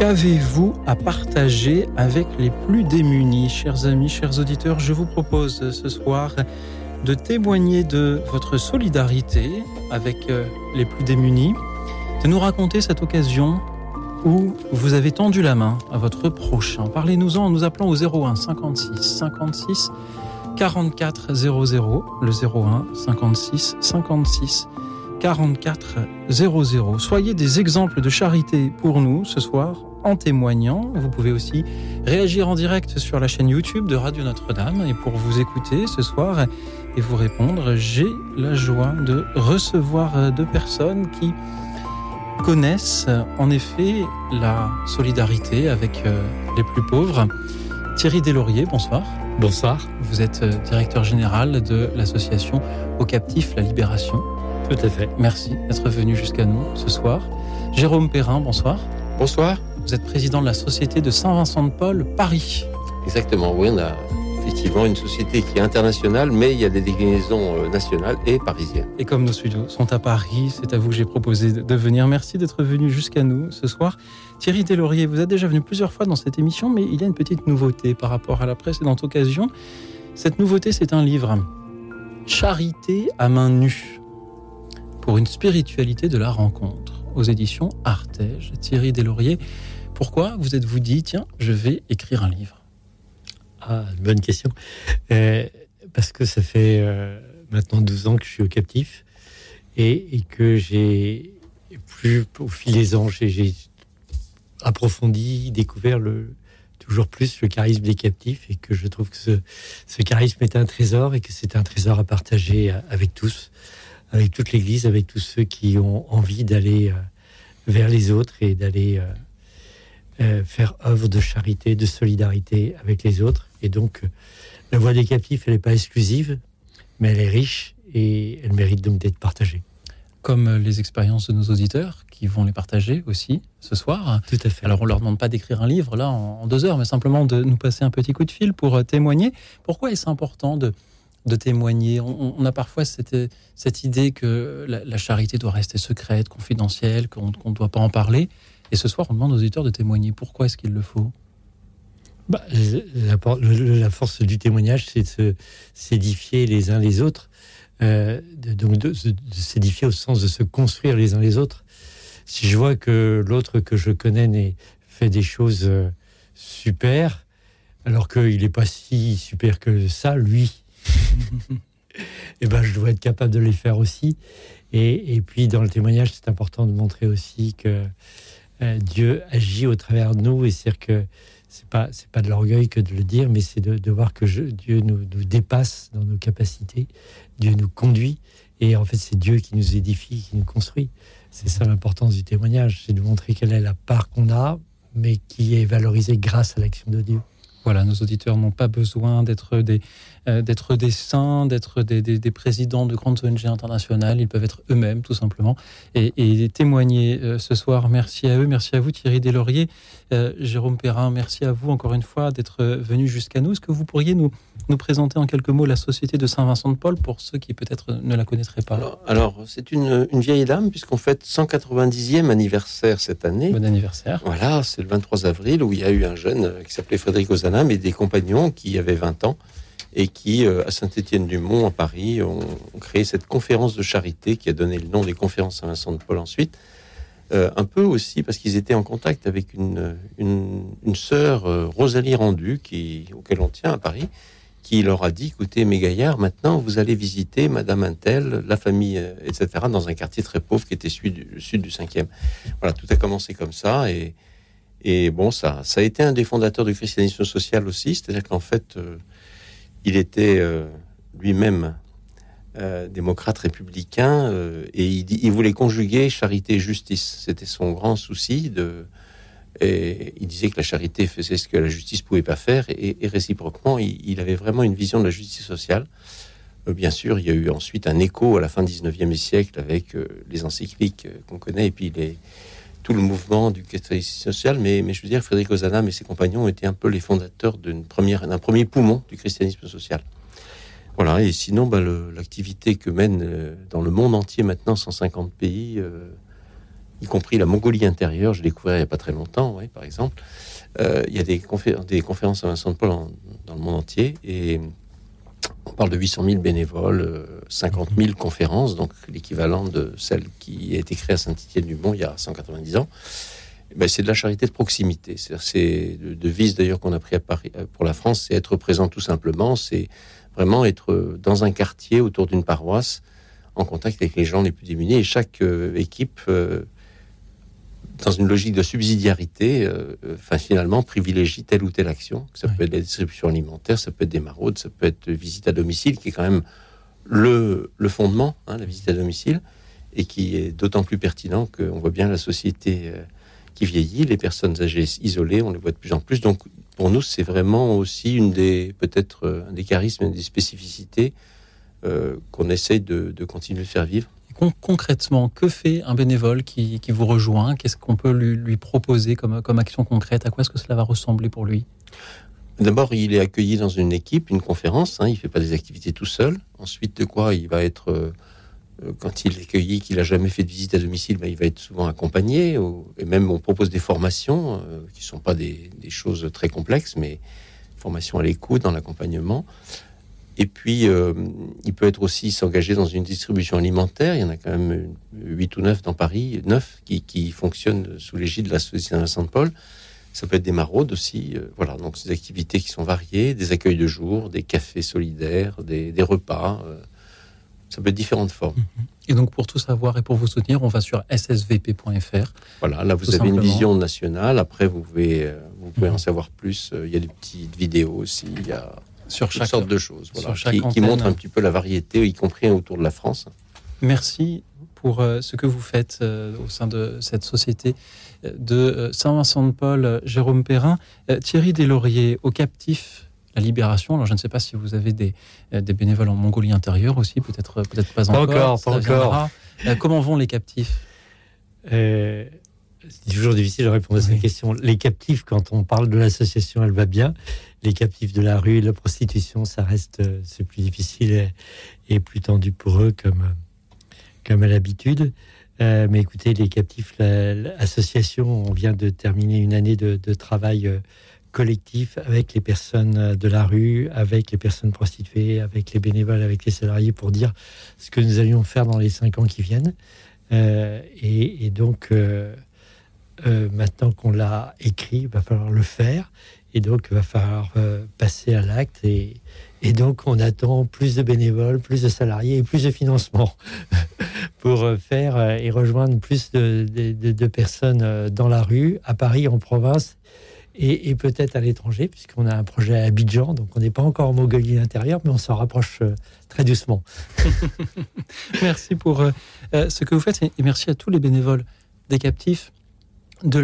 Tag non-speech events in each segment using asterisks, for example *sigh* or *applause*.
Qu'avez-vous à partager avec les plus démunis Chers amis, chers auditeurs, je vous propose ce soir de témoigner de votre solidarité avec euh, les plus démunis, de nous raconter cette occasion où vous avez tendu la main à votre prochain. Parlez-nous-en en nous appelant au 01 56 56 44 00, le 01 56 56 44 00. Soyez des exemples de charité pour nous ce soir en témoignant. Vous pouvez aussi réagir en direct sur la chaîne YouTube de Radio Notre-Dame. Et pour vous écouter ce soir et vous répondre, j'ai la joie de recevoir deux personnes qui connaissent en effet la solidarité avec euh, les plus pauvres. Thierry Deslauriers, bonsoir. Bonsoir. Vous êtes euh, directeur général de l'association Au Captif La Libération. Tout à fait. Merci d'être venu jusqu'à nous ce soir. Jérôme Perrin, bonsoir. Bonsoir. Vous êtes président de la Société de Saint-Vincent-de-Paul, Paris. Exactement, oui, on a effectivement une société qui est internationale, mais il y a des déclinaisons euh, nationales et parisiennes. Et comme nos studios sont à Paris, c'est à vous que j'ai proposé de venir. Merci d'être venu jusqu'à nous ce soir. Thierry Deslauriers, vous êtes déjà venu plusieurs fois dans cette émission, mais il y a une petite nouveauté par rapport à la précédente occasion. Cette nouveauté, c'est un livre, Charité à main nue, pour une spiritualité de la rencontre, aux éditions Artege. Thierry Deslauriers, pourquoi vous êtes-vous dit, tiens, je vais écrire un livre? Ah, bonne question. Euh, parce que ça fait euh, maintenant 12 ans que je suis au captif et, que j'ai, plus au fil des ans, j'ai approfondi, découvert le, toujours plus le charisme des captifs et que je trouve que ce, ce charisme est un trésor et que c'est un trésor à partager avec tous, avec toute l'Église, avec tous ceux qui ont envie d'aller euh, vers les autres et d'aller euh, euh, faire œuvre de charité, de solidarité avec les autres. Et donc, la voix des captifs, elle n'est pas exclusive, mais elle est riche et elle mérite donc d'être partagée. Comme les expériences de nos auditeurs qui vont les partager aussi ce soir. Tout à fait. Alors, on leur demande pas d'écrire un livre là en, deux heures, mais simplement de nous passer un petit coup de fil pour témoigner. Pourquoi est-ce important de, de témoigner on, a parfois cette, cette idée que la, charité doit rester secrète, confidentielle, qu'on ne doit pas en parler. Et ce soir, on demande aux auditeurs de témoigner. Pourquoi est-ce qu'il le faut? Bah, la, force du témoignage, c'est de s'édifier les uns les autres, euh, de, donc de, de, de s'édifier au sens de se construire les uns les autres. Si je vois que l'autre que je connais fait des choses euh, super, alors qu'il n'est pas si super que ça, lui, et ben je dois être capable de les faire aussi. Et, et puis dans le témoignage, c'est important de montrer aussi que euh, Dieu agit au travers de nous et c'est que c'est pas c'est pas de l'orgueil que de le dire, mais c'est de, voir que Dieu nous, dépasse dans nos capacités, Dieu nous conduit et en fait c'est Dieu qui nous édifie, qui nous construit. C'est ça l'importance du témoignage, c'est de montrer quelle est la part qu'on a, mais qui est valorisée grâce à l'action de Dieu. Voilà, nos auditeurs n'ont pas besoin d'être des, euh, des saints, d'être des, des, présidents de grandes ONG internationales. Ils peuvent être eux-mêmes, tout simplement, et, et témoigner euh, ce soir. Merci à eux, merci à vous, Thierry Deslauriers, euh, Jérôme Perrin. Merci à vous encore une fois d'être venu jusqu'à nous. Est-ce que vous pourriez nous, nous présenter en quelques mots la Société de Saint-Vincent-de-Paul pour ceux qui peut-être ne la connaîtraient pas? Alors, alors c'est une, une, vieille dame, puisqu'on fête 190e anniversaire cette année. Bon anniversaire. Voilà, c'est le 23 avril où il y a eu un jeune qui s'appelait Frédéric Ozanam et des compagnons qui avaient 20 ans et qui, euh, à Saint-Étienne-du-Mont, à Paris, ont, ont, créé cette conférence de charité qui a donné le nom des conférences Saint-Vincent-de-Paul ensuite. Euh, un peu aussi parce qu'ils étaient en contact avec une, une, sœur, euh, Rosalie Rendu, qui, auquel on tient à Paris, qui leur a dit, écoutez, mes gaillards, maintenant, vous allez visiter Madame Intel, la famille, euh, etc., dans un quartier très pauvre qui était celui du, sud du 5e. Voilà, tout a commencé comme ça, et, et bon, ça, ça a été un des fondateurs du christianisme social aussi, c'est-à-dire qu'en fait, il était lui-même euh, démocrate républicain euh, et il, il, voulait conjuguer charité et justice. C'était son grand souci de Et il disait que la charité faisait ce que la justice pouvait pas faire, et, réciproquement, il, avait vraiment une vision de la justice sociale. Euh, bien sûr, il y a eu ensuite un écho à la fin du 19e siècle avec les encycliques qu'on connaît, et puis les, tout le mouvement du christianisme social. Mais, je veux dire, Frédéric Ozanam et ses compagnons étaient un peu les fondateurs d'un premier poumon du christianisme social. Voilà, et sinon, bah, l'activité que mène dans le monde entier maintenant 150 pays, y compris la Mongolie intérieure, je découvert il n'y a pas très longtemps, par exemple. Euh, il y a des, conférences à Vincent de Paul dans le monde entier et on parle de 800 000 bénévoles, 50 euh, 000 conférences, donc l'équivalent de celle qui a été créée à Saint-Étienne-du-Mont il y a 190 ans. Ben, c'est de la charité de proximité. C'est de devise d'ailleurs qu'on a pris à Paris euh, pour la France, c'est être présent tout simplement. C'est vraiment être dans un quartier autour d'une paroisse, en contact avec les gens les plus démunis. Et chaque équipe dans une logique de subsidiarité, euh, finalement, privilégie telle ou telle action. Ça peut être la distribution alimentaire, ça peut être des maraudes, ça peut être visite à domicile, qui est quand même le, le fondement, hein, la visite à domicile, et qui est d'autant plus pertinent qu'on voit bien la société euh, qui vieillit, les personnes âgées isolées, on les voit de plus en plus. Donc, pour nous, c'est vraiment aussi une des, peut-être, euh, un des charismes, une des spécificités qu'on essaye de, de continuer de faire vivre concrètement, que fait un bénévole qui, vous rejoint? Qu'est-ce qu'on peut lui, proposer comme, comme action concrète? À quoi est-ce que cela va ressembler pour lui? D'abord, il est accueilli dans une équipe, une conférence. Hein, il ne fait pas des activités tout seul. Ensuite, de quoi il va être, euh, euh, quand il est accueilli, qu'il n'a jamais fait de visite à domicile, ben, il va être souvent accompagné. et même, on propose des formations euh, qui ne sont pas des, choses très complexes, mais formations à l'écoute, dans l'accompagnement. Et puis, euh, il peut être aussi s'engager dans une distribution alimentaire. Il y en a quand même 8 ou 9 dans Paris, 9 qui, fonctionnent sous l'égide de l'association Vincent de Paul. Ça peut être des maraudes aussi. Euh, voilà, donc des activités qui sont variées, des accueils de jour, des cafés solidaires, des, repas. Euh, ça peut être différentes formes. Mhm. Et donc, pour tout savoir et pour vous soutenir, on va sur ssvp.fr. Voilà, là, vous avez une vision nationale. Après, vous pouvez, vous pouvez en mhm. savoir plus. Il y a des petites vidéos aussi. Il y a sur chaque sorte de choses, qui, qui montrent un petit peu la variété, y compris autour de la France. Merci pour euh, ce que vous faites euh, au sein de cette société euh, de Saint-Vincent-de-Paul, Jérôme Perrin. Thierry Deslauriers, au captif la libération. Alors, je ne sais pas si vous avez des, des bénévoles en Mongolie intérieure aussi, peut-être peut-être pas, pas encore. Pas encore. comment vont les captifs c'est toujours difficile de répondre à cette question. Les captifs, quand on parle de l'association, elle va bien. Les captifs de la rue, de la prostitution, ça reste, euh, c'est plus difficile et, plus tendu pour eux comme, comme à l'habitude. Euh, mais écoutez, les captifs, l'association, on vient de terminer une année de, travail euh, collectif avec les personnes de la rue, avec les personnes prostituées, avec les bénévoles, avec les salariés pour dire ce que nous allions faire dans les cinq ans qui viennent. et, donc, euh, maintenant qu'on l'a écrit, il va falloir le faire. Et donc, il va falloir euh, passer à l'acte. Et, donc, on attend plus de bénévoles, plus de salariés et plus de financement *laughs* pour euh, faire et rejoindre plus de, personnes dans la rue, à Paris, en province et, peut-être à l'étranger, puisqu'on a un projet à Abidjan. Donc, on n'est pas encore en Mongolie intérieure, mais on s'en rapproche très doucement. *laughs* merci pour ce que vous faites et merci à tous les bénévoles des captifs de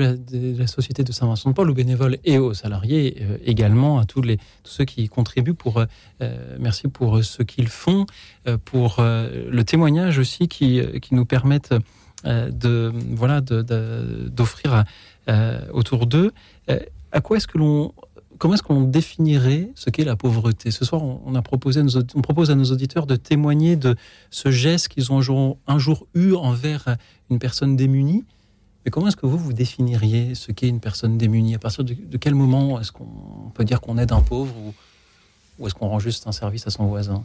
la, société de Saint-Vincent-de-Paul, aux bénévoles et aux salariés euh, également, à tous, les, tous ceux qui contribuent. Pour, euh, euh, merci pour ce qu'ils font, pour le témoignage aussi qui, qui nous permettent de voilà d'offrir autour d'eux. À quoi est-ce que l'on comment est-ce qu'on définirait ce qu'est la pauvreté? Ce soir, on, a proposé on propose à nos auditeurs de témoigner de ce geste qu'ils ont un jour, eu envers une personne démunie. Mais comment est-ce que vous, vous définiriez ce qu'est une personne démunie? À partir de, quel moment est-ce qu'on peut dire qu'on aide un pauvre ou, est-ce qu'on rend juste un service à son voisin?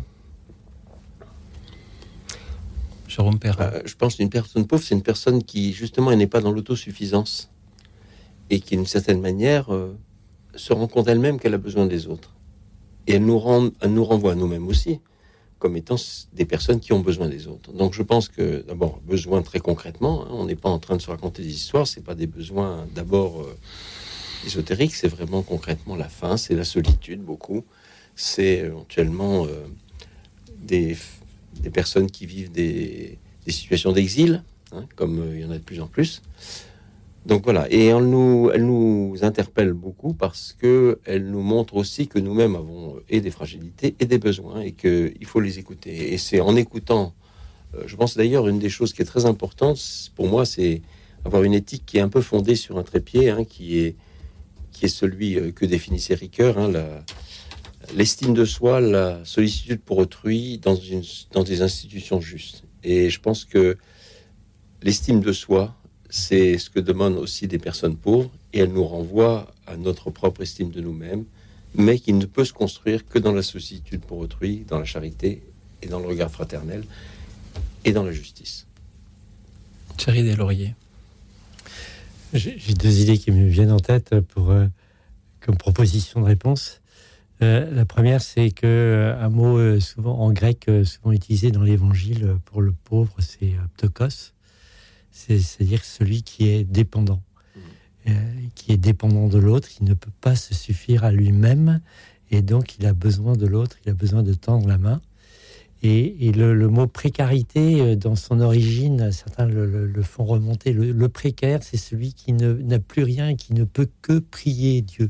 Jérôme Perrin. Euh, je pense qu'une personne pauvre, c'est une personne qui, justement, n'est pas dans l'autosuffisance et qui, d'une certaine manière, euh, se rend compte elle-même qu'elle a besoin des autres. Et elle nous, rend, elle nous renvoie à nous-mêmes aussi comme étant des personnes qui ont besoin des autres. Donc je pense que d'abord besoin très concrètement, hein, on n'est pas en train de se raconter des histoires, c'est pas des besoins d'abord euh, ésotériques, c'est vraiment concrètement la faim, c'est la solitude beaucoup, c'est éventuellement euh, des, personnes qui vivent des, des situations d'exil, hein, comme euh, il y en a de plus en plus. Donc voilà, et elle nous, elle nous interpelle beaucoup parce que elle nous montre aussi que nous-mêmes avons et des fragilités et des besoins et qu'il faut les écouter. Et c'est en écoutant, euh, je pense d'ailleurs une des choses qui est très importante pour moi, c'est avoir une éthique qui est un peu fondée sur un trépied, hein, qui est qui est celui euh, que définissait Ricoeur, hein, l'estime de soi, la sollicitude pour autrui dans une dans des institutions justes. Et je pense que l'estime de soi c'est ce que demandent aussi des personnes pauvres, et elle nous renvoie à notre propre estime de nous-mêmes, mais qui ne peut se construire que dans la sollicitude pour autrui, dans la charité et dans le regard fraternel et dans la justice. Thierry Deslauriers. J'ai deux idées qui me viennent en tête pour, euh, comme proposition de réponse. Euh, la première, c'est que euh, un mot souvent en grec, souvent utilisé dans l'Évangile pour le pauvre, c'est ptokos c'est-à-dire celui qui est dépendant, mmh. euh, qui est dépendant de l'autre, qui ne peut pas se suffire à lui-même, et donc il a besoin de l'autre, il a besoin de tendre la main. Et, le, mot précarité, euh, dans son origine, certains le, font remonter. Le, précaire, c'est celui qui n'a plus rien qui ne peut que prier Dieu,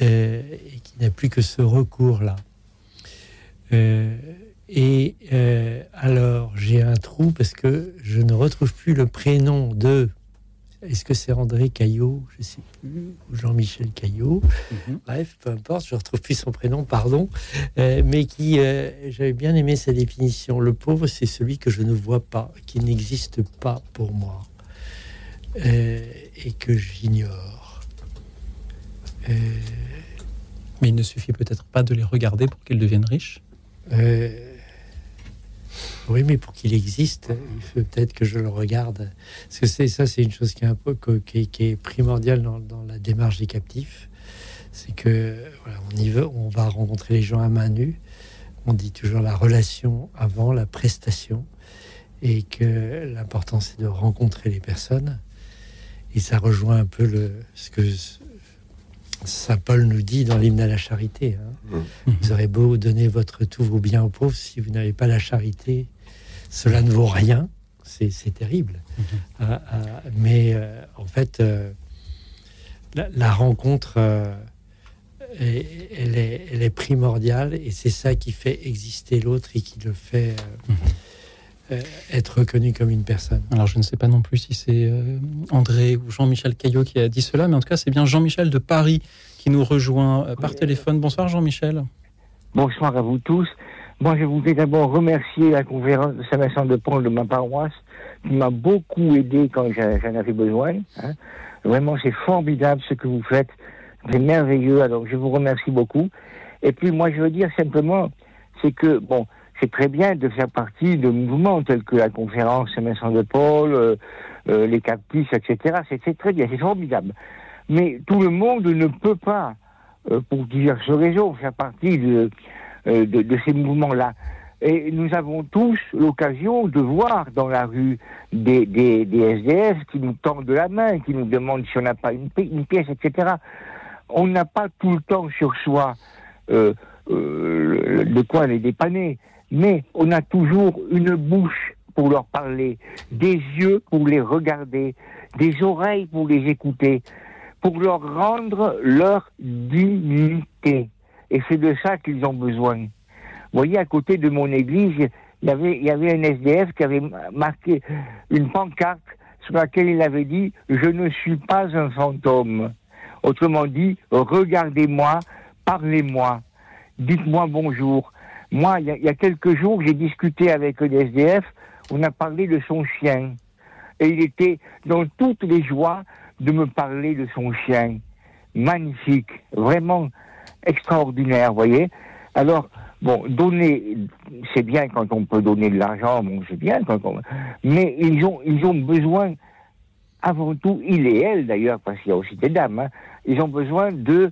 euh, et qui n'a plus que ce recours-là. Et euh, alors, j'ai un trou parce que je ne retrouve plus le prénom de. Est-ce que c'est André Caillot? Je ne sais plus. Ou Jean-Michel Caillot. Mhm. Bref, peu importe, je ne retrouve plus son prénom, pardon. Euh, mais qui. Euh, j'avais bien aimé sa définition. Le pauvre, c'est celui que je ne vois pas, qui n'existe pas pour moi. et que j'ignore. Mais il ne suffit peut-être pas de les regarder pour qu'ils deviennent riches oui, mais pour qu'il existe, il faut peut-être que je le regarde. Parce que c'est ça, c'est une chose qui est un peu qui, est primordiale dans, la démarche des captifs. C'est que on y veut, on va rencontrer les gens à main nue. On dit toujours la relation avant la prestation, et que l'important c'est de rencontrer les personnes. Et ça rejoint un peu le, ce que Saint Paul nous dit dans l'hymne à la charité. Hein. Mmh. Vous aurez beau donner votre tout vos biens aux pauvres, si vous n'avez pas la charité, cela ne vaut rien. C'est terrible. Mmh. Ah, ah, mais euh, en fait, euh, la, rencontre, euh, elle, est, elle, est, primordiale et c'est ça qui fait exister l'autre et qui le fait mmh. Être reconnu comme une personne. Alors je ne sais pas non plus si c'est André ou Jean-Michel Caillot qui a dit cela, mais en tout cas c'est bien Jean-Michel de Paris qui nous rejoint par téléphone. Bonsoir Jean-Michel. Bonsoir à vous tous. Moi, je voudrais d'abord remercier la conférence de Saint-Vincent de Paul de ma paroisse, qui m'a beaucoup aidé quand j'en avais besoin. Hein. Vraiment, c'est formidable ce que vous faites. C'est merveilleux. Alors, je vous remercie beaucoup. Et puis, moi, je veux dire simplement, c'est que, bon, c'est très bien de faire partie de mouvements tels que la conférence Saint-Vincent de Paul, euh, euh, les captifs, etc. C'est très bien, c'est formidable. Mais tout le monde ne peut pas, euh, pour diverses raisons, faire partie de, ces mouvements-là. Et nous avons tous l'occasion de voir dans la rue des, SDF qui nous tendent de la main, qui nous demandent si on n'a pas une, une, pièce, etc. On n'a pas tout le temps sur soi euh, euh, de quoi les dépanner, mais on a toujours une bouche pour leur parler, des yeux pour les regarder, des oreilles pour les écouter, pour leur rendre leur dignité. Et c'est de ça qu'ils ont besoin. Vous voyez, à côté de mon église, il y avait, y avait un SDF qui avait marqué une pancarte sur laquelle il avait dit Je ne suis pas un fantôme. Autrement dit, regardez-moi, parlez-moi, dites-moi bonjour. Moi, il y, a, quelques jours, j'ai discuté avec un SDF, on a parlé de son chien. Et il était dans toutes les joies de me parler de son chien. Magnifique, vraiment extraordinaire, vous voyez. Alors, bon, donner, c'est bien quand on peut donner de l'argent, bon, c'est bien quand on... Mais ils ont, ils ont besoin, avant tout, il et elle d'ailleurs, parce qu'il y a aussi des dames, hein, ils ont besoin de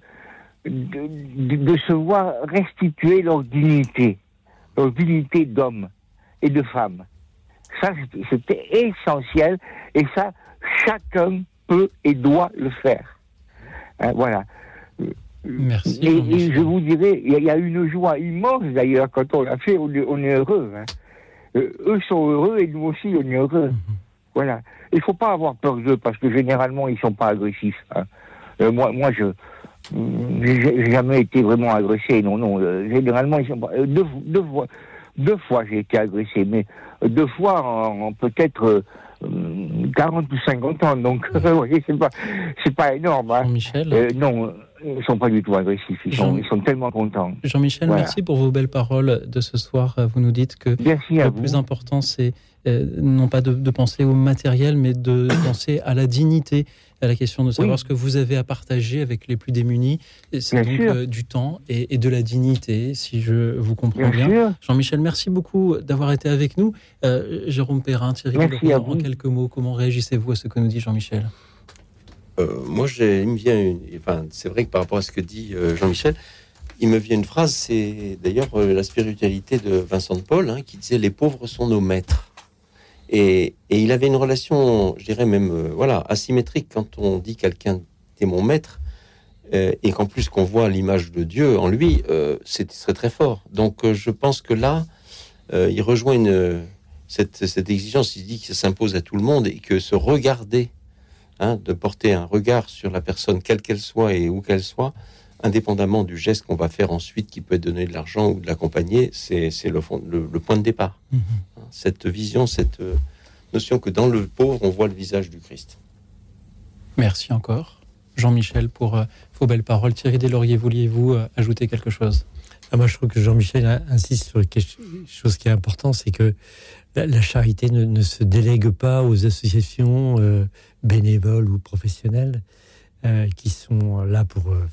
de, de, se voir restituer leur dignité, leur dignité d'homme et de femme. Ça, c'était essentiel, et ça, chacun peut et doit le faire. Hein, voilà. Merci. Et, je vous dirais, il y, a une joie immense d'ailleurs quand on l'a fait, on, est heureux. Hein. Euh, eux sont heureux et nous aussi on est heureux. Mhm. Voilà. Il faut pas avoir peur d'eux parce que généralement ils sont pas agressifs. hein. Euh, moi, moi, je j'ai jamais été vraiment agressé. Non, non. euh, généralement, euh, deux, deux fois, deux fois j'ai été agressé, mais euh, deux fois en, en peut-être euh, hum, 40 ou 50 ans. Donc, *laughs* vous voyez, c'est pas, c'est pas énorme. Hein. Jean-Michel. Euh, non, ils sont pas du tout agressifs. Ils sont, Jean- ils sont tellement contents. Jean-Michel, Voilà. merci pour vos belles paroles de ce soir. Vous nous dites que Merci le plus important, c'est euh, non pas de, de penser au matériel, mais de *coughs* penser à la dignité, à la question de savoir Oui. ce que vous avez à partager avec les plus démunis. C'est donc euh, du temps et, et de la dignité, si je vous comprends Bien. Jean-Michel, merci beaucoup d'avoir été avec nous. Euh, Jérôme Perrin, Thierry en quelques mots, comment réagissez-vous à ce que nous dit Jean-Michel? Moi, il me vient une. Enfin, c'est vrai que par rapport à ce que dit Jean-Michel, il me vient une phrase. C'est d'ailleurs la spiritualité de Vincent de Paul hein, qui disait Les pauvres sont nos maîtres. Et, il avait une relation, je dirais même, euh, voilà, asymétrique quand on dit quelqu'un t'es mon maître. euh, et qu'en plus qu'on voit l'image de Dieu en lui, euh, c'est très très fort. Donc je pense que là, il rejoint cette exigence. Il dit que ça s'impose à tout le monde et que se regarder hein, de porter un regard sur la personne, quelle qu'elle soit et où qu'elle soit, indépendamment du geste qu'on va faire ensuite, qui peut être donner de l'argent ou de l'accompagner, c'est le, fond- le, le point de départ. Mhm. Hein, Cette vision, cette euh, notion que dans le pauvre, on voit le visage du Christ. Merci encore. Jean-Michel, pour euh, vos belles paroles. Thierry Deslauriers, vouliez-vous euh, ajouter quelque chose? Ah, moi, je trouve que Jean-Michel a- insiste sur quelque chose qui est important, c'est que la, la charité ne, ne se délègue pas aux associations euh, bénévoles ou professionnelles euh, qui sont là pour euh,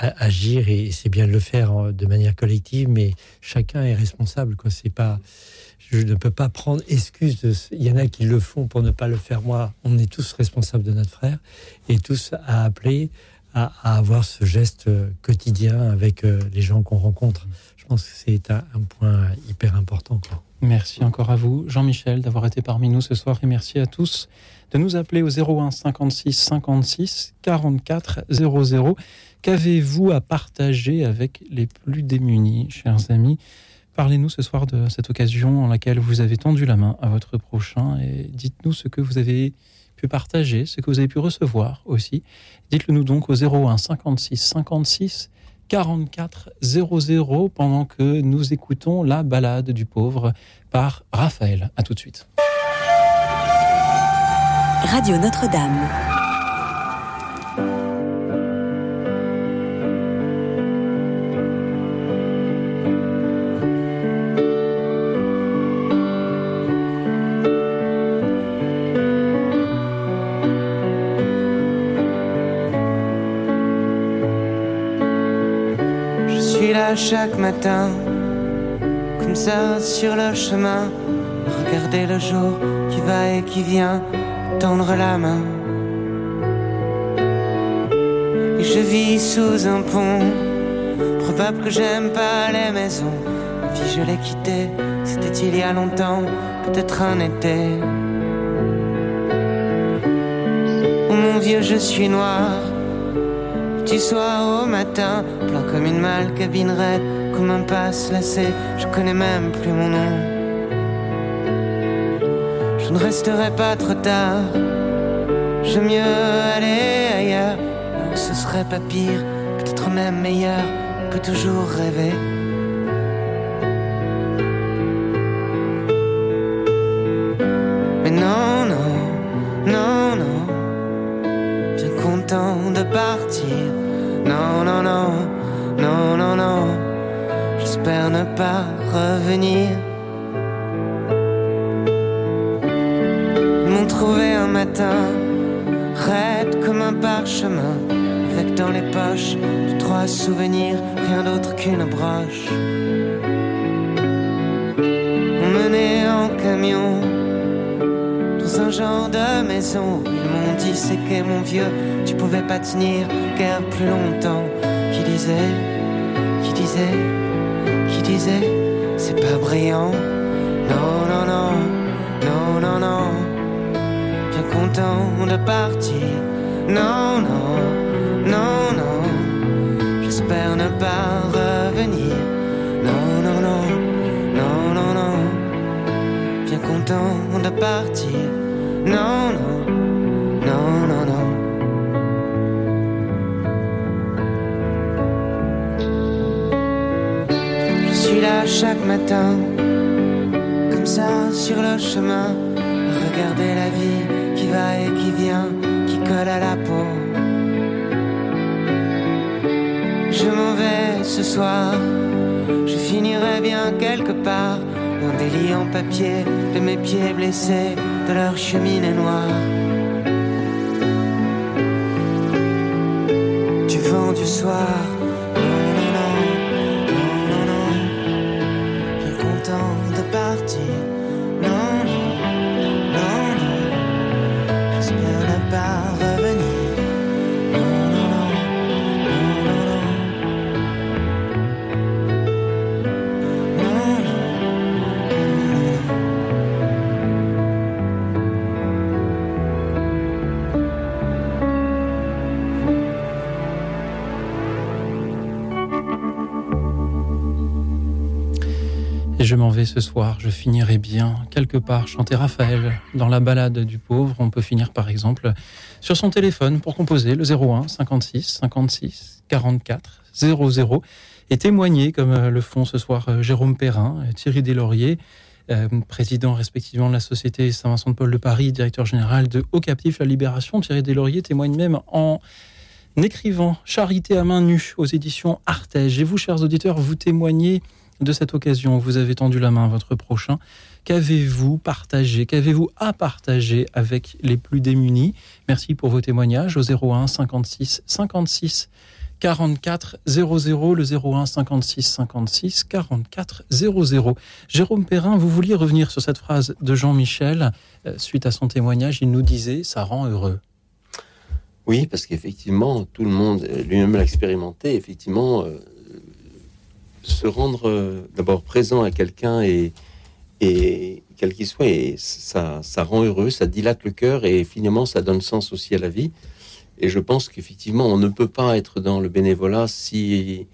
agir et c'est bien de le faire euh, de manière collective, mais chacun est responsable. Quoi. C'est pas, je ne peux pas prendre excuse. De, il y en a qui le font pour ne pas le faire. Moi, on est tous responsables de notre frère et tous à appeler à, avoir ce geste euh, quotidien avec euh, les gens qu'on rencontre. Je pense que c'est un, point hyper important. Merci encore à vous, Jean-Michel, d'avoir été parmi nous ce soir et merci à tous de nous appeler au 01 56 56 44 00. Qu'avez-vous à partager avec les plus démunis, chers amis? Parlez-nous ce soir de cette occasion en laquelle vous avez tendu la main à votre prochain et dites-nous ce que vous avez pu partager, ce que vous avez pu recevoir aussi. Dites-le nous donc au 01 56 56 44 00 pendant que nous écoutons la balade du pauvre par Raphaël. À tout de suite. Radio Notre-Dame. Suis là chaque matin, comme ça sur le chemin, regarder le jour qui va et qui vient, tendre la main. Et je vis sous un pont, probable que j'aime pas les maisons. La vie je l'ai quittée, c'était il y a longtemps, peut-être un été. Oh mon vieux, je suis noir. Du soir au matin, plein comme une malle, cabine raide, comme un passe lacé, je connais même plus mon nom. Je ne resterai pas trop tard, j'aime mieux aller ailleurs, où ce serait pas pire, peut-être même meilleur, on peut toujours rêver. Tu pouvais pas tenir guère plus longtemps. Qui disait, qui disait, qui disait, c'est pas brillant. Non, non, non, non, non, non. Bien content de partir. Non, non, non, non. J'espère ne pas revenir. Non, non, non, non, non, non. Bien content de partir. Non, non, comme ça sur le chemin, regarder la vie qui va et qui vient, qui colle à la peau. Je m'en vais ce soir, je finirai bien quelque part dans des lits en papier de mes pieds blessés de leur cheminée noire. Du vent du soir, Ce soir, je finirai bien quelque part chanter Raphaël dans la balade du pauvre. On peut finir par exemple sur son téléphone pour composer le 01 56 56 44 00 et témoigner comme euh, le font ce soir euh, Jérôme Perrin, Thierry Deslauriers, euh, président respectivement de la Société Saint-Vincent de Paul de Paris, directeur général de Haut Captif La Libération. Thierry Deslauriers témoigne même en écrivant Charité à main nue aux éditions Artege. Et vous, chers auditeurs, vous témoignez de cette occasion. Vous avez tendu la main à votre prochain. Qu'avez-vous partagé Qu'avez-vous à partager avec les plus démunis? Merci pour vos témoignages au 01 56 56 44 00, le 01 56 56 44 00. Jérôme Perrin, vous vouliez revenir sur cette phrase de Jean-Michel. Euh, suite à son témoignage, il nous disait « ça rend heureux ». Oui, parce qu'effectivement, tout le monde, lui-même l'a expérimenté, effectivement, euh, se rendre euh, d'abord présent à quelqu'un et, et quel qu'il soit, et ça, ça rend heureux, ça dilate le cœur et finalement ça donne sens aussi à la vie. Et je pense qu'effectivement, on ne peut pas être dans le bénévolat si,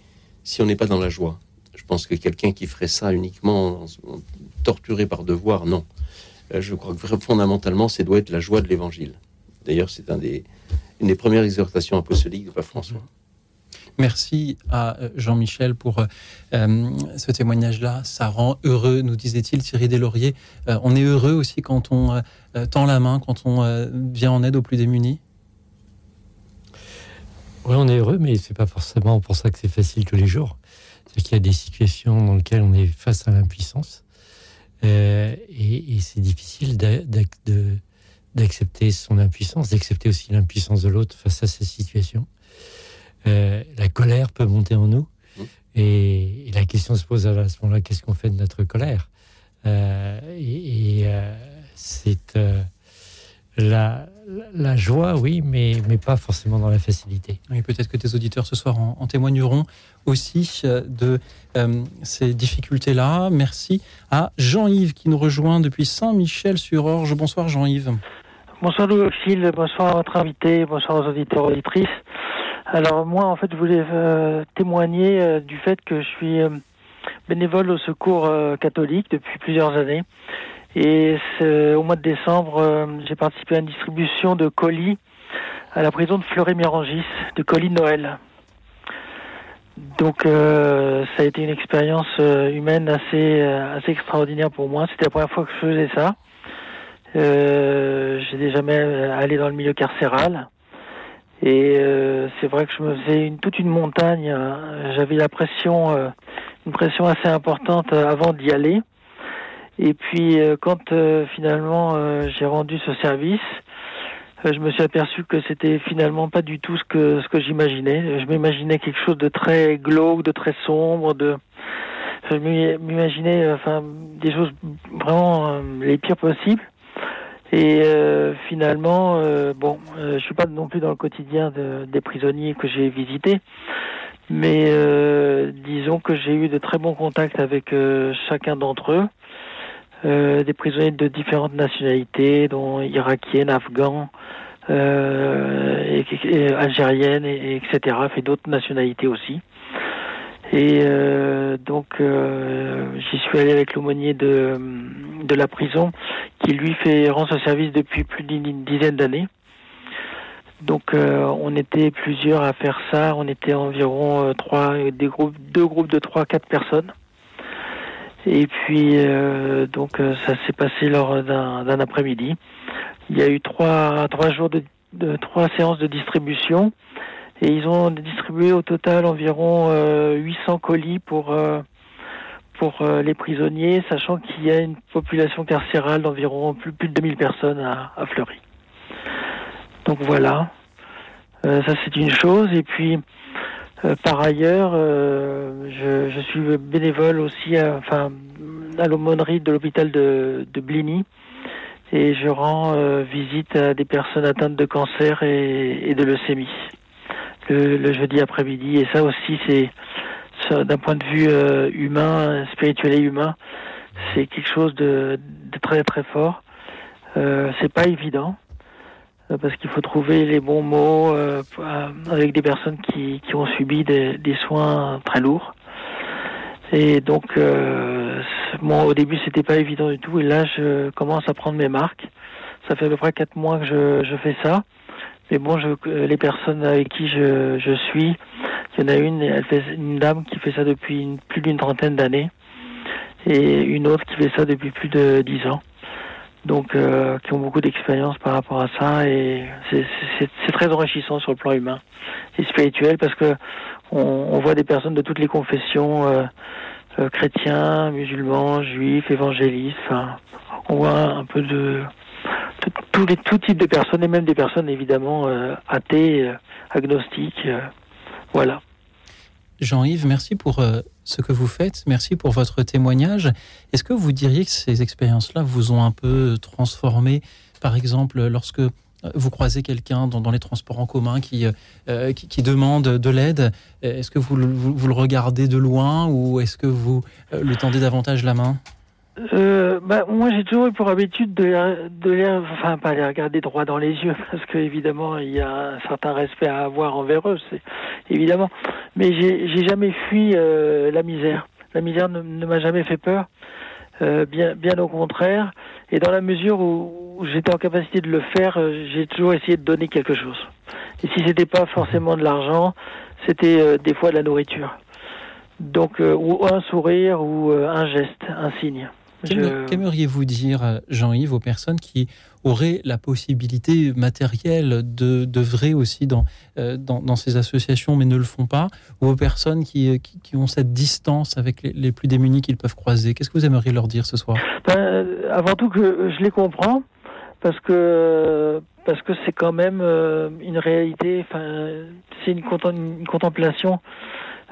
si on n'est pas dans la joie. Je pense que quelqu'un qui ferait ça uniquement en- en- torturé par devoir, non. Euh, Je crois que fondamentalement, c'est doit être la joie de l'évangile. D'ailleurs, c'est un des, une des premières exhortations apostoliques de François. Merci à euh, Jean-Michel pour euh, euh, ce témoignage-là. Ça rend heureux, nous disait-il Thierry Deslauriers. On est heureux aussi quand on tend la main, quand on vient en aide aux plus démunis. Oui, on est heureux, mais c'est pas forcément pour ça que c'est facile tous les jours. C'est qu'il y a des situations dans lesquelles on est face à l'impuissance. Et et c'est difficile d'accepter son impuissance, d'accepter aussi l'impuissance de l'autre face à ces situations. Euh, la colère peut monter en nous. Et, et la question se pose à ce moment-là, qu'est-ce qu'on fait de notre colère Euh, Et, et, euh, c'est euh, la, la joie, oui, mais, mais pas forcément dans la facilité. Oui, peut-être que tes auditeurs ce soir en, en témoigneront aussi de euh, ces difficultés-là. Merci à Jean-Yves qui nous rejoint depuis Saint-Michel-sur-Orge. Bonsoir Jean-Yves. Bonsoir Louis Auxil, bonsoir à votre invité, bonsoir aux auditeurs et auditrices. Alors moi en fait je voulais euh, témoigner euh, du fait que je suis euh, bénévole au secours euh, catholique depuis plusieurs années. Et au mois de décembre, euh, j'ai participé à une distribution de colis à la prison de Fleury-Mérangis, de colis Noël. Donc euh, ça a été une expérience humaine assez, assez extraordinaire pour moi. C'était la première fois que je faisais ça. Euh, J'étais jamais allé dans le milieu carcéral. Et euh, c'est vrai que je me faisais une, toute une montagne. euh, J'avais la pression, euh, une pression assez importante euh, avant d'y aller. Et puis euh, quand euh, finalement euh, j'ai rendu ce service, je me suis aperçu que c'était finalement pas du tout ce que ce que j'imaginais. Je m'imaginais quelque chose de très glauque, de très sombre, de je m'i- m'imaginais enfin des choses vraiment les pires possibles. Et euh, finalement, euh, bon, euh, je suis pas non plus dans le quotidien de- des prisonniers que j'ai visités, mais euh, disons que j'ai eu de très bons contacts avec euh, chacun d'entre eux, euh, des prisonniers de différentes nationalités, dont irakiennes, afghans, algériennes, et, et etc. Et d'autres nationalités aussi. Et euh, donc, euh, j'y suis allé avec l'aumônier de, de la prison qui lui fait rend ce service depuis plus d'une dizaine d'années. Donc on était plusieurs à faire ça. On était environ trois, des groupes, deux groupes de trois, quatre personnes. Et puis donc ça s'est passé lors d'un après-midi. Il y a eu trois, trois jours de, de, trois séances de distribution et ils ont distribué au total environ 800 colis pour pour euh, les prisonniers, sachant qu'il y a une population carcérale d'environ plus, de 2000 personnes à, à Fleury. Donc voilà, euh, ça c'est une chose. Et puis, euh, par ailleurs, je, je, suis bénévole aussi à, enfin, à l'aumônerie de l'hôpital de, de Bligny et je rends visite à des personnes atteintes de cancer et, et de leucémie le, jeudi après-midi. Et ça aussi, c'est d'un point de vue euh, humain, spirituel et humain, c'est quelque chose de, très très fort. Euh, c'est pas évident euh, parce qu'il faut trouver les bons mots euh, avec des personnes qui, qui ont subi des, des, soins très lourds. Et donc, bon, au début, c'était pas évident du tout. Et là, je commence à prendre mes marques. Ça fait à peu près quatre mois que je, je fais ça. Mais bon, je, les personnes avec qui je, je suis, il y en a une, elle fait une dame qui fait ça depuis plus d'une trentaine d'années, et une autre qui fait ça depuis plus de dix ans. Donc, euh, qui ont beaucoup d'expérience par rapport à ça, et c'est très enrichissant sur le plan humain et spirituel parce que on, on voit des personnes de toutes les confessions, euh, euh, chrétiens, musulmans, juifs, évangélistes. Enfin, on voit un peu de tous les tout types de personnes et même des personnes évidemment euh, athées, euh, agnostiques. Euh, voilà. Jean-Yves, merci pour ce que vous faites, merci pour votre témoignage. Est-ce que vous diriez que ces expériences-là vous ont un peu transformé, par exemple, lorsque vous croisez quelqu'un dans, les transports en commun qui, qui, demande de l'aide, est-ce que vous, vous, le regardez de loin ou est-ce que vous lui tendez davantage la main? Euh, bah, moi, j'ai toujours eu pour habitude de, de les, enfin, pas les regarder droit dans les yeux, *laughs* parce que évidemment, il y a un certain respect à avoir envers eux, c'est évidemment. Mais j'ai jamais fui euh, la misère. La misère ne, m'a jamais fait peur, euh, bien, bien au contraire. Et dans la mesure où, où j'étais en capacité de le faire, euh, j'ai toujours essayé de donner quelque chose. Et si c'était pas forcément de l'argent, c'était euh, des fois de la nourriture. Donc, ou un sourire, ou un geste, un signe. Qu'aimeriez-vous dire, Jean-Yves, aux personnes qui auraient la possibilité matérielle de, vrai aussi dans, euh, dans, dans, ces associations, mais ne le font pas, ou aux personnes qui, qui, qui ont cette distance avec les, les plus démunis qu'ils peuvent croiser Qu'est-ce que vous aimeriez leur dire ce soir? Ben, Avant tout que je les comprends, parce que parce que c'est quand même euh, une réalité, enfin, c'est une, une, contemplation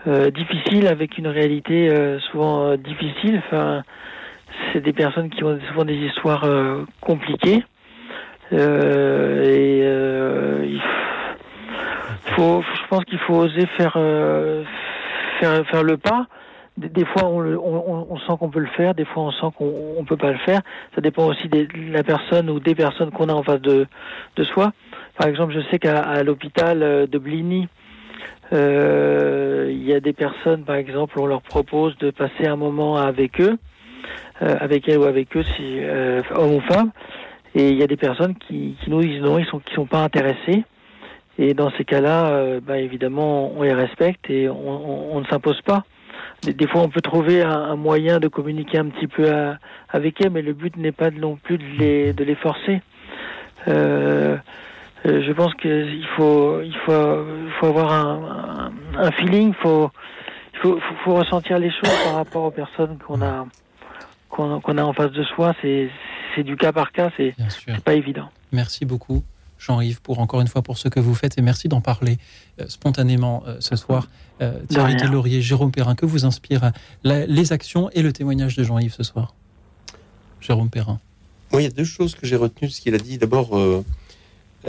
euh, difficile avec une réalité euh, souvent difficile. Enfin, c'est des personnes qui ont souvent des histoires euh, compliquées. Euh, et euh, il faut, je pense qu'il faut oser faire, euh, faire, faire le pas. Des, fois, on, le, on, on, sent qu'on peut le faire, des fois, on sent qu'on ne peut pas le faire. Ça dépend aussi de la personne ou des personnes qu'on a en face de, de soi. Par exemple, je sais qu'à l'hôpital de Bligny, euh, il y a des personnes, par exemple, on leur propose de passer un moment avec eux euh, avec elle ou avec eux, si euh, hommes ou femmes. Et il y a des personnes qui, qui nous disent non, ils sont qui sont pas intéressés. Et dans ces cas-là, euh, bah, évidemment, on les respecte et on, on, ne s'impose pas. Des, fois, on peut trouver un, un, moyen de communiquer un petit peu à, avec elles, mais le but n'est pas non plus de les, de les forcer. Euh, je pense qu'il faut, il faut, il faut avoir un, un, feeling, il faut, faut, faut, ressentir les choses par rapport aux personnes qu'on a, qu'on qu a en face de soi, c'est du cas par cas, c'est pas évident. Merci beaucoup. Jean-Yves, pour encore une fois pour ce que vous faites et merci d'en parler euh, spontanément euh, ce soir. Euh, Thierry Laurier, Jérôme Perrin, que vous inspire la, les actions et le témoignage de Jean-Yves ce soir Jérôme Perrin. Moi, il y a deux choses que j'ai retenues de ce qu'il a dit. D'abord, euh,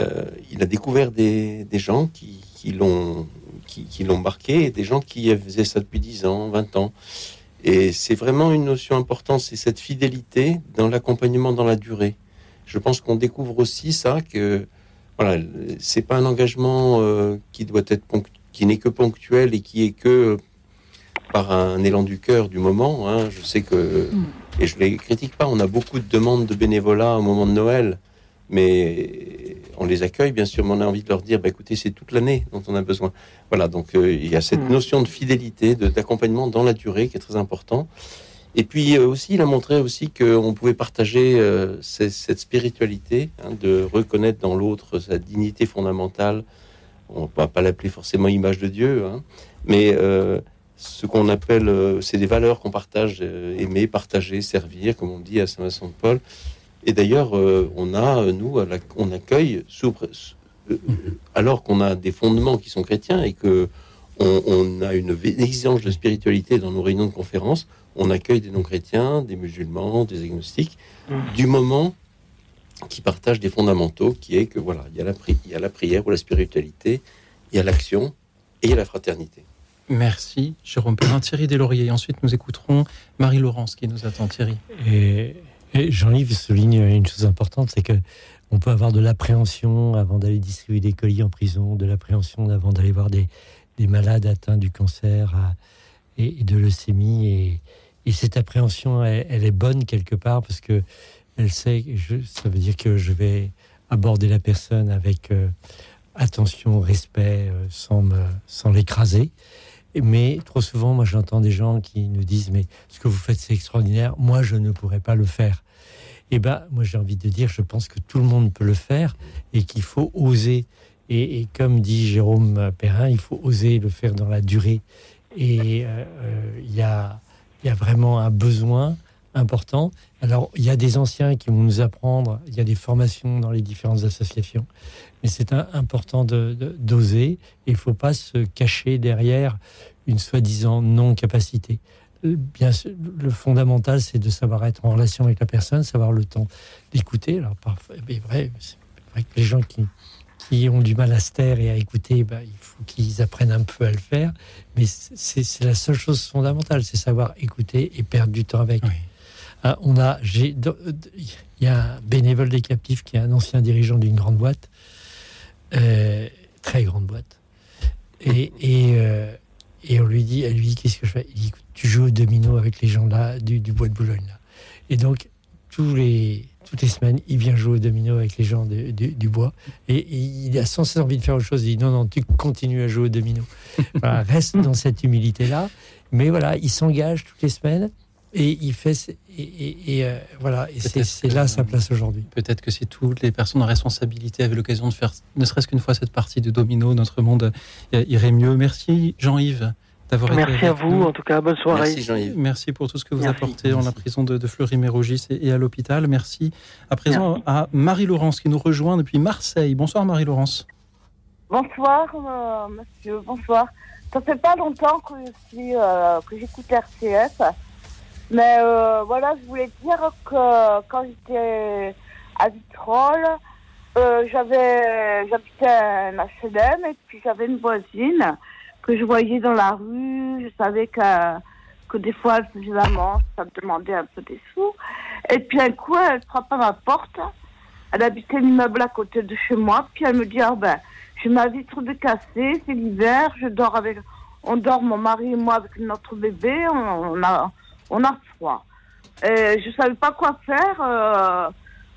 euh, il a découvert des, des gens qui, qui l'ont qui, qui marqué et des gens qui faisaient ça depuis 10 ans, 20 ans. Et c'est vraiment une notion importante, c'est cette fidélité dans l'accompagnement dans la durée. Je pense qu'on découvre aussi ça que voilà, c'est pas un engagement euh, qui doit être qui n'est que ponctuel et qui est que par un élan du cœur du moment. Hein. Je sais que, et je les critique pas, on a beaucoup de demandes de bénévolat au moment de Noël, mais on les accueille bien sûr, mais on a envie de leur dire, bah, écoutez, c'est toute l'année dont on a besoin. Voilà, donc euh, il y a cette Mm. notion de fidélité, de- d'accompagnement dans la durée qui est très important. Et puis euh, aussi, il a montré aussi qu'on pouvait partager euh, ces- cette spiritualité, hein, de reconnaître dans l'autre sa dignité fondamentale. On va pas l'appeler forcément image de Dieu, hein, mais ce qu'on appelle, c'est des valeurs qu'on partage, aimer, partager, servir, comme on dit à Saint-Vincent de Paul. Et d'ailleurs, euh, on a, nous, à la- on accueille, sous, euh, alors qu'on a des fondements qui sont chrétiens et que on, on a une exigence de spiritualité dans nos réunions de conférences, on accueille des non-chrétiens, des musulmans, des agnostiques, Mm. du moment qui partagent des fondamentaux, qui est que voilà, il y a la, il y a la prière ou la spiritualité, il y a l'action et il y a la fraternité. Merci, Jérôme Perrin. Thierry Deslauriers. Ensuite, nous écouterons Marie-Laurence qui nous attend. Thierry. Et, Jean-Yves souligne une chose importante, c'est que on peut avoir de l'appréhension avant d'aller distribuer des colis en prison, de l'appréhension avant d'aller voir des, des malades atteints du cancer et, de leucémie. Et, et cette appréhension, elle, est bonne quelque part parce que elle sait, je, ça veut dire que je vais aborder la personne avec euh, attention, respect, euh, sans l'écraser. Mais trop souvent, moi, j'entends des gens qui nous disent Mais ce que vous faites, c'est extraordinaire. Moi, je ne pourrais pas le faire. Eh ben, moi, j'ai envie de dire, je pense que tout le monde peut le faire et qu'il faut oser. Et, comme dit Jérôme Perrin, il faut oser le faire dans la durée. Et euh, euh, il y, a, il y a vraiment un besoin important. Alors, il y a des anciens qui vont nous apprendre, il y a des formations dans les différentes associations, mais c'est important d'oser. Et il ne faut pas se cacher derrière une soi-disant non-capacité. Euh, Bien sûr, le fondamental, c'est de savoir être en relation avec la personne, savoir le temps d'écouter. Alors, parfois, c'est vrai, c'est vrai que les gens qui, qui ont du mal à se taire et à écouter, ben, il faut qu'ils apprennent un peu à le faire. Mais c'est la seule chose fondamentale, c'est savoir écouter et perdre du temps avec. Oui. Ah, on a, dans- il y a un bénévole des captifs qui est un ancien dirigeant d'une grande boîte, euh, très grande boîte, et, et, euh, et on lui dit, elle lui qu'est-ce que je fais? Il dit, tu joues au domino avec les gens là du, du bois de Boulogne là. Et donc tous les toutes les semaines, il vient jouer au domino avec les gens du- bois, et, il a sans cesse envie de faire autre chose. Il dit non non, tu continues à jouer au domino. Reste dans cette humilité là, mais voilà, il s'engage toutes les semaines. Et il fait, et, et- et, euh, voilà, et c'est là sa place aujourd'hui. Peut-être que si toutes les personnes en responsabilité avaient l'occasion de faire ne serait-ce qu'une fois cette partie de domino, notre monde euh, irait mieux. Merci Jean-Yves d'avoir été Merci à vous. nous. En tout cas, bonne soirée. Merci Jean-Yves. Merci pour tout ce que vous Merci. apportez en la prison de, de Fleury-Mérogis et, et à l'hôpital. Merci à présent à Marie-Laurence qui nous rejoint depuis Marseille. Bonsoir Marie-Laurence. Bonsoir, euh, monsieur, bonsoir. Ça fait pas longtemps que je suis, euh, que j'écoute RCF, mais euh, voilà, je voulais dire que quand j'étais à Vitrolles, euh, j'avais, j'habitais un HLM et puis j'avais une voisine que je voyais dans la rue. Je savais que, que des fois elle faisait la ça me demandait un peu des sous. Et puis un coup, elle frappe à ma porte. Elle habitait l'immeuble à côté de chez moi. Puis elle me dit, ah ben, j'ai ma vitre de cassée, c'est l'hiver, je dors avec, on dort mon mari et moi avec notre bébé, on a, on a froid. Je savais pas quoi faire. euh,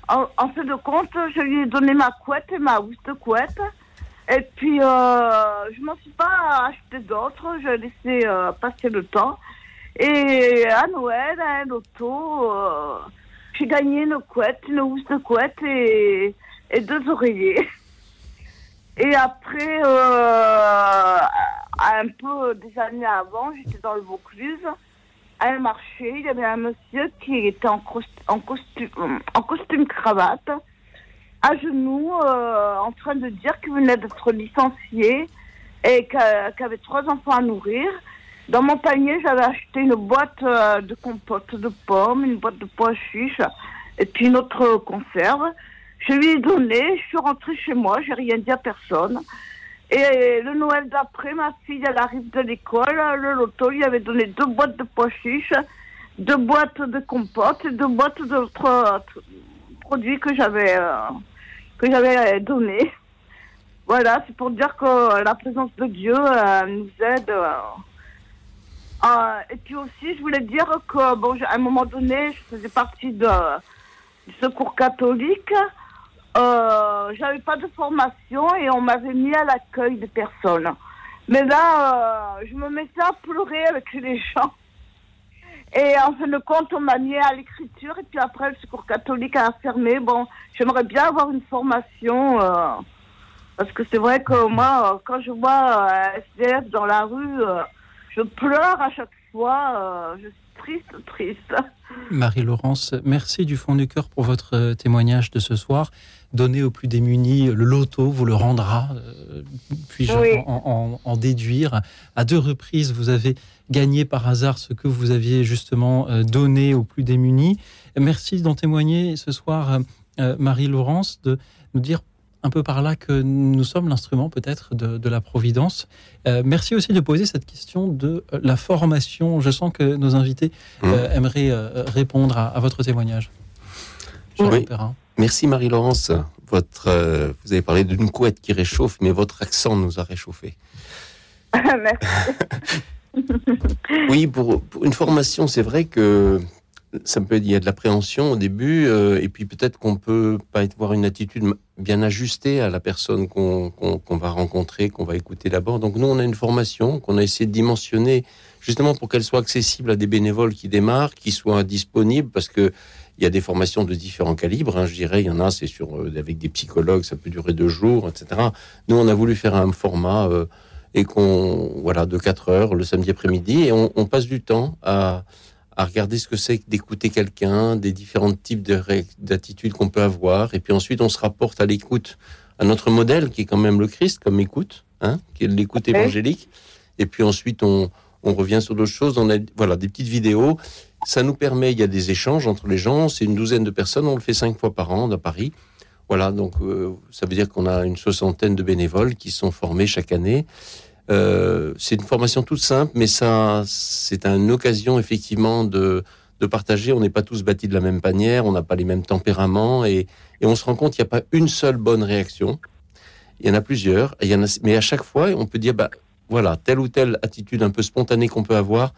en, en fin de compte, je lui ai donné ma couette et ma housse de couette. Et puis, euh, je m'en suis pas acheté d'autres, j'ai laissé euh, passer le temps. Et à Noël, à un loto, j'ai gagné une couette, une housse de couette et, et deux oreillers. Et après, un peu des années avant, j'étais dans le Vaucluse, à un marché, il y avait un monsieur qui était en, cos- en costume, en costume cravate, à genoux, euh, en train de dire qu'il venait d'être licencié et qu'il avait trois enfants à nourrir. Dans mon panier, j'avais acheté une boîte euh, de compote de pommes, une boîte de pois chiches et puis une autre conserve. Je lui ai donné, je suis rentrée chez moi, j'ai rien dit à personne. Et le Noël d'après, ma fille, elle arrive de l'école, le loto lui avait donné deux boîtes de pois chiches, deux boîtes de compote et deux boîtes d'autres euh, produits que j'avais euh, que j'avais donné. Voilà, c'est pour dire que la présence de Dieu euh, nous aide euh, Euh, et puis aussi, je voulais dire que, bon, à un moment donné, je faisais partie du secours catholique. Euh, J'avais pas de formation et on m'avait mis à l'accueil des personnes. Mais là, euh, je me mettais à pleurer avec les gens. Et en fin de compte, on m'a mis à l'écriture et puis après, le secours catholique a fermé. Bon, j'aimerais bien avoir une formation. Euh, parce que c'est vrai que moi, quand je vois SDF dans la rue, je pleure à chaque fois. Triste, triste. Marie-Laurence, merci du fond du cœur pour votre euh, témoignage de ce soir. Donner aux plus démunis le loto vous le rendra. euh, Puis-je Oui. en, en- en déduire À deux reprises, vous avez gagné par hasard ce que vous aviez justement euh, donné aux plus démunis. Merci d'en témoigner ce soir, euh, Marie-Laurence, de nous dire un peu par là que nous sommes l'instrument peut-être de, de la Providence. Euh, merci aussi de poser cette question de euh, la formation. Je sens que nos invités euh, aimeraient euh, répondre à, à votre témoignage. Oui. Perrin. Merci Marie-Laurence. Votre, euh, vous avez parlé d'une couette qui réchauffe, mais votre accent nous a réchauffé. *laughs* Merci. Oui, pour, pour une formation, c'est vrai que ça peut, il y a de l'appréhension au début, euh, et puis peut-être qu'on peut pas avoir une attitude bien ajustée à la personne qu'on va rencontrer, qu'on va écouter d'abord. Donc nous, on a une formation qu'on a essayé de dimensionner justement pour qu'elle soit accessible à des bénévoles qui démarrent, qui soient disponibles, parce que il y a des formations de différents calibres. hein, je dirais, il y en a, c'est sur euh, avec des psychologues, ça peut durer deux jours, etc. Nous, on a voulu faire un format. euh, et qu'on voilà de 4 heures le samedi après-midi et on passe du temps à, à regarder ce que c'est que d'écouter quelqu'un, des différents types d'attitudes qu'on peut avoir. Et puis ensuite on se rapporte à l'écoute à notre modèle qui est quand même le Christ comme écoute, hein, qui est l'écoute évangélique. Et puis ensuite on, on revient sur d'autres choses, on a voilà des petites vidéos, ça nous permet il y a des échanges entre les gens, c'est une douzaine de personnes, on le fait cinq fois par an à Paris. Voilà, donc euh, ça veut dire qu'on a une soixantaine de bénévoles qui sont formés chaque année. Euh, c'est une formation toute simple, mais ça, c'est une occasion effectivement de, de partager. On n'est pas tous bâtis de la même manière, on n'a pas les mêmes tempéraments, et, et on se rend compte qu'il n'y a pas une seule bonne réaction. Il y en a plusieurs, et il y en a, mais à chaque fois, on peut dire, bah, voilà, telle ou telle attitude un peu spontanée qu'on peut avoir,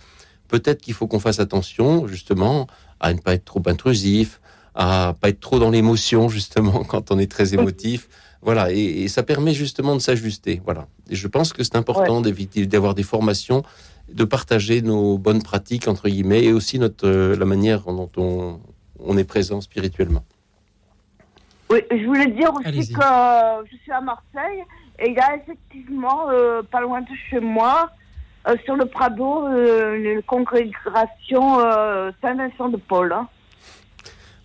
peut-être qu'il faut qu'on fasse attention, justement, à ne pas être trop intrusif, à pas être trop dans l'émotion, justement, *laughs* quand on est très émotif. Voilà, et, et ça permet justement de s'ajuster. Voilà. Et je pense que c'est important d'éviter d'avoir des formations, de partager nos bonnes pratiques entre guillemets, et aussi notre euh, la manière dont on, on est présent spirituellement. Oui, je voulais dire aussi que euh, je suis à Marseille et il y a effectivement, euh, pas loin de chez moi, euh, sur le Prado, euh, une congrégation euh, Saint-Vincent de Paul. hein.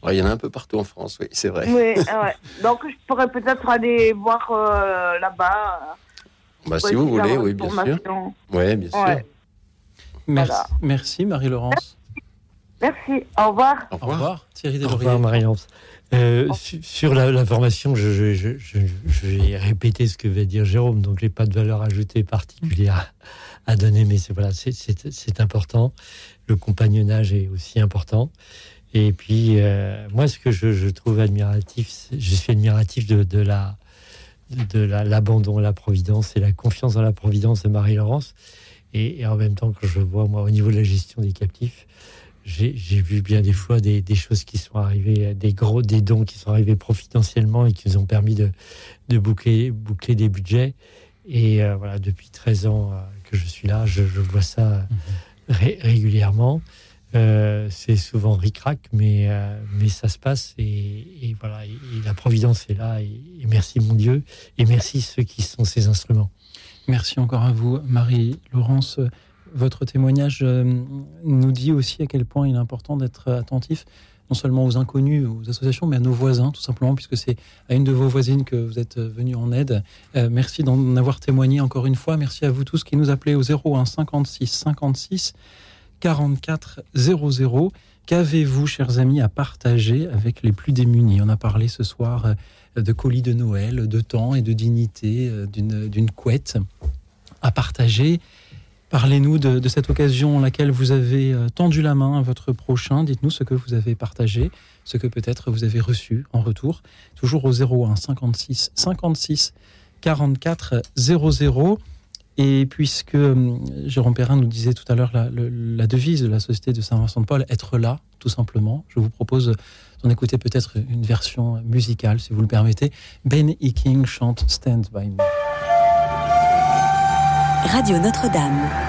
Ouais, il y en a un peu partout en France, oui, c'est vrai. Oui, ah ouais. *laughs* Donc je pourrais peut-être aller voir euh, là-bas. Bah, pour si vous voulez, oui, bien sûr. Ouais, bien sûr. Ouais. Merci, Voilà. merci Marie-Laurence. Merci, au revoir. Au Au revoir. revoir Thierry Au Deslauriers. revoir, Marie-Lance. Euh, su- sur la, la formation, je, je, je, je- je vais répéter ce que va dire Jérôme, donc j'ai pas de valeur ajoutée particulière à, à donner, mais c'est voilà, c'est important. Le compagnonnage est aussi important. Et puis, euh, moi, ce que je, je trouve admiratif, je suis admiratif de, de la de la- l'abandon à la providence et la confiance dans la providence de Marie-Laurence. Et, et en même temps, quand je vois, moi, au niveau de la gestion des captifs, j'ai vu bien des fois des, des choses qui sont arrivées, des gros, des dons qui sont arrivés providentiellement et qui nous ont permis de, de boucler, boucler des budgets. Et euh, voilà, depuis 13 ans euh, que je suis là, je, je vois ça ré- régulièrement. Euh, c'est souvent ric-rac, mais, euh, mais ça se passe et, voilà, et, la providence est là. Et, merci mon Dieu, et merci ceux qui sont ces instruments. Merci encore à vous, Marie-Laurence. Votre témoignage euh, nous dit aussi à quel point il est important d'être attentif, non seulement aux inconnus, aux associations, mais à nos voisins, tout simplement, puisque c'est à une de vos voisines que vous êtes venu en aide. Merci d'en avoir témoigné encore une fois. Merci à vous tous qui nous appelez au 01 56 56 44 00. Qu'avez-vous, chers amis, à partager avec les plus démunis On a parlé ce soir euh, de colis de Noël, de temps et de dignité, euh, d'une couette à partager. Parlez-nous de, de cette occasion laquelle vous avez euh, tendu la main à votre prochain. Dites-nous ce que vous avez partagé, ce que peut-être vous avez reçu en retour. Toujours au 01 56 56 44 00. Et puisque euh, Jérôme Perrin nous disait tout à l'heure la, devise de la Société de Saint-Vincent-de-Paul, être là, tout simplement, je vous propose d'en écouter peut-être une version musicale, si vous le permettez. Ben E. King chante Stand By Me. Radio Notre-Dame.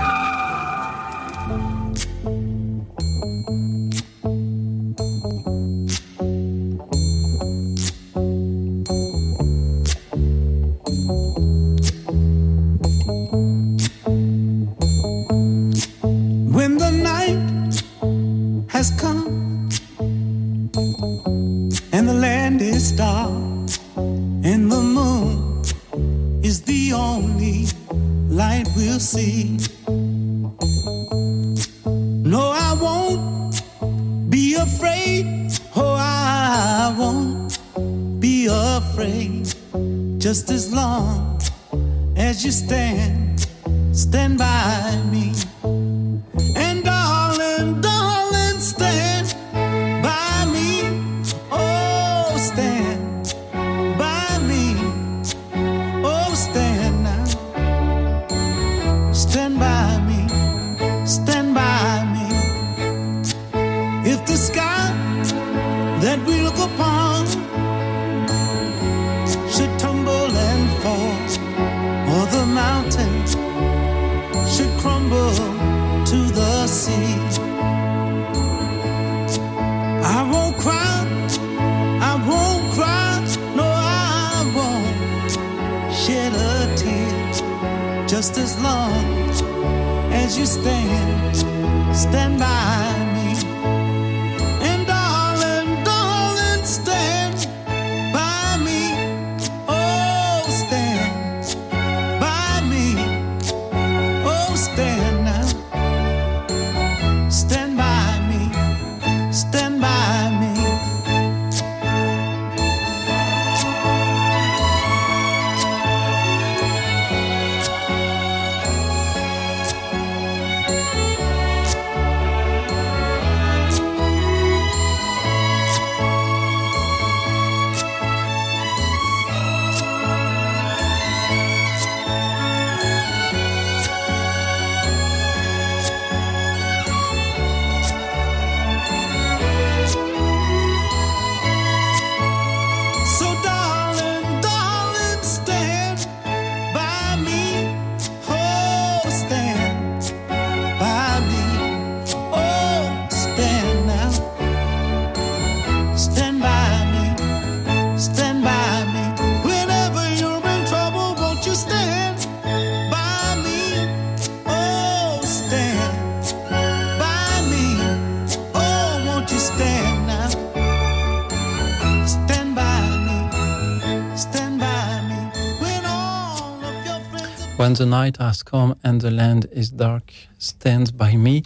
The night has come and the land is dark, stand by me.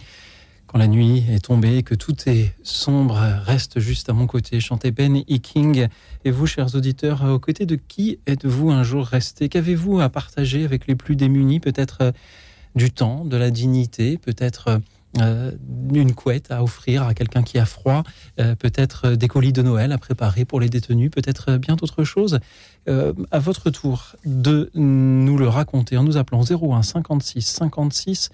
Quand la nuit est tombée, que tout est sombre, reste juste à mon côté. Chantez Ben E. King. Et vous, chers auditeurs, aux côtés de qui êtes-vous un jour resté? Qu'avez-vous à partager avec les plus démunis? Peut-être euh, du temps, de la dignité, peut-être euh, une couette à offrir à quelqu'un qui a froid, euh, peut-être des colis de Noël à préparer pour les détenus, peut-être bien d'autres choses. Euh, à votre tour de nous le raconter en nous appelant 01 56 56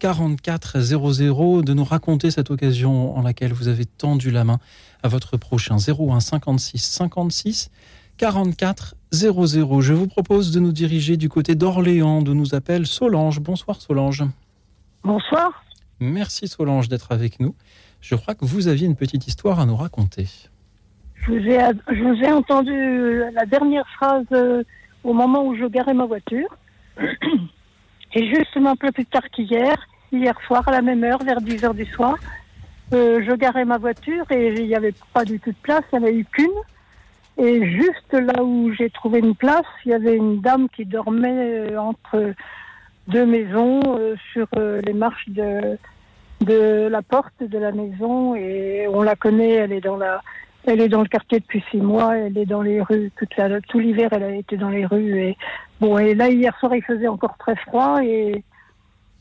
44 00, de nous raconter cette occasion en laquelle vous avez tendu la main à votre prochain 01 56 56 44 00. Je vous propose de nous diriger du côté d'Orléans, de nous appelle Solange. Bonsoir Solange. Bonsoir. Merci Solange d'être avec nous. Je crois que vous aviez une petite histoire à nous raconter. Je vous ai, entendu la dernière phrase euh, au moment où je garais ma voiture. *clears throat* Et justement, un peu plus tard qu'hier, hier soir, à la même heure, vers 10 heures du soir, euh, je garais ma voiture et il n'y avait pas du tout de place, il n'y en avait eu qu'une. Et juste là où j'ai trouvé une place, il y avait une dame qui dormait euh, entre deux maisons sur les marches de, de la porte de la maison et on la connaît, elle est dans la elle est dans le quartier depuis six mois, elle est dans les rues toute la, tout l'hiver, elle a été dans les rues. Et bon, et là hier soir il faisait encore très froid et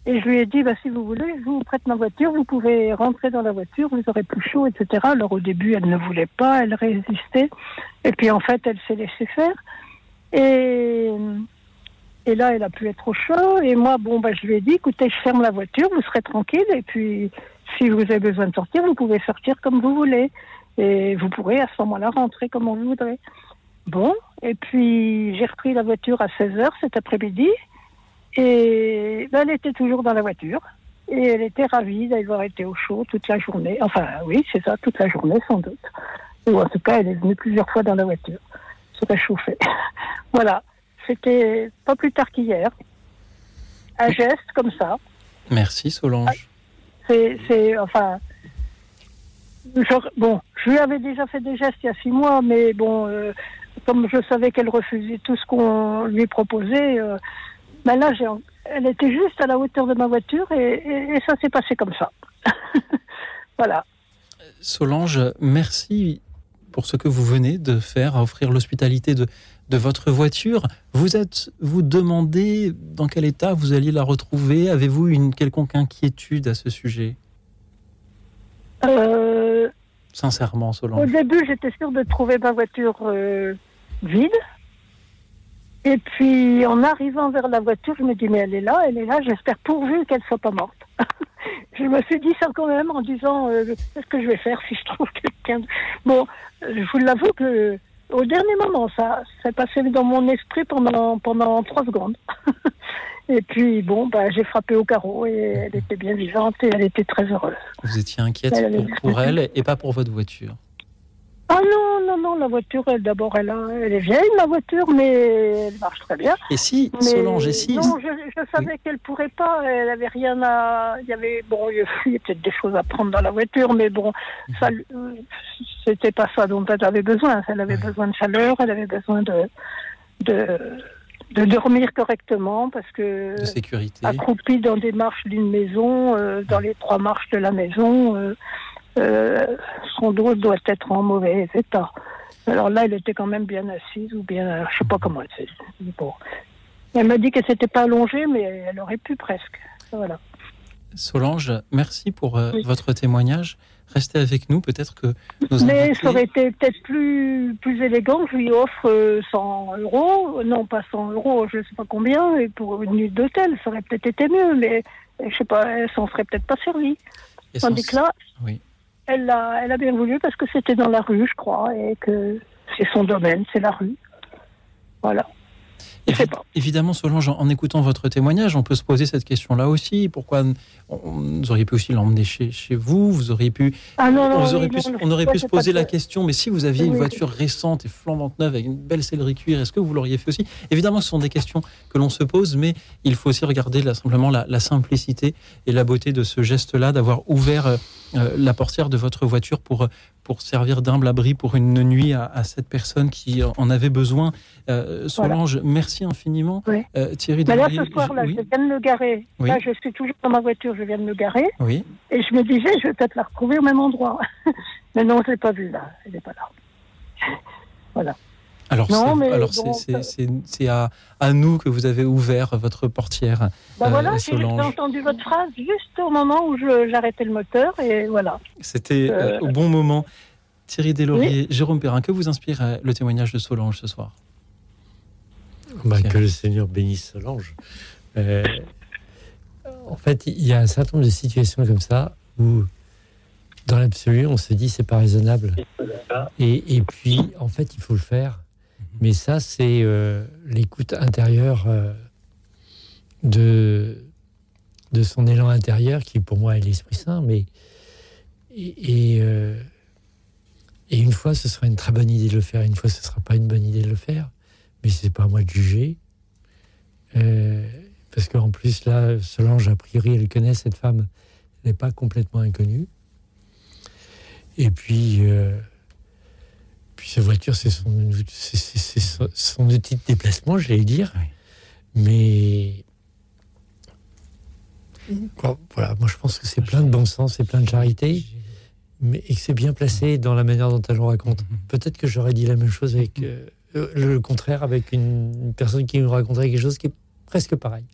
et je lui ai dit bah si vous voulez, je vous prête ma voiture, vous pouvez rentrer dans la voiture, vous aurez plus chaud, etc. Alors au début elle ne voulait pas, elle résistait et puis en fait elle s'est laissée faire et Et là, elle a pu être au chaud. Et moi, bon, bah, je lui ai dit, écoutez, je ferme la voiture, vous serez tranquille. Et puis, si vous avez besoin de sortir, vous pouvez sortir comme vous voulez. Et vous pourrez à ce moment-là rentrer comme vous voudrez. Bon, et puis j'ai repris la voiture à 16h cet après-midi. Et ben, elle était toujours dans la voiture. Et elle était ravie d'avoir été au chaud toute la journée. Enfin, oui, c'est ça, toute la journée sans doute. Ou en tout cas, elle est venue plusieurs fois dans la voiture, se réchauffer. *laughs* voilà, c'était pas plus tard qu'hier. Un geste comme ça. Merci Solange. C'est, c'est, enfin, je- bon, je lui avais déjà fait des gestes il y a six mois, mais bon, euh, comme je savais qu'elle refusait tout ce qu'on lui proposait, euh, ben là, elle était juste à la hauteur de ma voiture et, et- et ça s'est passé comme ça. *laughs* voilà. Solange, merci pour ce que vous venez de faire, à offrir l'hospitalité de, de votre voiture. Vous êtes, vous demandez dans quel état vous alliez la retrouver. Avez-vous une quelconque inquiétude à ce sujet? Euh, Sincèrement, Au Solange. début, j'étais sûre de trouver ma voiture euh, vide. Et puis, en arrivant vers la voiture, je me dis, mais elle est là, elle est là, j'espère pourvu qu'elle soit pas morte. *laughs* je me suis dit ça quand même en disant, euh, qu'est-ce que je vais faire si je trouve quelqu'un? Bon, je vous l'avoue que au dernier moment, ça s'est passé dans mon esprit pendant, pendant trois secondes. *laughs* et puis, bon, bah, j'ai frappé au carreau et elle était bien vivante et elle était très heureuse. Vous étiez inquiète Elle avait pour, pour *laughs* elle et pas pour votre voiture. Ah non, non, non, la voiture, elle, d'abord, elle, elle est vieille, ma voiture, mais elle marche très bien. Et si, Mais Solange, et si Non, je, je savais qu'elle pourrait pas, elle avait rien à... Il y avait, bon, il y a *laughs* peut-être des choses à prendre dans la voiture, mais bon, ça, euh, c'était pas ça dont elle avait besoin. Elle avait besoin de chaleur, elle avait besoin de, de, de dormir correctement, parce que... de sécurité accroupie dans des marches d'une maison, euh, dans les trois marches de la maison, euh, euh, son dos doit être en mauvais état. Alors là, elle était quand même bien assise, ou bien, je sais pas comment elle s'est. Bon. Elle m'a dit qu'elle s'était pas allongée, mais elle aurait pu presque. Voilà. Solange, merci pour euh, Oui. votre témoignage. Restez avec nous, peut-être que nos Mais invités- ça aurait été peut-être plus, plus élégant. Je lui offre euh, 100 euros, non pas 100 euros, je sais pas combien, et pour une nuit d'hôtel, ça aurait peut-être été mieux, mais je sais pas, elle s'en serait peut-être pas servie. Tandis que là, Oui. Elle a, elle a bien voulu parce que c'était dans la rue, je crois, et que c'est son domaine, c'est la rue. Voilà. Je sais Évi- pas. Évidemment, Solange, en en écoutant votre témoignage, on peut se poser cette question-là aussi. Pourquoi on- vous auriez pu aussi l'emmener chez, chez vous? Vous auriez pu, Ah non, non, on, oui, aurait pu, on aurait pu se poser la que- question. Mais si vous aviez une Oui. voiture récente et flambante neuve avec une belle sellerie cuir, est-ce que vous l'auriez fait aussi? Évidemment, ce sont des questions que l'on se pose, mais il faut aussi regarder là, simplement la, la simplicité et la beauté de ce geste-là, d'avoir ouvert euh, euh, la portière de votre voiture pour pour servir d'humble abri pour une nuit à, à cette personne qui en avait besoin. Euh, Solange, merci infiniment. Oui. Euh, Thierry Mais là, ce soir-là, oui, je viens de me garer. Oui. Là, je suis toujours dans ma voiture, je viens de me garer. oui. Et je me disais, je vais peut-être la retrouver au même endroit. *laughs* Mais non, je l'ai pas vue là. Elle n'est pas là. *laughs* Voilà. Alors, Non, c'est- mais alors bon, c'est- ça- c'est c'est- c'est à, à nous que vous avez ouvert votre portière. Ben Euh, voilà, j'ai entendu votre phrase juste au moment où je- j'arrêtais le moteur et voilà. C'était euh, Euh, au bon moment. Thierry Deslauriers, Jérôme Perrin, que vous inspire le témoignage de Solange ce soir? Bah, que le Seigneur bénisse Solange. Euh, en fait, il y a un certain nombre de situations comme ça où, dans l'absolu, on se dit c'est pas raisonnable. Et, et puis, en fait, il faut le faire. Mais ça, c'est euh, l'écoute intérieure euh, de, de son élan intérieur, qui pour moi est l'Esprit Saint. Mais, et, euh, et une fois, ce sera une très bonne idée de le faire. Une fois, ce sera pas une bonne idée de le faire mais c'est pas à moi de juger. Parce qu'en plus, là, Solange, a priori, elle connaît cette femme, elle n'est pas complètement inconnue. Et puis, puis sa voiture, c'est son, son, son outil de déplacement, j'allais dire. Mais quoi, voilà, moi je pense que c'est plein de bon sens, c'est plein de charité, mais et que c'est bien placé dans la manière dont elle le raconte. Peut-être que j'aurais dit la même chose avec euh, euh, le contraire avec une, une personne qui nous raconterait quelque chose qui est presque pareil.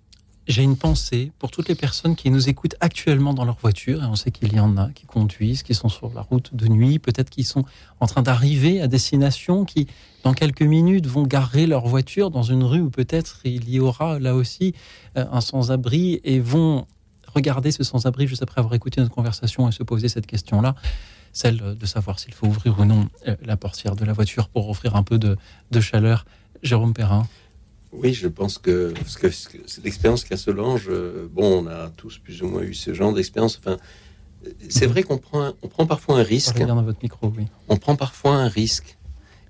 J'ai une pensée pour toutes les personnes qui nous écoutent actuellement dans leur voiture, et on sait qu'il y en a qui conduisent, qui sont sur la route de nuit, peut-être qui sont en train d'arriver à destination, qui dans quelques minutes vont garer leur voiture dans une rue où peut-être il y aura là aussi euh, un sans-abri et vont regarder ce sans-abri juste après avoir écouté notre conversation et se poser cette question-là, celle de savoir s'il faut ouvrir ou non euh, la portière de la voiture pour offrir un peu de, de chaleur. Jérôme Perrin. Oui, je pense que, que c'est l'expérience qu'a Solange. Euh, bon, on a tous plus ou moins eu ce genre d'expérience. Enfin, c'est vrai qu'on prend, on prend parfois un risque. dans votre micro, oui. On prend parfois un risque.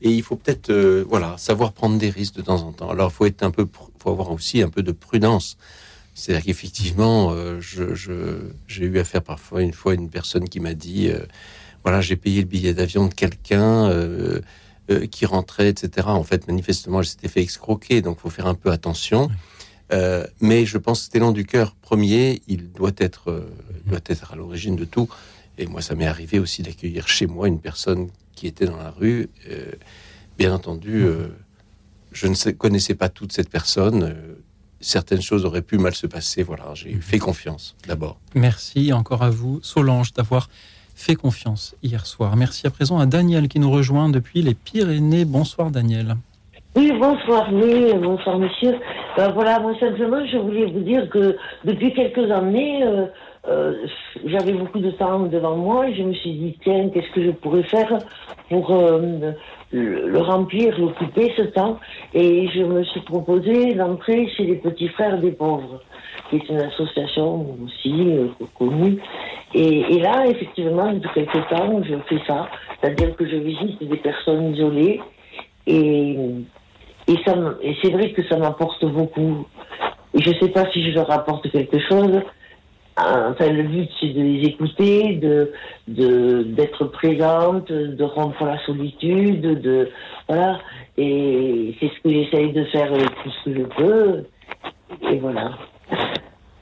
Et il faut peut-être, euh, voilà, savoir prendre des risques de temps en temps. Alors, il faut être un peu, faut avoir aussi un peu de prudence. C'est-à-dire qu'effectivement, euh, je, j'ai eu affaire parfois une fois à une personne qui m'a dit, voilà, j'ai payé le billet d'avion de quelqu'un. Euh, qui rentrait, etc. En fait, manifestement, elle s'était fait excroquer, donc faut faire un peu attention. Euh, mais je pense que cet élan du cœur premier, il doit être, euh, doit être à l'origine de tout. Et moi, ça m'est arrivé aussi d'accueillir chez moi une personne qui était dans la rue. bien entendu, je ne connaissais pas toute cette personne. certaines choses auraient pu mal se passer. Voilà, j'ai fait confiance d'abord. Merci encore à vous, Solange, d'avoir fait confiance hier soir. Merci à présent à Daniel qui nous rejoint depuis les Pyrénées. Bonsoir Daniel. Oui, bonsoir, oui, bonsoir monsieur. Ben, voilà, moi simplement, je voulais vous dire que depuis quelques années, euh, euh, j'avais beaucoup de temps devant moi et je me suis dit, tiens, qu'est-ce que je pourrais faire pour euh, le, remplir, l'occuper ce temps? Et je me suis proposé d'entrer chez les petits frères des pauvres, qui est une association aussi connue et, là, effectivement, depuis quelques temps, je fais ça. C'est-à-dire que je visite des personnes isolées. Et, et, et c'est vrai que ça m'apporte beaucoup. Je ne sais pas si je leur apporte quelque chose. Enfin, le but, c'est de les écouter, de, d'être présente, de rompre la solitude, de, voilà. Et c'est ce que j'essaye de faire le plus que je peux. Et voilà.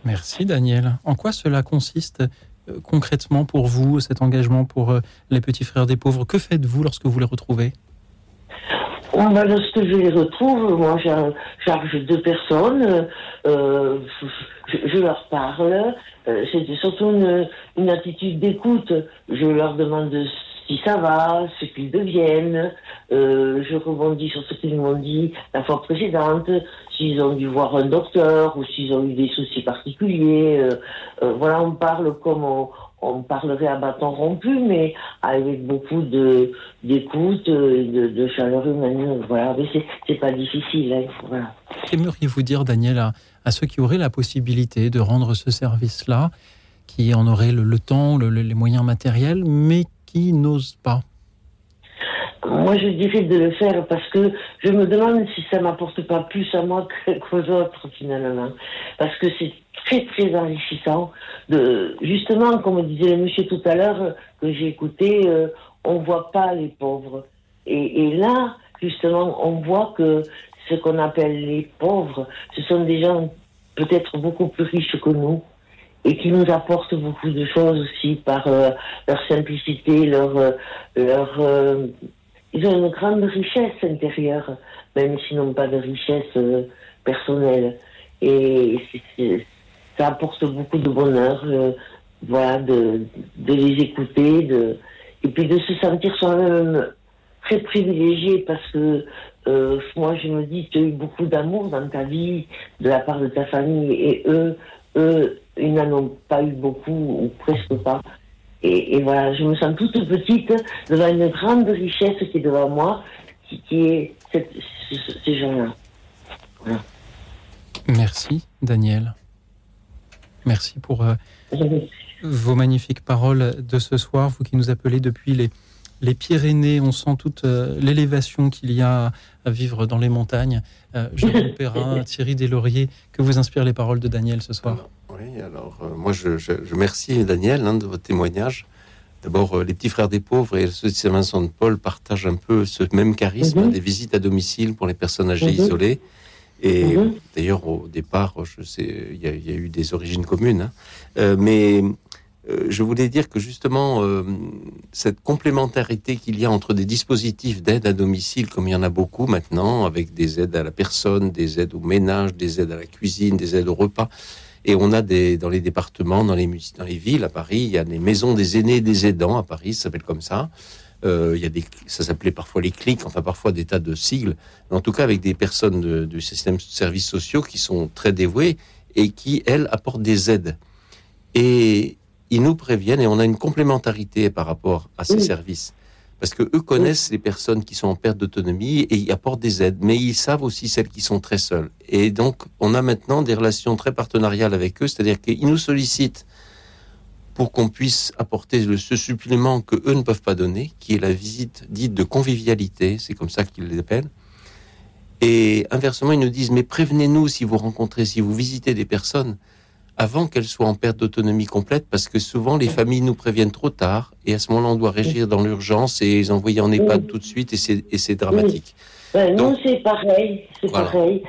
Merci, Daniel. En quoi cela consiste euh, concrètement pour vous, cet engagement pour euh, les petits frères des pauvres? Que faites-vous lorsque vous les retrouvez? Oh, ben, lorsque je les retrouve, moi j'ai charge deux personnes, euh, je, leur parle, c'est surtout une, une attitude d'écoute. Je leur demande si ça va, ce qu'ils deviennent. Euh, je rebondis sur ce qu'ils m'ont dit la fois précédente, s'ils ont dû voir un docteur ou s'ils ont eu des soucis particuliers. Euh, euh, voilà, on parle comme on, parlerait à bâton rompu, mais avec beaucoup de d'écoute, de, de, chaleur humaine. Voilà, mais c'est pas difficile. Hein, voilà. Qu'aimeriez-vous dire, Daniel, à, à, ceux qui auraient la possibilité de rendre ce service-là, qui en auraient le, temps, les moyens matériels, mais qui n'osent pas? Moi, je dirais de le faire parce que je me demande si ça m'apporte pas plus à moi qu'aux autres finalement. Parce que c'est très très enrichissant. De, justement, comme disait le monsieur tout à l'heure que j'ai écouté, euh, on voit pas les pauvres. Et, et, là, justement, on voit que ce qu'on appelle les pauvres, ce sont des gens peut-être beaucoup plus riches que nous, et qui nous apportent beaucoup de choses aussi par euh, leur simplicité, leur, euh, leur euh, ils ont une grande richesse intérieure, même s'ils n'ont pas de richesse personnelle. Et ça apporte beaucoup de bonheur, voilà, de, les écouter, de, et puis de se sentir soi-même très privilégié parce que moi je me dis tu as eu beaucoup d'amour dans ta vie de la part de ta famille et eux eux ils n'en ont pas eu beaucoup, ou presque pas. Et, voilà, je me sens toute petite devant une grande richesse qui est devant moi, qui, est ces gens-là. Merci, Daniel. Merci pour euh, vos magnifiques paroles de ce soir, vous qui nous appelez depuis les, les Pyrénées. On sent toute euh, l'élévation qu'il y a à vivre dans les montagnes. Euh, Jérôme *laughs* Perrin, Thierry Deslauriers, que vous inspirent les paroles de Daniel ce soir? Oui, alors euh, moi je, je, remercie Daniel hein, de votre témoignage. D'abord, euh, les petits frères des pauvres et ceux de Saint-Vincent de Paul partagent un peu ce même charisme mhm. des visites à domicile pour les personnes âgées mhm. isolées. Et mhm. D'ailleurs, au départ, je sais, il y, a eu des origines communes. Hein. Euh, mais euh, je voulais dire que justement, euh, cette complémentarité qu'il y a entre des dispositifs d'aide à domicile, comme il y en a beaucoup maintenant, avec des aides à la personne, des aides au ménage, des aides à la cuisine, des aides au repas, et on a des, dans les départements, dans les, dans les villes, à Paris, il y a des maisons des aînés des aidants, à Paris, ça s'appelle comme ça. Euh, il y a des, ça s'appelait parfois les clics, enfin parfois des tas de sigles, mais en tout cas avec des personnes du système de services sociaux qui sont très dévouées et qui, elles, apportent des aides. Et ils nous préviennent et on a une complémentarité par rapport à ces services. Parce que eux connaissent les personnes qui sont en perte d'autonomie et ils apportent des aides, mais ils savent aussi celles qui sont très seules. Et donc, on a maintenant des relations très partenariales avec eux, c'est-à-dire qu'ils nous sollicitent pour qu'on puisse apporter le, ce supplément que eux ne peuvent pas donner, qui est la visite dite de convivialité, c'est comme ça qu'ils l'appellent. Et inversement, ils nous disent, mais prévenez-nous si vous rencontrez, si vous visitez des personnes, avant qu'elles soient en perte d'autonomie complète, parce que souvent les familles nous préviennent trop tard, et à ce moment-là, on doit régir dans l'urgence et les envoyer en EHPAD tout de suite, et c'est dramatique. Ben, nous, c'est pareil, c'est pareil.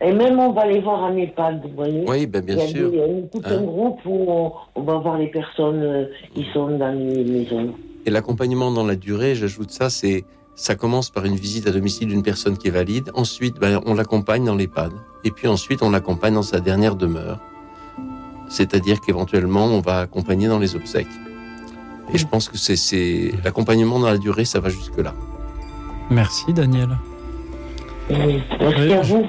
Et même on va les voir en EHPAD, vous voyez. Oui, ben, bien sûr. Il y a tout un hein. groupe où on, va voir les personnes euh, qui sont dans les maisons. Et l'accompagnement dans la durée, j'ajoute ça, c'est ça commence par une visite à domicile d'une personne qui est valide. Ensuite, ben, on l'accompagne dans l'EHPAD. Et puis ensuite, on l'accompagne dans sa dernière demeure c'est-à-dire qu'éventuellement on va accompagner dans les obsèques. Et je pense que c'est l'accompagnement dans la durée, ça va jusque-là. Merci Daniel. merci à vous.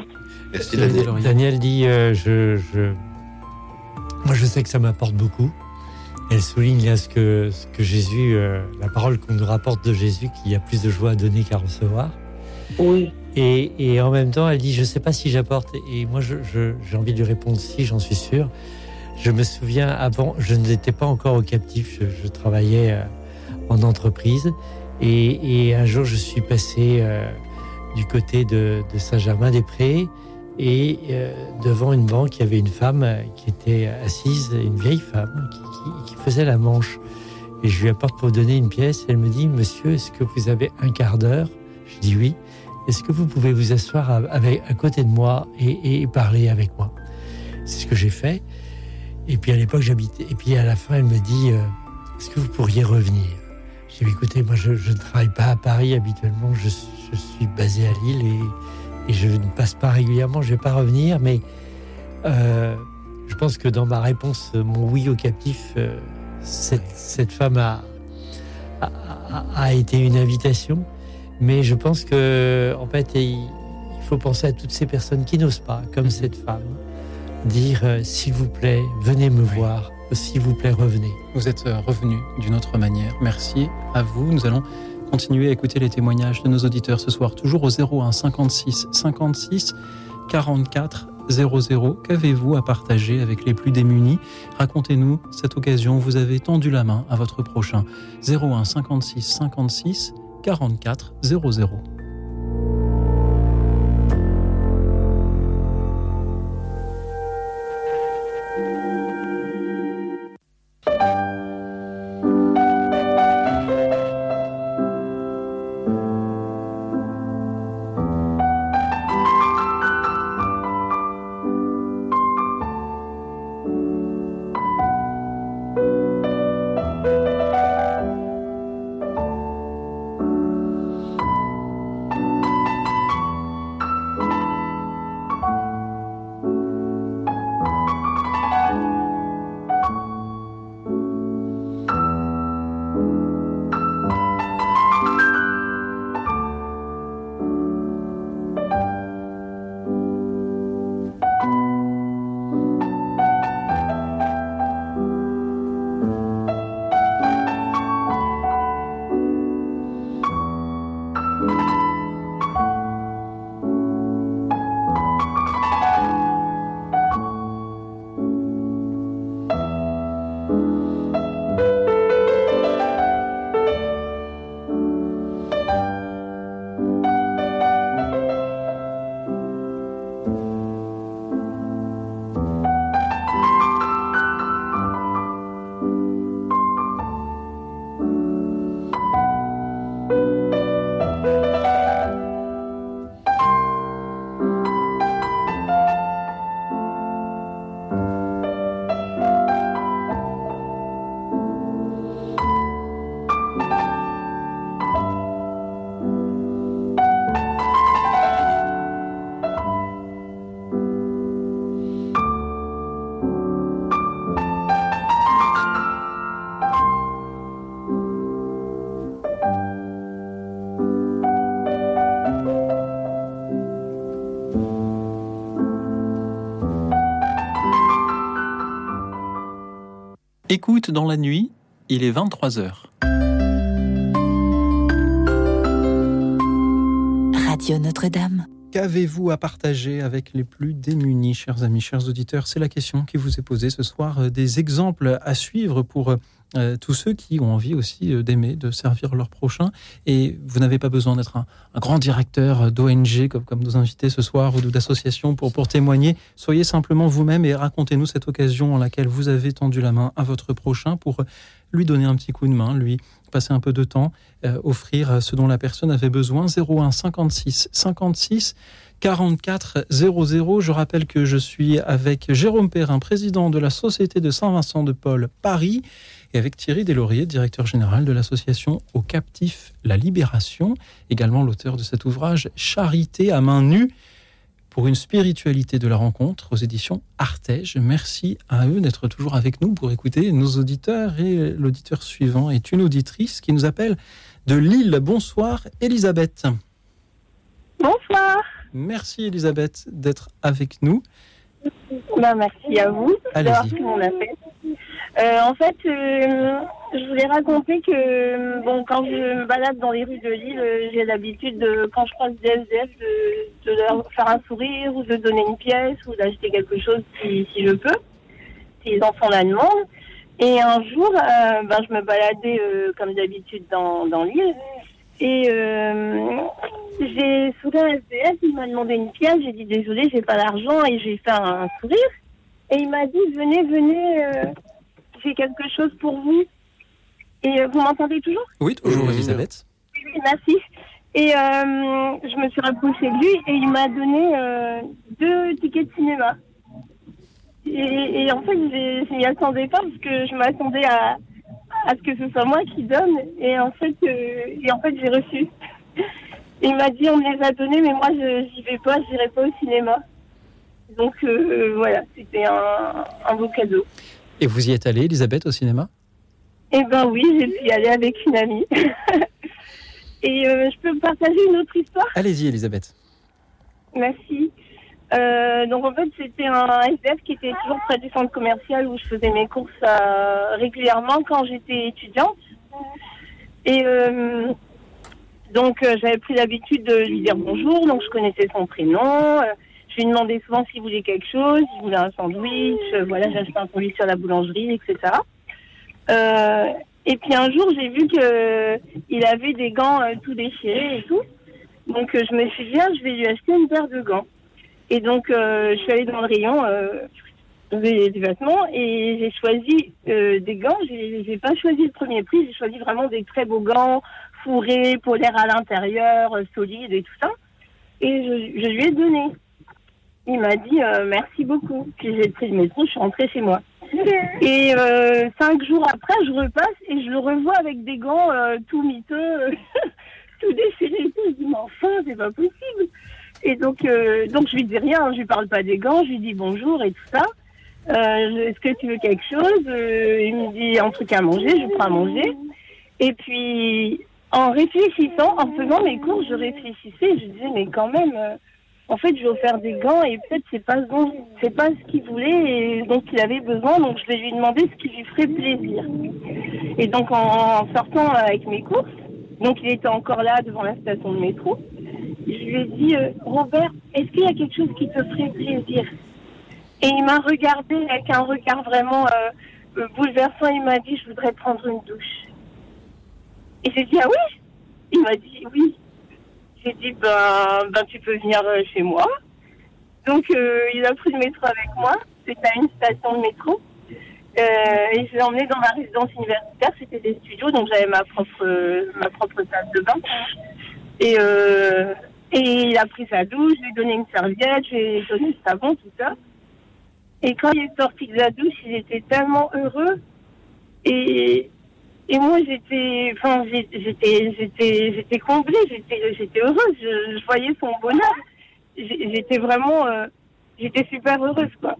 Merci Daniel. Daniel dit euh, je, Moi je sais que ça m'apporte beaucoup. Elle souligne ce que, ce que Jésus, euh, la parole qu'on nous rapporte de Jésus, qu'il y a plus de joie à donner qu'à recevoir. Oui. Et, et, en même temps, elle dit, je ne sais pas si j'apporte. Et moi, j'ai je, envie de lui répondre si, j'en suis sûr. Je me souviens, avant, je n'étais pas encore au captif, je, travaillais euh, en entreprise. Et, un jour, je suis passé euh, du côté de, Saint-Germain-des-Prés. Et euh, devant une banque, il y avait une femme qui était assise, une vieille femme, qui, faisait la manche. Et je lui apporte pour donner une pièce. Elle me dit, Monsieur, est-ce que vous avez un quart d'heure? Je dis oui. Est-ce que vous pouvez vous asseoir à côté de moi et, parler avec moi? C'est ce que j'ai fait. Et puis à l'époque, j'habitais. Et puis à la fin, elle me dit euh, Est-ce que vous pourriez revenir? J'ai dit Écoutez, moi, je, ne travaille pas à Paris habituellement. Je, suis basé à Lille je ne passe pas régulièrement. Je ne vais pas revenir. Mais euh, je pense que dans ma réponse, mon oui au captif, euh, cette, femme a, a, été une invitation. Mais je pense que, en fait, il faut penser à toutes ces personnes qui n'osent pas, comme cette femme dire euh, s'il vous plaît, venez me voir, s'il vous plaît, revenez. Vous êtes euh, revenu d'une autre manière. Merci à vous. Nous allons continuer à écouter les témoignages de nos auditeurs ce soir, toujours au 01 56 56 44 00. Qu'avez-vous à partager avec les plus démunis? Racontez-nous cette occasion. Vous avez tendu la main à votre prochain. 01 56 56 44 00. Écoute dans la nuit, il est 23h. Radio Notre-Dame. Qu'avez-vous à partager avec les plus démunis, chers amis, chers auditeurs? C'est la question qui vous est posée ce soir. Euh, Des exemples à suivre pour euh, tous ceux qui ont envie aussi euh, d'aimer, de servir leur prochain. Et vous n'avez pas besoin d'être un, grand directeur d'ONG comme, comme nos invités ce soir ou d'associations pour, pour témoigner. Soyez simplement vous-même et racontez-nous cette occasion en laquelle vous avez tendu la main à votre prochain pour lui donner un petit coup de main, lui passer un peu de temps, euh, offrir ce dont la personne avait besoin. 01 56 56 44 00. Je rappelle que je suis avec Jérôme Perrin, président de la Société de Saint-Vincent de Paul Paris, et avec Thierry Deslauriers, directeur général de l'association Au Captif La Libération, également l'auteur de cet ouvrage Charité à main nue pour une spiritualité de la rencontre aux éditions Artege. Merci à eux d'être toujours avec nous pour écouter nos auditeurs. Et l'auditeur suivant est une auditrice qui nous appelle de Lille. Bonsoir, Elisabeth. Bonsoir. Merci, Elisabeth, d'être avec nous. Bah, merci à vous d'avoir pris mon appel. Euh, en fait, euh, je voulais raconter que bon, quand je me balade dans les rues de Lille, euh, j'ai l'habitude de, quand je croise des SDF, de, de leur faire un sourire ou de donner une pièce ou d'acheter quelque chose si, si je peux, si les enfants la demandent. Et un jour, euh, ben, je me baladais comme d'habitude dans, dans l'île et j'ai souri à un SDF, il m'a demandé une pièce, j'ai dit désolé, j'ai pas d'argent et j'ai fait un sourire. Et il m'a dit venez, venez, euh, j'ai quelque chose pour vous. Et euh, vous m'entendez toujours? Oui, toujours, Elisabeth. Oui, merci. Et euh, je me suis rapprochée de lui et il m'a donné euh, deux tickets de cinéma. Et, et en fait, je m'y attendais pas parce que je m'attendais à, à ce que ce soit moi qui donne. Et en fait, euh, et en fait j'ai reçu. Il m'a dit on me les a donnés, mais moi je j'y vais pas, j'irai pas au cinéma. Donc euh, voilà, c'était un, un beau cadeau. Et vous y êtes allée, Elisabeth, au cinéma? Eh ben oui, j'ai pu y aller avec une amie. *laughs* Et euh, je peux vous partager une autre histoire? Allez-y, Elisabeth. Merci. Euh, donc en fait, c'était un SDF qui était toujours près du centre commercial où je faisais mes courses régulièrement quand j'étais étudiante. Et donc euh, j'avais pris l'habitude de lui dire bonjour, donc je connaissais son prénom. Euh, je lui demandais souvent s'il voulait quelque chose, s'il voulait un sandwich, euh, voilà, j'achetais un sandwich sur la boulangerie, etc. Euh, et puis un jour, j'ai vu que il avait des gants euh, tout déchirés et tout. Donc euh, je me suis dit, ah, je vais lui acheter une paire de gants. Et donc euh, je suis allée dans le rayon euh, des, des vêtements et j'ai choisi euh, des gants. J'ai pas choisi le premier prix, j'ai choisi vraiment des très beaux gants fourrés, polaires à l'intérieur, euh, solides et tout ça. Et je, je lui ai donné. Il m'a dit euh, merci beaucoup. Puis j'ai pris le métro, je suis rentrée chez moi. *laughs* Et euh, cinq jours après, je repasse et je le revois avec des gants euh, tout miteux, *laughs* tout déchirés et tout. Je dis, mais enfin, c'est pas possible. Et donc, donc je lui dis rien, je lui parle pas des gants, je lui dis bonjour et tout ça. Est-ce que tu veux quelque chose? Il me dit un truc à manger, je prends à manger. Et puis, en réfléchissant, en faisant mes cours, je réfléchissais, je disais, mais quand même, euh, en fait, je vais offert des gants et peut-être c'est pas ce c'est pas ce qu'il voulait et donc il avait besoin, donc je vais lui demander ce qui lui ferait plaisir. Et donc en sortant avec mes courses, donc il était encore là devant la station de métro, je lui ai dit euh, Robert, est-ce qu'il y a quelque chose qui te ferait plaisir? Et il m'a regardé avec un regard vraiment euh, bouleversant. Il m'a dit je voudrais prendre une douche. Et j'ai dit ah oui? Il m'a dit oui. J'ai dit ben, ben tu peux venir euh, chez moi. Donc euh, il a pris le métro avec moi. C'était à une station de métro. Euh, et je l'ai emmené dans ma résidence universitaire. C'était des studios, donc j'avais ma propre ma propre salle de bain. Et euh, et il a pris sa douche. Je lui ai donné une serviette, je lui ai donné le savon, tout ça. Et quand il est sorti de la douche, il était tellement heureux. Et et moi, j'étais, enfin, j'étais, j'étais, j'étais comblée, j'étais, j'étais heureuse. Je, voyais son bonheur. J'étais vraiment, euh, j'étais super heureuse, quoi.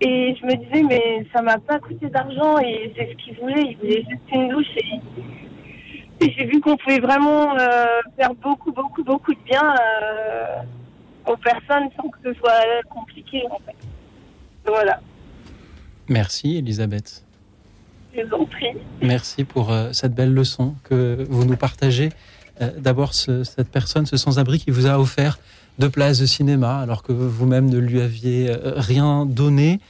Et je me disais, mais ça m'a pas coûté d'argent et c'est ce qu'il voulait. Il voulait juste une douche et, j'ai vu qu'on pouvait vraiment euh, faire beaucoup, beaucoup, beaucoup de bien euh, aux personnes sans que ce soit compliqué. Voilà. Merci, Elisabeth. Merci pour euh, cette belle leçon que vous nous partagez. Euh, D'abord, ce- cette personne, ce sans-abri qui vous a offert deux places de cinéma alors que vous-même ne lui aviez euh, rien donné.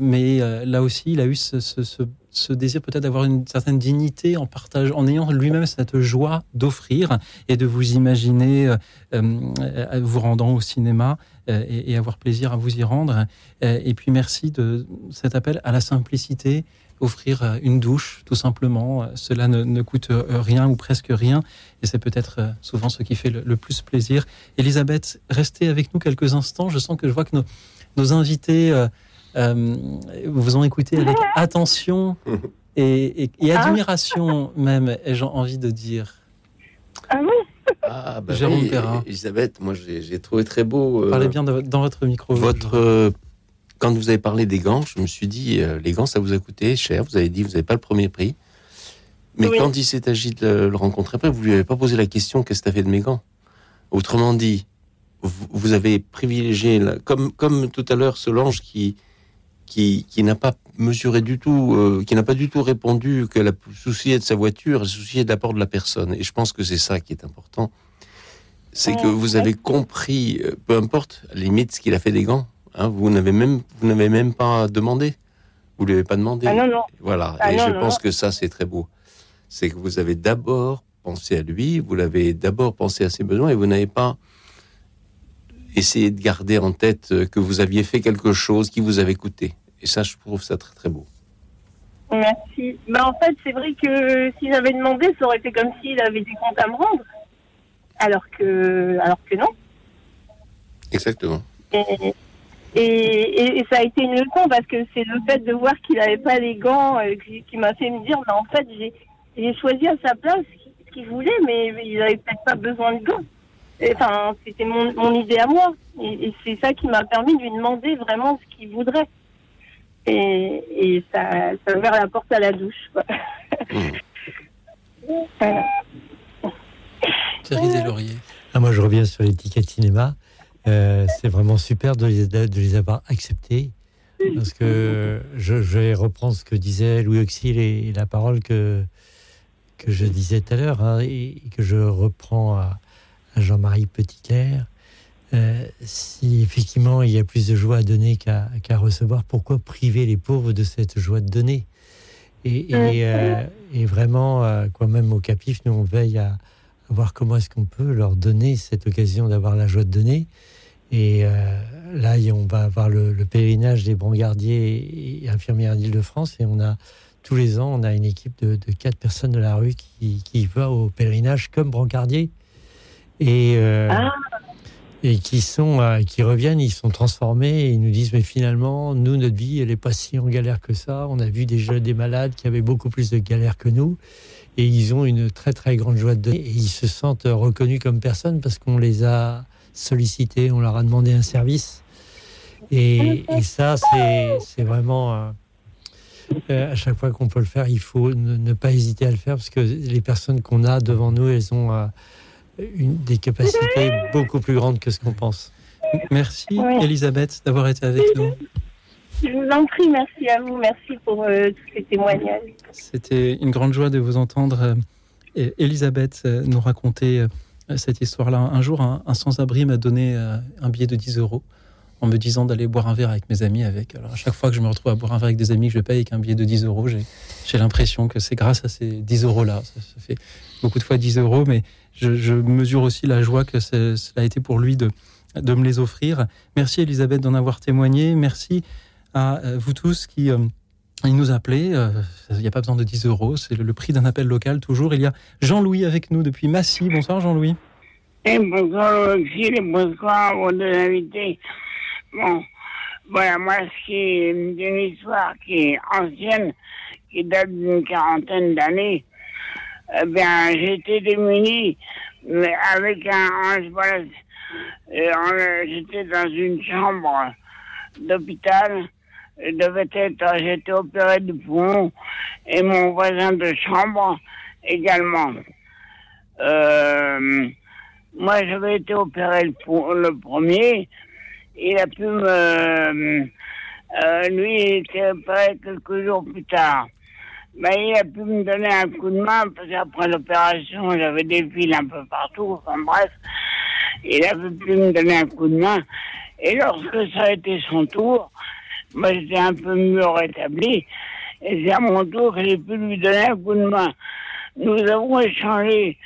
Mais là aussi, il a eu ce, ce- désir peut-être d'avoir une certaine dignité en partage, en ayant lui-même cette joie d'offrir et de vous imaginer vous rendant au cinéma et, avoir plaisir à vous y rendre. Et puis merci de cet appel à la simplicité, offrir euh, une douche, tout simplement. Euh, Cela ne, ne coûte euh, rien ou presque rien, et c'est peut-être souvent ce qui fait le, le plus plaisir. Elisabeth, restez avec nous quelques instants. Je sens que je vois que nos, nos invités euh, euh, vous ont écouté avec *laughs* attention et, et- et admiration même, ai-je envie de dire. Ah oui Ah, bah Jérôme oui, Perrin. Elisabeth, moi j'ai j'ai trouvé très beau. euh, Parlez bien de- dans votre micro. Votre, euh, quand vous avez parlé des gants, je me suis dit, euh, les gants, ça vous a coûté cher. Vous avez dit, vous n'avez pas le premier prix. Mais Oui. quand il s'est agi de le, le rencontrer après, vous lui avez pas posé la question, qu'est-ce que tu as fait de mes gants? Autrement dit, vous, vous avez privilégié, la- comme, comme tout à l'heure, Solange qui, qui, qui n'a pas mesuré du tout, euh, qui n'a pas du tout répondu que la souciait de sa voiture, elle se souciait de l'apport de la personne. Et je pense que c'est ça qui est important. C'est que Ouais. vous avez compris, euh, peu importe, à la limite, ce qu'il a fait des gants. Hein, vous n'avez même, vous n'avez même pas demandé. Vous lui avez pas demandé. Ah non, non. Voilà. Ah et non, je non, pense non. que ça, c'est très beau. C'est que vous avez d'abord pensé à lui, vous l'avez d'abord pensé à ses besoins et vous n'avez pas essayé de garder en tête que vous aviez fait quelque chose qui vous avait coûté. Et ça, je trouve ça très, très beau. Merci. Bah, en fait, c'est vrai que si j'avais demandé, ça aurait été comme s'il avait des comptes à me rendre. Alors que, alors que non. Exactement. Et, et, et ça a été une leçon parce que c'est le fait de voir qu'il n'avait pas les gants euh, qui, qui m'a fait me dire, mais en fait, j'ai, choisi à sa place ce qu'il voulait, mais il n'avait peut-être pas besoin de gants. Enfin, c'était mon, mon idée à moi. Et, et c'est ça qui m'a permis de lui demander vraiment ce qu'il voudrait. Et, et ça, ça a ouvert la porte à la douche. Quoi. *laughs* Voilà. Thierry Deslauriers. Ah, moi, je reviens sur l'étiquette cinéma. Euh, c'est vraiment super de les, de les avoir acceptés. Parce que je, je vais reprendre ce que disait Louis Auxil et, et la parole que, que je disais tout à l'heure, hein, et, et que je reprends à, à Jean-Marie Petitclerc. Euh, si effectivement il y a plus de joie à donner qu'à qu'à recevoir, pourquoi priver les pauvres de cette joie de donner? Et, et, euh, et vraiment, euh, quoi même au Capif, nous on veille à, à voir comment est-ce qu'on peut leur donner cette occasion d'avoir la joie de donner. Et euh, là, on va avoir le, le pèlerinage des brancardiers et infirmières d'Île-de-France. Et on a, tous les ans, on a une équipe de, de quatre personnes de la rue qui, qui va au pèlerinage comme brancardiers. Et, euh, et qui, sont, euh, qui reviennent, ils sont transformés et ils nous disent, mais finalement, nous, notre vie, elle n'est pas si en galère que ça. On a vu déjà des malades qui avaient beaucoup plus de galères que nous. Et ils ont une très, très grande joie de donner. Et ils se sentent reconnus comme personnes parce qu'on les a sollicités, on leur a demandé un service. Et, et ça, c'est vraiment... euh, euh, à chaque fois qu'on peut le faire, il faut ne, ne pas hésiter à le faire parce que les personnes qu'on a devant nous, elles ont euh, une, des capacités beaucoup plus grandes que ce qu'on pense. Merci Elisabeth d'avoir été avec nous. Je vous en prie, merci à vous, merci pour euh, tous ces témoignages. C'était une grande joie de vous entendre. et Elisabeth nous raconter cette histoire-là. Un jour, un, sans-abri m'a donné euh, un billet de 10 euros en me disant d'aller boire un verre avec mes amis avec. À chaque fois que je me retrouve à boire un verre avec des amis que je paye avec un billet de 10 euros, j'ai, l'impression que c'est grâce à ces 10 euros-là. Ça, fait beaucoup de fois 10 euros, mais je, mesure aussi la joie que cela a été pour lui de, de me les offrir. Merci Elisabeth d'en avoir témoigné. Merci à euh, vous tous qui... euh, il nous appelait, euh, il n'y a pas besoin de 10 euros, c'est le, prix d'un appel local toujours. Il y a Jean-Louis avec nous depuis Massy. Bonsoir Jean-Louis. Et bonsoir Gilles, bonsoir aux deux invités. Bon, voilà, moi, ce qui est une histoire qui est ancienne, qui date d'une quarantaine d'années. Eh bien, j'étais démuni, mais avec un, un- j'étais dans une chambre d'hôpital. Devait être, j'étais opéré du poumon et mon voisin de chambre également. Euh, moi, j'avais été opéré le, le premier. Il a pu me. euh, lui, il était opéré quelques jours plus tard. ben, il a pu me donner un coup de main parce qu'après l'opération, j'avais des fils un peu partout. Enfin bref, il a pu me donner un coup de main. Et lorsque ça a été son tour, moi j'étais un peu mieux rétabli. Et c'est à mon tour que j'ai pu lui donner un coup de main. Nous avons échangé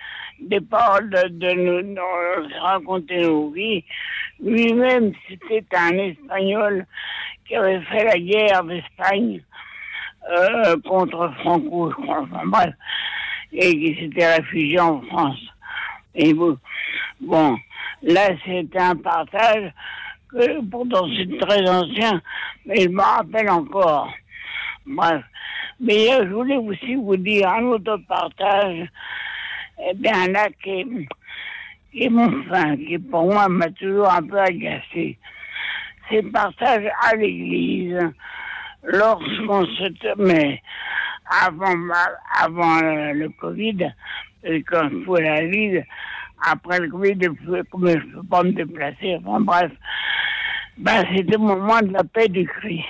des paroles de, de nous, raconter nos vies. Lui-même, c'était un Espagnol qui avait fait la guerre d'Espagne euh, contre Franco, je crois. Enfin bref, et qui s'était réfugié en France. Et bon, là, c'était un partage pourtant c'est très ancien, mais je me rappelle encore. Bref. Mais euh, je voulais aussi vous dire un autre partage, eh bien là, qui est, mon fin, qui pour moi m'a toujours un peu agacé. C'est le partage à l'église, lorsqu'on se met avant, avant le Covid, quand je la ville, après le Covid, je ne peux pas me déplacer, enfin bref, ben, c'était le moment de la paix du Christ,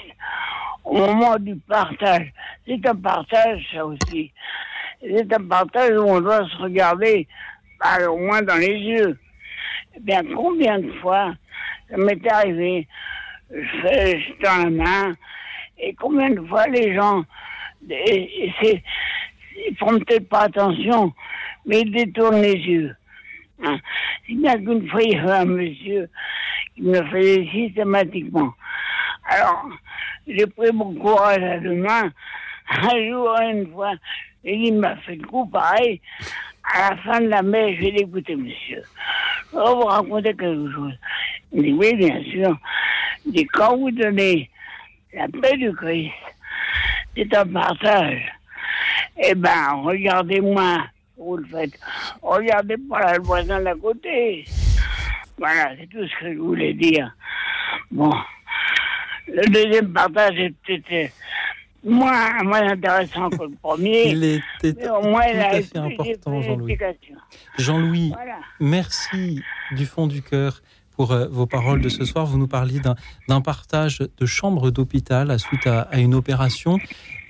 au moment du partage. C'est un partage, ça aussi. C'est un partage où on doit se regarder, ben, au moins dans les yeux. Eh bien, combien de fois ça m'est arrivé, je tends la main, et combien de fois les gens, et- et c'est, ils font peut-être pas attention, mais ils détournent les yeux. Hein. Si bien qu'une fois, il un monsieur qui me faisait systématiquement. Alors, j'ai pris mon courage à deux mains. Un jour, une fois, et il m'a fait le coup pareil. À la fin de la messe, je vais monsieur. Je vais vous raconter quelque chose. Il dit, oui, bien sûr. Il dit, quand vous donnez la paix du Christ, c'est un partage. Eh ben, regardez-moi, vous le faites. Regardez pas le voisin d'à côté. Voilà, c'est tout ce que je voulais dire. Bon. Le deuxième partage était moins, moins intéressant que le premier. Il était mais au moins, tout il a à fait important, Jean-Louis. Jean-Louis, Voilà. merci du fond du cœur pour euh, vos paroles de ce soir. Vous nous parliez d'un- partage de chambre d'hôpital à- suite à, à une opération.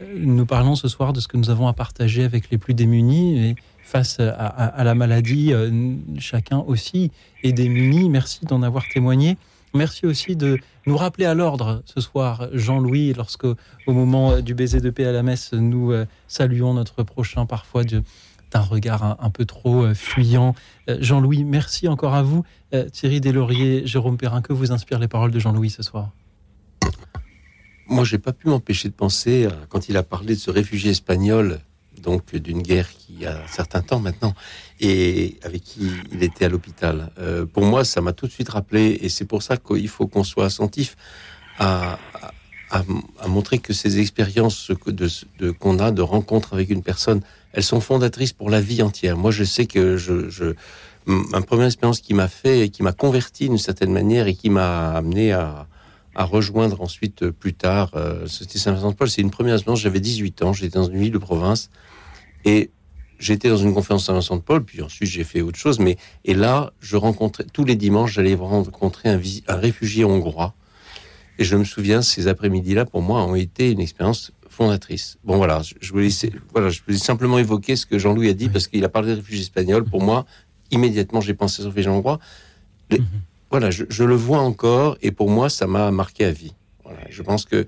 Euh, Nous parlons ce soir de ce que nous avons à partager avec les plus démunis. Et face à, la maladie, euh, chacun aussi est démuni. Merci d'en avoir témoigné. Merci aussi de nous rappeler à l'ordre ce soir, Jean-Louis, lorsque, au moment du baiser de paix à la messe, nous euh, saluons notre prochain parfois d'un regard un, un peu trop euh, fuyant. Jean-Louis, merci encore à vous. Thierry Deslauriers, Jérôme Perrin, que vous inspirent les paroles de Jean-Louis ce soir? Moi, j'ai pas pu m'empêcher de penser, quand il a parlé de ce réfugié espagnol, donc d'une guerre qui a un certain temps maintenant, et avec qui il était à l'hôpital. Euh, pour moi, ça m'a tout de suite rappelé, et c'est pour ça qu'il faut qu'on soit attentif à, à, montrer que ces expériences que de, de- qu'on a de rencontre avec une personne, elles sont fondatrices pour la vie entière. Moi, je sais que je ma première expérience qui m'a fait, qui m'a converti d'une certaine manière et qui m'a amené à, à rejoindre ensuite euh, plus tard, euh, c'était Saint-Vincent-de-Paul. C'est une première expérience, j'avais 18 ans, j'étais dans une ville de province et j'étais dans une conférence Saint-Vincent-de-Paul, puis ensuite j'ai fait autre chose. Mais et là, je rencontrais tous les dimanches, j'allais rencontrer un, un réfugié hongrois. Et je me souviens, ces après-midi-là, pour moi, ont été une expérience fondatrice. Bon, voilà, je, voulais, voilà, je voulais simplement évoquer ce que Jean-Louis a dit, parce qu'il a parlé de réfugiés espagnols. Pour moi, immédiatement, j'ai pensé aux réfugiés hongrois. Les- Voilà, je, je le vois encore, et pour moi, ça m'a marqué à vie. Voilà, je pense que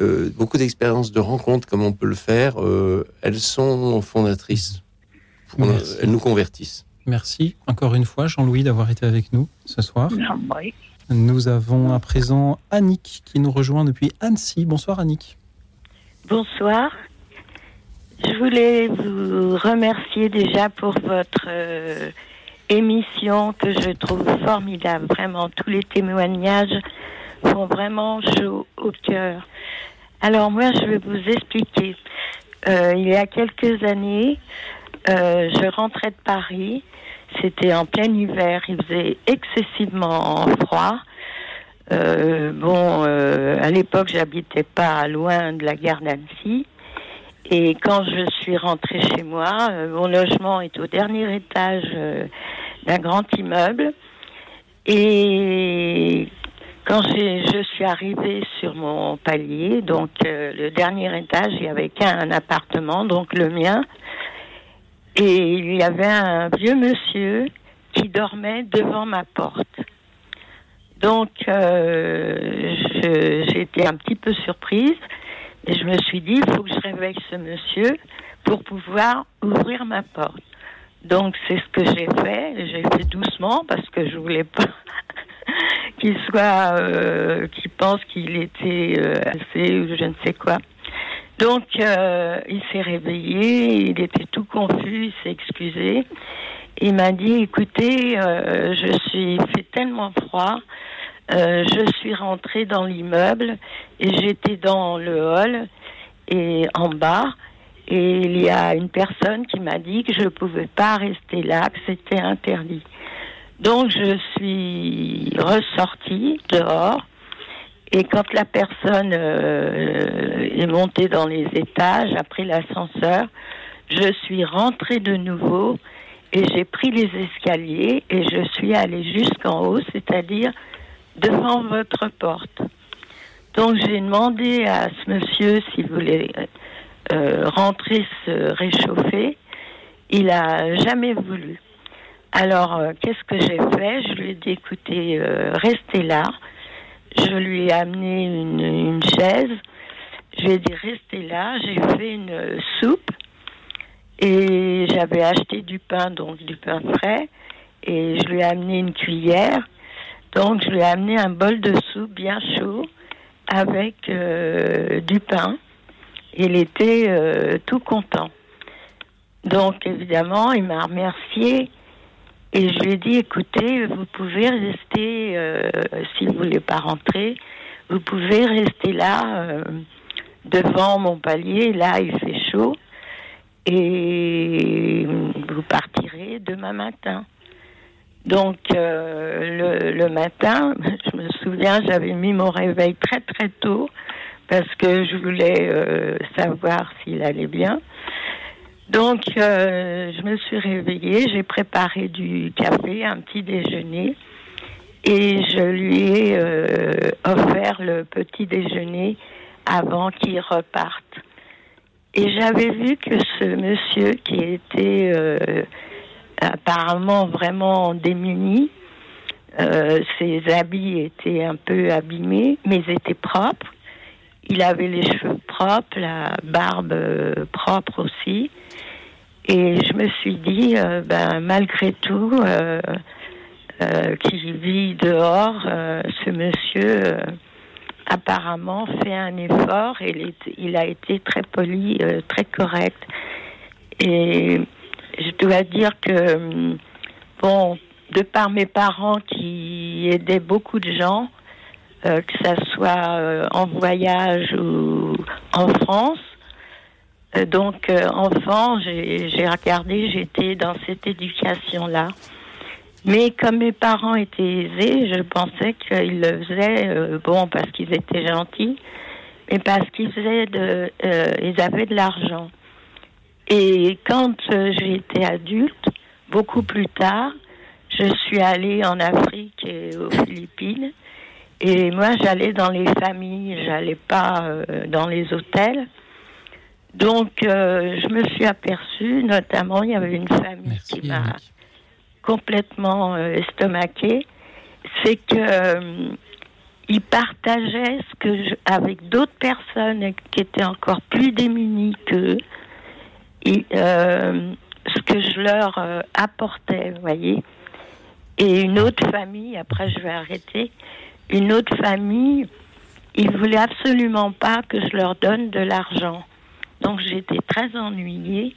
euh, beaucoup d'expériences de rencontres, comme on peut le faire, euh, elles sont fondatrices. Pour- elles nous convertissent. Merci encore une fois, Jean-Louis, d'avoir été avec nous ce soir. Nous avons à présent Annick qui nous rejoint depuis Annecy. Bonsoir Annick. Bonsoir. Je voulais vous remercier déjà pour votre euh, émission que je trouve formidable. Vraiment, tous les témoignages font vraiment chaud au cœur. Alors moi, je vais vous expliquer. Euh, il y a quelques années, euh, je rentrais de Paris. C'était en plein hiver. Il faisait excessivement froid. Euh, bon, à l'époque, j'habitais pas loin de la gare d'Annecy. Et quand je suis rentrée chez moi, mon logement est au dernier étage d'un grand immeuble. Et quand je suis arrivée sur mon palier, donc euh, le dernier étage, il y avait qu'un appartement, donc le mien, et il y avait un vieux monsieur qui dormait devant ma porte. Donc euh, j'ai été un petit peu surprise et je me suis dit, il faut que je réveille ce monsieur pour pouvoir ouvrir ma porte. Donc c'est ce que j'ai fait. J'ai fait doucement parce que je voulais pas *laughs* qu'il soit, euh, pense qu'il était euh, assez ou je ne sais quoi. Donc euh, il s'est réveillé, il était tout confus, il s'est excusé. Il m'a dit, écoutez, je suis fait tellement froid, je suis rentrée dans l'immeuble et j'étais dans le hall et en bas. Et il y a une personne qui m'a dit que je ne pouvais pas rester là, que c'était interdit. Donc je suis ressortie dehors et quand la personne euh, est montée dans les étages après l'ascenseur, je suis rentrée de nouveau et j'ai pris les escaliers et je suis allée jusqu'en haut, c'est-à-dire devant votre porte. Donc j'ai demandé à ce monsieur s'il voulait euh, rentrer se réchauffer. Il a jamais voulu. Alors euh, qu'est-ce que j'ai fait? Je lui ai dit écoutez, euh, restez là. Je lui ai amené une, chaise. Je lui ai dit restez là. J'ai fait une euh, soupe et j'avais acheté du pain, donc du pain frais. Et je lui ai amené une cuillère. Donc je lui ai amené un bol de soupe bien chaud avec du pain. Il était tout content. Donc évidemment, il m'a remercié et je lui ai dit écoutez, vous pouvez rester, euh, si vous voulez pas rentrer, vous pouvez rester là euh, devant mon palier. Là, il fait chaud et vous partirez demain matin. Donc euh, le, le matin, *laughs* je me souviens, j'avais mis mon réveil très très tôt parce que je voulais savoir s'il allait bien. Donc euh, je me suis réveillée, j'ai préparé du café, un petit déjeuner et je lui ai euh, offert le petit déjeuner avant qu'il reparte. Et j'avais vu que ce monsieur qui était euh, apparemment vraiment démuni, ses habits étaient un peu abîmés, mais étaient propres. Il avait les cheveux propres, la barbe propre aussi. Et je me suis dit, euh, ben, malgré tout, euh, euh, qui vit dehors, ce monsieur apparemment fait un effort et il, il a été très poli, très correct. Et je dois dire que, bon, de par mes parents qui aidaient beaucoup de gens, que ça soit en voyage ou en France, donc, euh, enfant, j'ai regardé, j'étais dans cette éducation-là. Mais comme mes parents étaient aisés, je pensais qu'ils le faisaient, euh, bon, parce qu'ils étaient gentils, mais parce qu'ils euh, avaient de l'argent. Et quand euh, j'ai été adulte, beaucoup plus tard, je suis allée en Afrique et aux Philippines. Et moi, j'allais dans les familles, j'allais pas euh, dans les hôtels. Donc, euh, je me suis aperçue, notamment, il y avait une famille qui m'a complètement euh, estomaquée. C'est que euh, ils partageaient ce que je, avec d'autres personnes qui étaient encore plus démunies qu'eux, et, euh, ce que je leur apportais, vous voyez. Et une autre famille, après je vais arrêter, une autre famille, ils voulaient absolument pas que je leur donne de l'argent. Donc j'étais très ennuyée.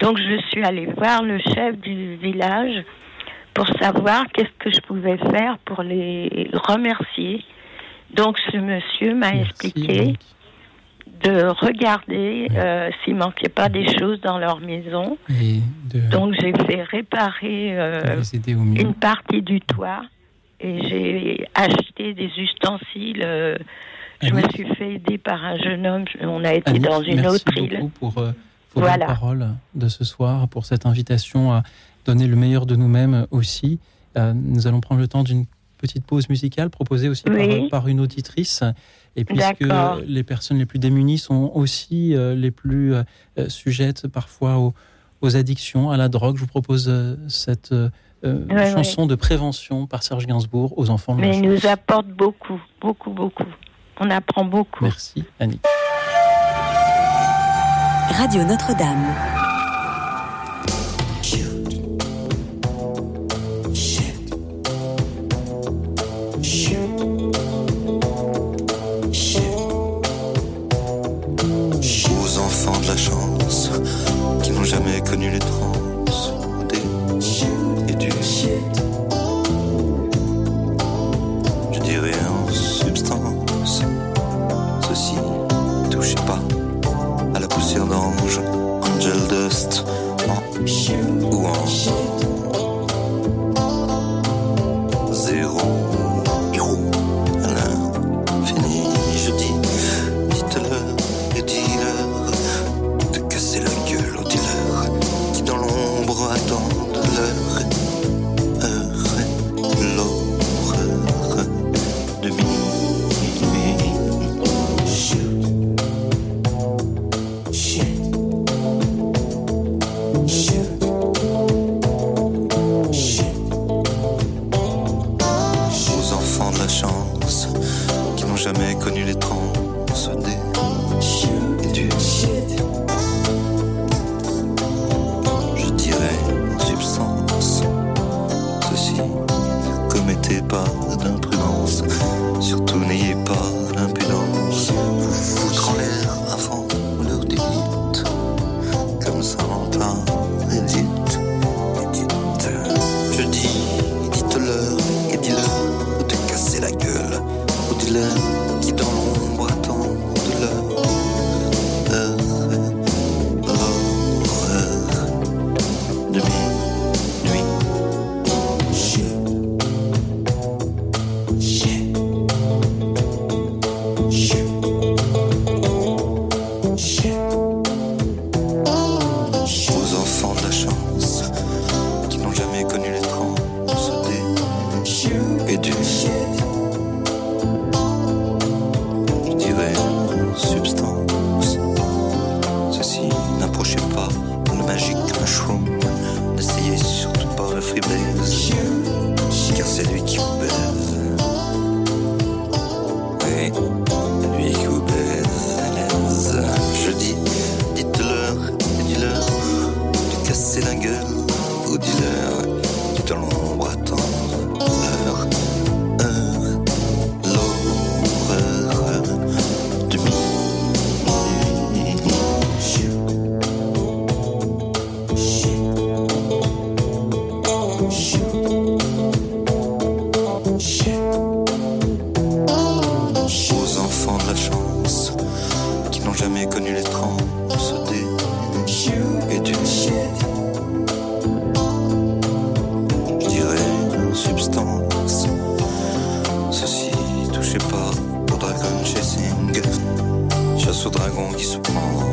Donc je suis allée voir le chef du village pour savoir qu'est-ce que je pouvais faire pour les remercier. Donc ce monsieur m'a expliqué de regarder euh, s'il manquait pas des choses dans leur maison. Et de, Donc j'ai fait réparer euh, une partie du toit et j'ai acheté des ustensiles. euh, je me suis fait aider par un jeune homme. On a été dans une merci autre île. beaucoup pour euh, vos Voilà. belles paroles de ce soir, pour cette invitation à donner le meilleur de nous-mêmes aussi. Euh, nous allons prendre le temps d'une petite pause musicale proposée aussi par- Oui. par, une auditrice. Et puisque les personnes les plus démunies sont aussi euh, les plus euh, sujettes parfois aux, aux addictions, à la drogue, je vous propose cette euh, Ouais, chanson de prévention par Serge Gainsbourg aux enfants la Mais il nous apporte beaucoup, beaucoup, beaucoup. On apprend beaucoup. Merci, Annie. Radio Notre-Dame. Au dragon qui se prend.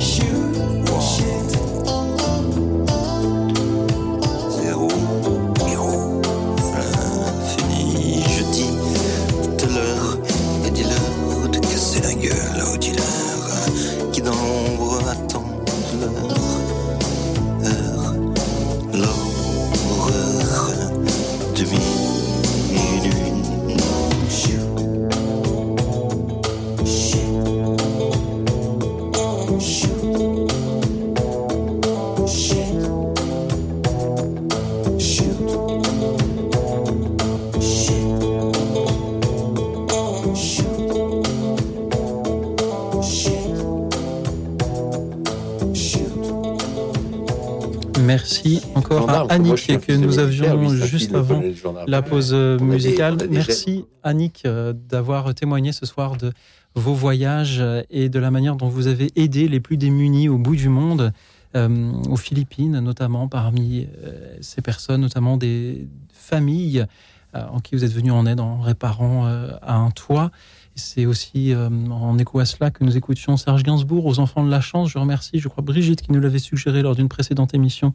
Moi, Annick un que nous avions juste avant la pause euh, musicale. Merci Annick euh, d'avoir témoigné ce soir de vos voyages euh, et de la manière dont vous avez aidé les plus démunis au bout du monde, euh, aux Philippines notamment, parmi euh, ces personnes, notamment des familles euh, en qui vous êtes venu en aide en réparant à un toit. C'est aussi en écho à cela que nous écoutions Serge Gainsbourg aux enfants de la chance. Je remercie, je crois, Brigitte qui nous l'avait suggéré lors d'une précédente émission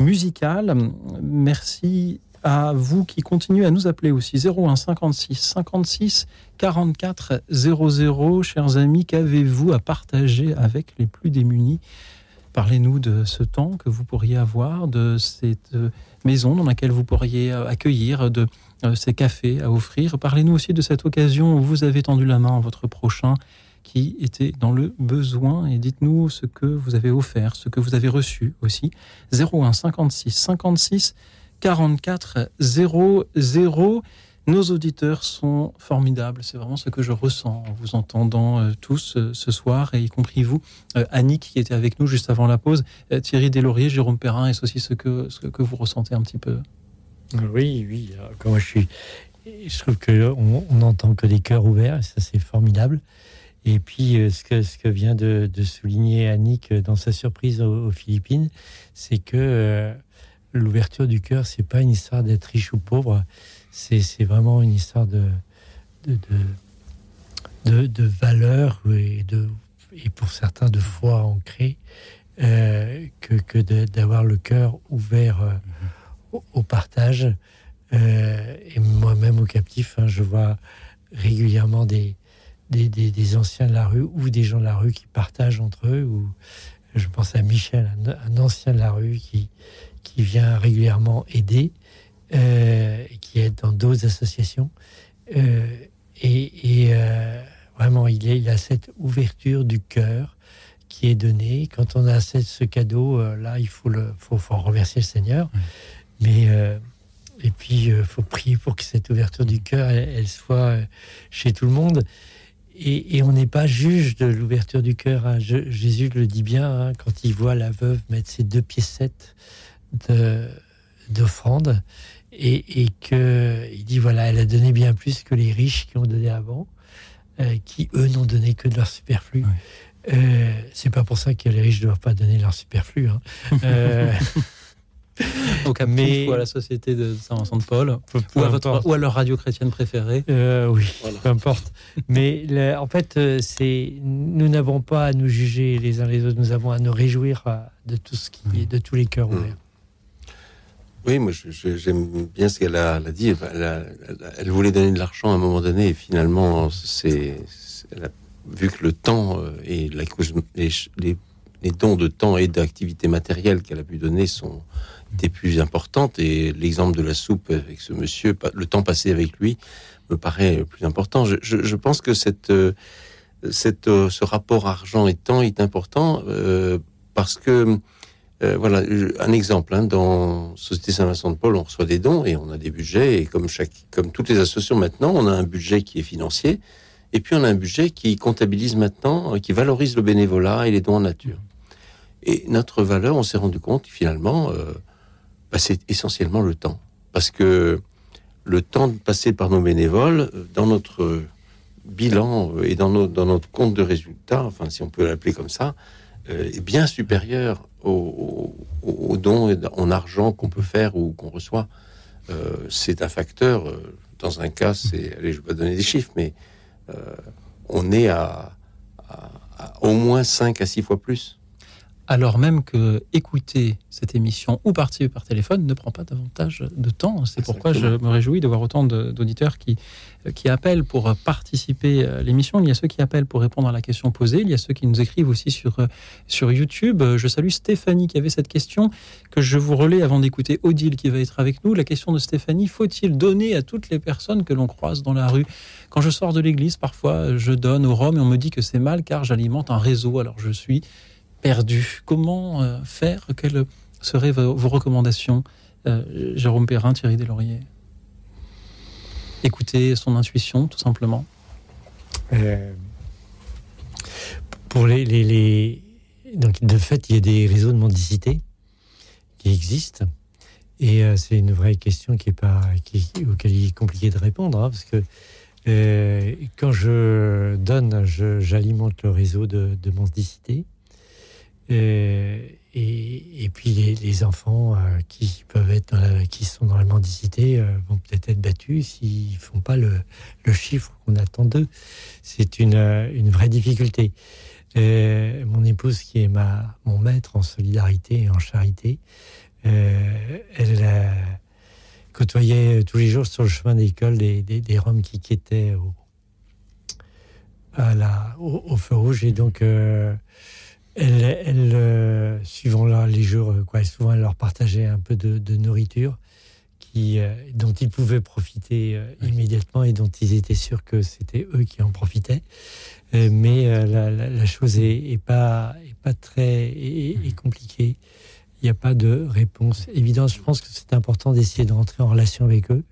musicale. Merci à vous qui continuez à nous appeler aussi 01 56 56 44 00. Chers amis, qu'avez-vous à partager avec les plus démunis? Parlez-nous de ce temps que vous pourriez avoir, de cette euh, maison dans laquelle vous pourriez euh, accueillir, de euh, ces cafés à offrir. Parlez-nous aussi de cette occasion où vous avez tendu la main à votre prochain qui était dans le besoin et dites-nous ce que vous avez offert, ce que vous avez reçu aussi. 01 56 56 44 00. Nos auditeurs sont formidables, c'est vraiment ce que je ressens en vous entendant euh, tous euh, ce soir, et y compris vous, euh, Annick qui était avec nous juste avant la pause, Thierry Deslauriers, Jérôme Perrin, est-ce aussi ce que, vous ressentez un petit peu Oui, oui. Quand je suis, je trouve que on, on entend que des cœurs ouverts, et ça c'est formidable. Et puis euh, ce que ce que vient de, souligner Annick euh, dans sa surprise aux, Philippines, c'est que euh, l'ouverture du cœur, c'est pas une histoire d'être riche ou pauvre, c'est vraiment une histoire de de, de, de, valeur et pour certains de foi ancrée que, que d'avoir le cœur ouvert au, partage. Et moi-même au captif, hein, je vois régulièrement des, des, des- des anciens de la rue ou des gens de la rue qui partagent entre eux. Ou je pense à Michel, un, ancien de la rue qui, qui vient régulièrement aider, euh, qui aide dans d'autres associations. Euh, et et, euh, vraiment, il, est, il a cette ouverture du cœur qui est donnée. Quand on a cette- ce cadeau, là, il faut, le, faut, faut en remercier le Seigneur. Mais et puis, il faut prier pour que cette ouverture du cœur, elle, elle soit chez tout le monde. Et, et on n'est pas juge de l'ouverture du cœur. hein. Je- Jésus le dit bien hein, quand il voit la veuve mettre ses deux piécettes de- d'offrande et, et que il dit voilà, elle a donné bien plus que les riches qui ont donné avant, euh, qui eux n'ont donné que de leur superflu. Euh, c'est pas pour ça que les riches ne doivent pas donner leur superflu. hein. Euh, *laughs* Donc à Mais- ou à la société de Saint-Vincent de Paul, peu ou à, votre, ou à leur radio chrétienne préférée. Euh, oui, peu importe. Mais le- en fait, euh, c'est nous n'avons pas à nous juger les uns les autres. Nous avons à nous réjouir euh, de tout ce qui est de tous les cœurs ouverts. Oui, moi j'aime bien ce qu'elle a, dit. Elle, a- elle a- elle voulait donner de l'argent à un moment donné et finalement, c'est, vu que le temps et la les, les dons de temps et d'activité matérielle qu'elle a pu donner sont étaient plus importantes et l'exemple de la soupe avec ce monsieur, le temps passé avec lui, me paraît plus important. Je, pense que cette, euh, cette, euh, ce rapport argent et temps est important euh, parce que voilà, un exemple, hein, dans Société Saint-Vincent de Paul, on reçoit des dons et on a des budgets, et comme, chaque, comme toutes les associations maintenant, on a un budget qui est financier, et puis on a un budget qui comptabilise maintenant, qui valorise le bénévolat et les dons en nature. Et notre valeur, on s'est rendu compte, finalement, c'est essentiellement le temps. Parce que le temps passé par nos bénévoles, euh, dans notre bilan euh, et dans, notre compte de résultats, enfin, si on peut l'appeler comme ça, euh, est bien supérieur aux, aux- dons en argent qu'on peut faire ou qu'on reçoit. C'est un facteur. dans un cas, c'est, allez, je vais pas donner des chiffres, mais on est à, à- à au moins 5 à 6 fois plus. Alors même que écouter cette émission ou participer par téléphone ne prend pas davantage de temps. C'est pourquoi je me réjouis de voir autant d'auditeurs qui, euh, qui appellent pour participer à l'émission. Il y a ceux qui appellent pour répondre à la question posée. Il y a ceux qui nous écrivent aussi sur, euh, sur YouTube. Euh, Je salue Stéphanie qui avait cette question que je vous relais avant d'écouter Odile qui va être avec nous. La question de Stéphanie, faut-il donner à toutes les personnes que l'on croise dans la rue? Quand je sors de l'église, parfois, je donne au Rhum et on me dit que c'est mal car j'alimente un réseau. Alors je suis perdu. Comment euh, faire? Quelles seraient vos, recommandations, euh, Jérôme Perrin, Thierry Deslauriers? Écouter son intuition, tout simplement. Euh, pour les, Donc, de fait, il y a des réseaux de mendicité qui existent. Et c'est une vraie question qui est pas, qui, auquel il est compliqué de répondre. hein, parce que quand je donne, j'alimente le réseau de mendicité. Euh, et, puis les, enfants euh, qui peuvent être dans la- qui sont dans la mendicité euh, vont peut-être être battus s'ils font pas le, chiffre qu'on attend d'eux. C'est une, vraie difficulté. Mon épouse, qui est ma, mon maître en solidarité et en charité, elle, côtoyait tous les jours sur le chemin d'école des, des, Roms qui quittaient au, à la, au feu rouge. Et donc, euh, elle, elle euh, suivant là, les jours, euh, quoi, souvent, elle leur partageait un peu de, de nourriture qui, euh, dont ils pouvaient profiter euh, immédiatement et dont ils étaient sûrs que c'était eux qui en profitaient. Euh, mais euh, la, la, la chose est, est pas, est pas très est, est compliquée. Il n'y a pas de réponse évidente. Je pense que c'est important d'essayer de rentrer en relation avec eux.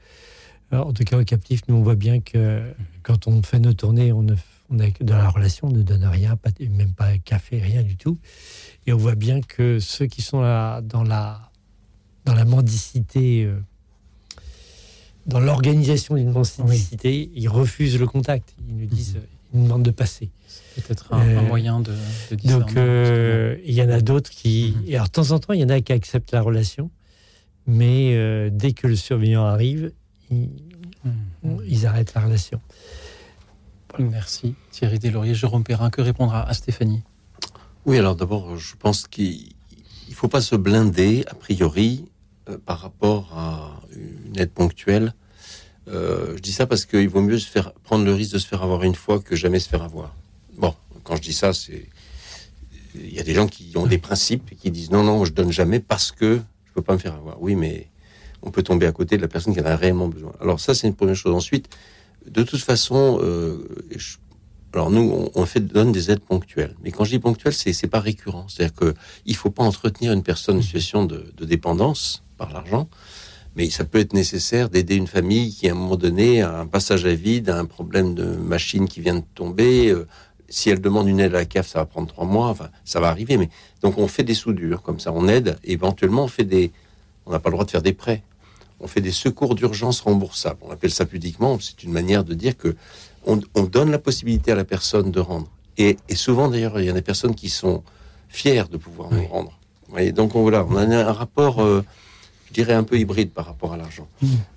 Alors, en tout cas, au captif, nous, on voit bien que quand on fait nos tournées, on ne on que de la relation, on ne donne rien, pas, même pas un café, rien du tout. Et on voit bien que ceux qui sont là, dans, la, dans la mendicité, euh, dans l'organisation d'une mendicité, ils refusent le contact. Ils nous disent, ils nous demandent de passer. Peut-être un, un Euh, moyen de, de donc, euh, il y en a d'autres qui. Et alors, de temps en temps, il y en a qui acceptent la relation, mais dès que le surveillant arrive, ils, ils arrêtent la relation. Merci Thierry Deslauriers. Jérôme Perrin, que répondra à Stéphanie? Oui, alors d'abord, je pense qu'il ne faut pas se blinder, a priori, euh, par rapport à une aide ponctuelle. Euh, je dis ça parce qu'il vaut mieux se faire prendre le risque de se faire avoir une fois que jamais se faire avoir. Bon, quand je dis ça, c'est il y a des gens qui ont des principes et qui disent non, non, je donne jamais parce que je peux pas me faire avoir. Oui, mais on peut tomber à côté de la personne qui en a réellement besoin. Alors ça, c'est une première chose. Ensuite, de toute façon, euh, je- alors nous, on, fait donne des aides ponctuelles. Mais quand je dis ponctuelles, c'est c'est pas récurrent. C'est-à-dire que il faut pas entretenir une personne en situation de, de dépendance par l'argent. Mais ça peut être nécessaire d'aider une famille qui, à un moment donné, a un passage à vide, a un problème de machine qui vient de tomber. euh, si elle demande une aide à la CAF, ça va prendre trois mois. Enfin, ça va arriver. Mais donc, on fait des soudures comme ça. On aide. Éventuellement, on fait des. On n'a pas le droit de faire des prêts. On fait des secours d'urgence remboursables. On appelle ça pudiquement. C'est une manière de dire que on, on donne la possibilité à la personne de rendre. Et, et souvent, d'ailleurs, il y a des personnes qui sont fières de pouvoir nous rendre. Donc on, voilà, on a un rapport, euh, je dirais, un peu hybride par rapport à l'argent.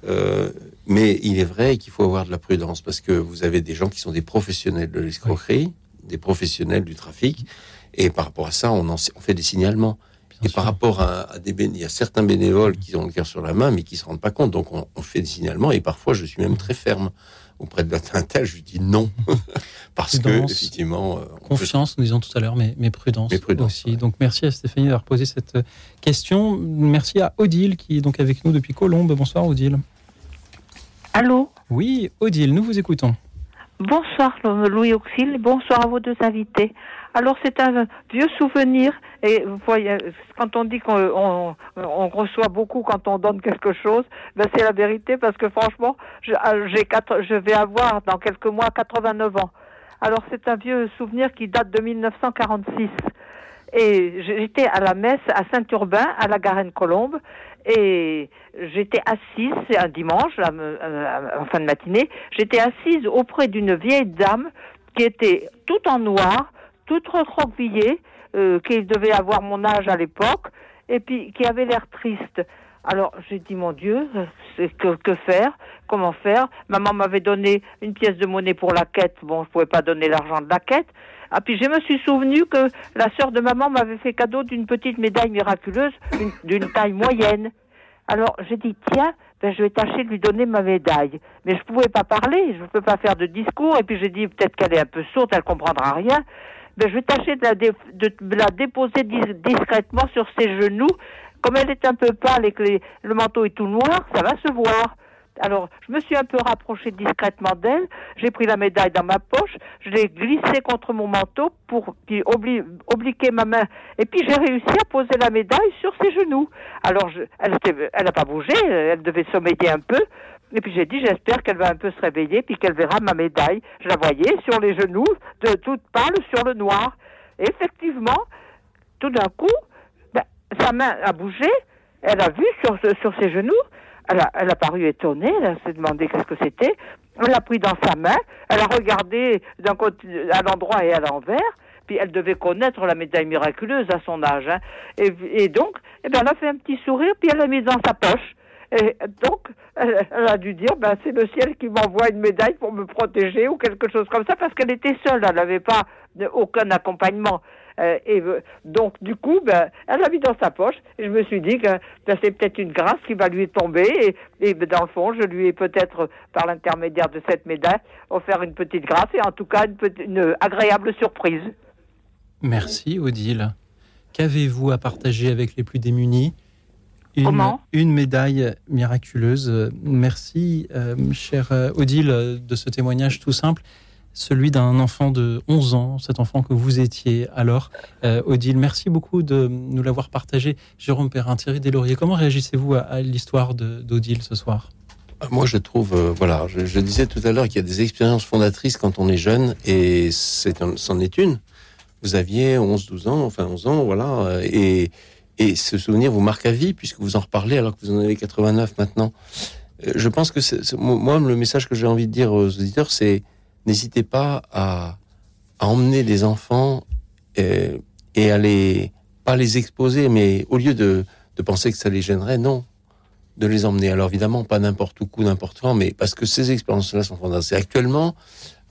Euh, mais il est vrai qu'il faut avoir de la prudence parce que vous avez des gens qui sont des professionnels de l'escroquerie, des professionnels du trafic, et par rapport à ça, on, en, on fait des signalements. Et par rapport à, à des il y a certains bénévoles qui ont le cœur sur la main, mais qui se rendent pas compte. Donc on, on fait des signalements et parfois je suis même très ferme auprès de un tel. Je lui dis non *laughs* parce que effectivement, euh, on peut- Confiance, nous disons tout à l'heure, mais, mais prudence, Mais prudence, aussi. Donc merci à Stéphanie d'avoir posé cette euh, question. Merci à Odile qui est donc avec nous depuis Colombes. Bonsoir Odile. Allô? Oui, Odile, nous vous écoutons. Bonsoir Louis Auxil, et bonsoir à vos deux invités. Alors c'est un vieux souvenir et vous voyez quand on dit qu'on on, on reçoit beaucoup quand on donne quelque chose, ben c'est la vérité parce que franchement euh, j'ai quatre, je vais avoir dans quelques mois 89 ans. Alors c'est un vieux souvenir qui date de 1946 et j'étais à la messe à Saint-Urbain à la Garenne-Colombe et j'étais assise, c'est un dimanche, à- en fin de matinée, j'étais assise auprès d'une vieille dame qui était toute en noir, toute recroquevillée, euh, qui devait avoir mon âge à l'époque, et puis qui avait l'air triste. Alors j'ai dit mon Dieu, que, que faire? Comment faire? Maman m'avait donné une pièce de monnaie pour la quête. Bon, je pouvais pas donner l'argent de la quête. Ah puis je me suis souvenu que la sœur de maman m'avait fait cadeau d'une petite médaille miraculeuse, une- d'une taille moyenne. Alors j'ai dit tiens, ben, je vais tâcher de lui donner ma médaille. Mais je pouvais pas parler, je ne peux pas faire de discours. Et puis j'ai dit peut-être qu'elle est un peu sourde, elle comprendra rien. Ben, je vais tâcher de la, déposer dis- discrètement sur ses genoux. Comme elle est un peu pâle et que le manteau est tout noir, ça va se voir. Alors, je me suis un peu rapprochée discrètement d'elle. J'ai pris la médaille dans ma poche. Je l'ai glissée contre mon manteau pour puis obli- obliquer ma main. Et puis, j'ai réussi à poser la médaille sur ses genoux. Alors, elle n'a pas bougé. Elle devait sommeiller un peu. Et puis, j'ai dit, j'espère qu'elle va un peu se réveiller puis qu'elle verra ma médaille. Je la voyais sur les genoux, de toute pâle sur le noir. Et effectivement, tout d'un coup, ben, sa main a bougé. Elle a vu sur, ses genoux. Elle a, elle a paru étonnée, elle s'est demandé qu'est-ce que c'était. Elle l'a pris dans sa main, elle a regardé d'un côté, à l'endroit et à l'envers, puis elle devait connaître la médaille miraculeuse à son âge. hein. Et, et donc, eh ben, elle a fait un petit sourire, puis elle l'a mise dans sa poche. Et donc, elle, a dû dire, ben, c'est le ciel qui m'envoie une médaille pour me protéger ou quelque chose comme ça, parce qu'elle était seule, elle n'avait pas aucun accompagnement. Euh, et euh, donc, du coup, ben, elle l'a mis dans sa poche. Et je me suis dit que ben, c'est peut-être une grâce qui va lui tomber. Et, ben, dans le fond, je lui ai peut-être, par l'intermédiaire de cette médaille, offert une petite grâce et en tout cas une agréable surprise. Merci Odile. Qu'avez-vous à partager avec les plus démunis? Une, médaille miraculeuse. Merci, euh, chère euh, Odile, euh, de ce témoignage tout simple. Celui d'un enfant de 11 ans, cet enfant que vous étiez alors. Euh, Odile, merci beaucoup de nous l'avoir partagé. Jérôme Perrin, Thierry Deslauriers, comment réagissez-vous à, à l'histoire de- d'Odile ce soir? Moi, je trouve, euh, voilà, je, je disais tout à l'heure qu'il y a des expériences fondatrices quand on est jeune, et un- c'en est une. Vous aviez 11, 12 ans, enfin 11 ans, voilà, euh, et, et ce souvenir vous marque à vie, puisque vous en reparlez alors que vous en avez 89 maintenant. Euh, Je pense que c'est- moi, le message que j'ai envie de dire aux auditeurs, c'est n'hésitez pas à, emmener les enfants euh, et à les, pas les exposer, mais au lieu de, penser que ça les gênerait, non, de les emmener. Alors évidemment, pas n'importe où, n'importe quand, mais parce que ces expériences-là sont. Et actuellement,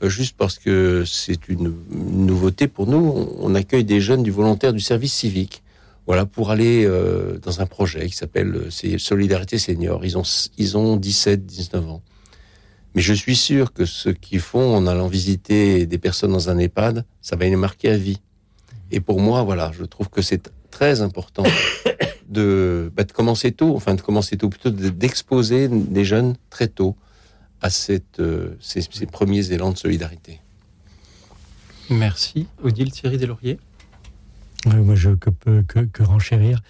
euh, juste parce que c'est une, nouveauté pour nous, on accueille des jeunes du volontaire du service civique. Voilà, pour aller euh, dans un projet qui s'appelle euh, Solidarité Senior. Ils ont, ils ont 17, 19 ans. Mais je suis sûr que ce qu'ils font en allant visiter des personnes dans un EHPAD, ça va les marquer à vie. Et pour moi, voilà, je trouve que c'est très important *coughs* de, bah, de commencer tôt, enfin de commencer tôt, plutôt de- d'exposer des jeunes très tôt à cette, euh, ces, ces premiers élans de solidarité. Merci. Odile, Thierry Deslauriers. Moi, je que que, que renchérir.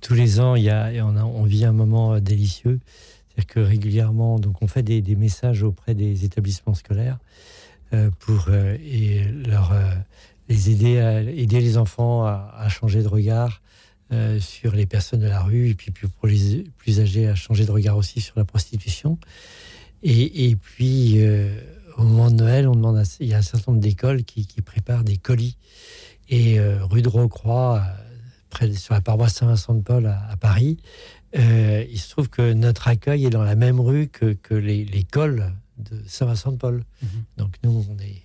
Tous les ans, il y a, on, on vit un moment euh, délicieux. C'est-à-dire que régulièrement, donc on fait des, messages auprès des établissements scolaires euh, pour euh, et leur les aider à aider les enfants à, changer de regard sur les personnes de la rue et puis les plus âgés à changer de regard aussi sur la prostitution. Et, puis au moment de Noël, on demande à- il y a un certain nombre d'écoles qui préparent des colis et euh, rue de Rocroi, euh, près de- sur la paroisse Saint-Vincent-de-Paul à, à Paris, euh, il se trouve que notre accueil est dans la même rue que, que l'école de Saint-Vincent-de-Paul. Donc nous, on est,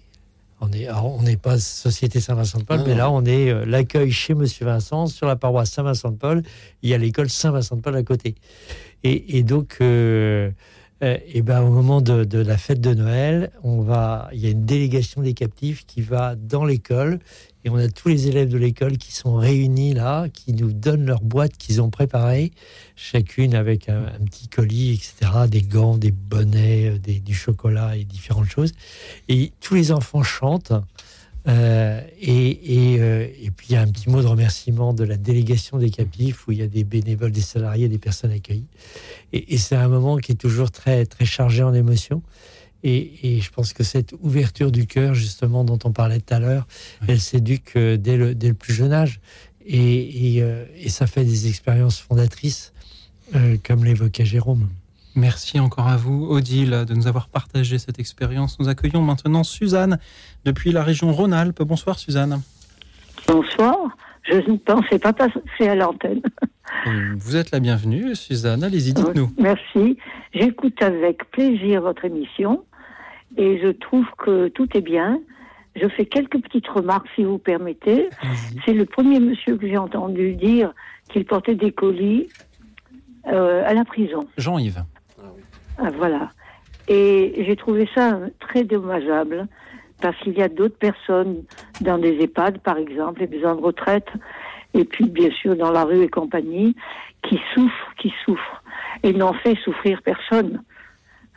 on est, alors, on n'est pas Société Saint-Vincent-de-Paul, Non, mais là, on est euh, l'accueil chez Monsieur Vincent sur la paroisse Saint-Vincent-de-Paul. Il y a l'école Saint-Vincent-de-Paul à côté. Et, et donc, euh, euh, et ben, au moment de, de la fête de Noël, on va, il y a une délégation des captifs qui va dans l'école et on a tous les élèves de l'école qui sont réunis là, qui nous donnent leur boîte qu'ils ont préparée, chacune avec un, petit colis, etc., des gants, des bonnets, euh, des- du chocolat et différentes choses. Et tous les enfants chantent. euh, euh, et puis il y a un petit mot de remerciement de la délégation des captifs où il y a des bénévoles, des salariés, des personnes accueillies. Et, et c'est un moment qui est toujours très, très chargé en émotions. Et, et je pense que cette ouverture du cœur, justement, dont on parlait tout à l'heure, elle s'éduque euh, dès le, dès le plus jeune âge. Et, et, euh, et ça fait des expériences fondatrices, euh, comme l'évoquait Jérôme. Merci encore à vous, Odile, de nous avoir partagé cette expérience. Nous accueillons maintenant Suzanne depuis la région Rhône-Alpes. Bonsoir, Suzanne. Bonsoir. Je ne pensais pas passer à l'antenne. *laughs* Vous êtes la bienvenue, Suzanne. Allez-y, dites-nous. Merci. J'écoute avec plaisir votre émission et je trouve que tout est bien. Je fais quelques petites remarques, si vous permettez. C'est le premier monsieur que j'ai entendu dire qu'il portait des colis euh, à la prison. Jean-Yves. Ah, voilà. Et j'ai trouvé ça très dommageable parce qu'il y a d'autres personnes dans des EHPAD, par exemple, les maisons de retraite, et puis bien sûr dans la rue et compagnie, qui souffrent, qui souffrent, et n'ont fait souffrir personne.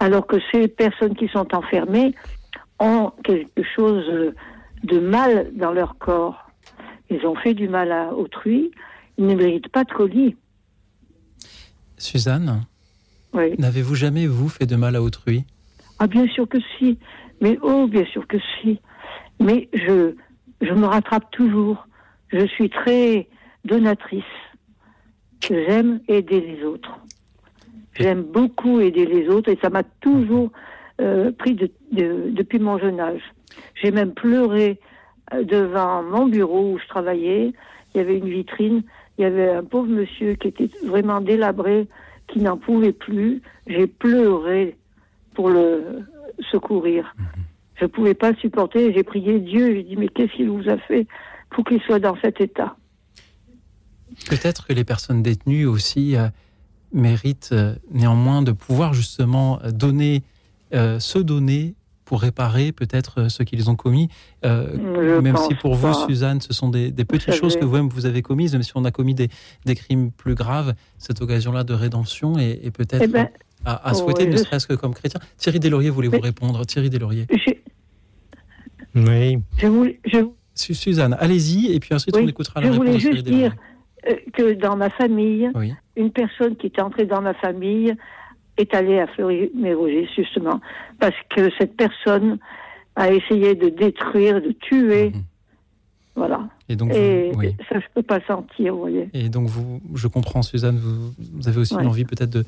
Alors que ces personnes qui sont enfermées ont quelque chose de mal dans leur corps. Ils ont fait du mal à autrui, ils ne méritent pas de colis. Suzanne, Oui. n'avez-vous jamais, vous, fait de mal à autrui? Ah, bien sûr que si. Mais oh, bien sûr que si. Mais je, je me rattrape toujours. Je suis très donatrice. J'aime aider les autres. J'aime beaucoup aider les autres et ça m'a toujours euh, pris de- de- depuis mon jeune âge. J'ai même pleuré euh, devant mon bureau où je travaillais. Il y avait une vitrine. Il y avait un pauvre monsieur qui était vraiment délabré, qui n'en pouvait plus. J'ai pleuré pour le secourir. Je ne pouvais pas le supporter. J'ai prié Dieu. J'ai dit, mais qu'est-ce qu'il vous a fait pour qu'il soit dans cet état. Peut-être que les personnes détenues aussi euh, méritent euh, néanmoins de pouvoir justement donner, euh, se donner pour réparer peut-être ce qu'ils ont commis. Euh, même si pour vous. Suzanne, ce sont des, des petites choses que vous-même vous avez commises, même si on a commis des, des crimes plus graves, cette occasion-là de rédemption est, est peut-être Eh ben, à, à souhaiter, ne je- serait-ce que comme chrétien. Thierry Deslauriers voulez vous Mais- répondre. Thierry Deslauriers. J'ai- Oui. Je voulais, je, Suzanne, allez-y, et puis ensuite on écoutera je la réponse voulais de Thierry juste dire euh, que dans ma famille, Oui. une personne qui est entrée dans ma famille est allée à Fleury-Mérogis, justement, parce que cette personne a essayé de détruire, de tuer. Voilà. Mhm. Et donc, Et vous- oui. ça, je peux pas sentir, vous voyez. Et donc, vous, je comprends, Suzanne, vous, vous avez aussi Ouais. une envie peut-être de,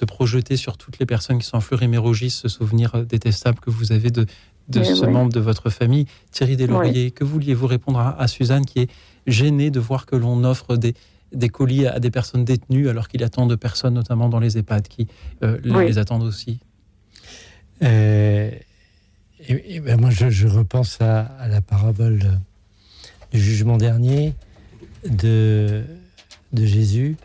de projeter sur toutes les personnes qui sont en Fleury-Mérogis ce souvenir euh, détestable que vous avez de, de Mais ce membre de votre famille. Thierry Deslauriers, que vouliez-vous répondre à, à Suzanne qui est gênée de voir que l'on offre des, des colis à des personnes détenues alors qu'il y a tant de personnes, notamment dans les EHPAD, qui euh, les- Oui. les attendent aussi? Euh, et, et ben moi, je, je repense à, à la parabole du jugement dernier de, de Jésus.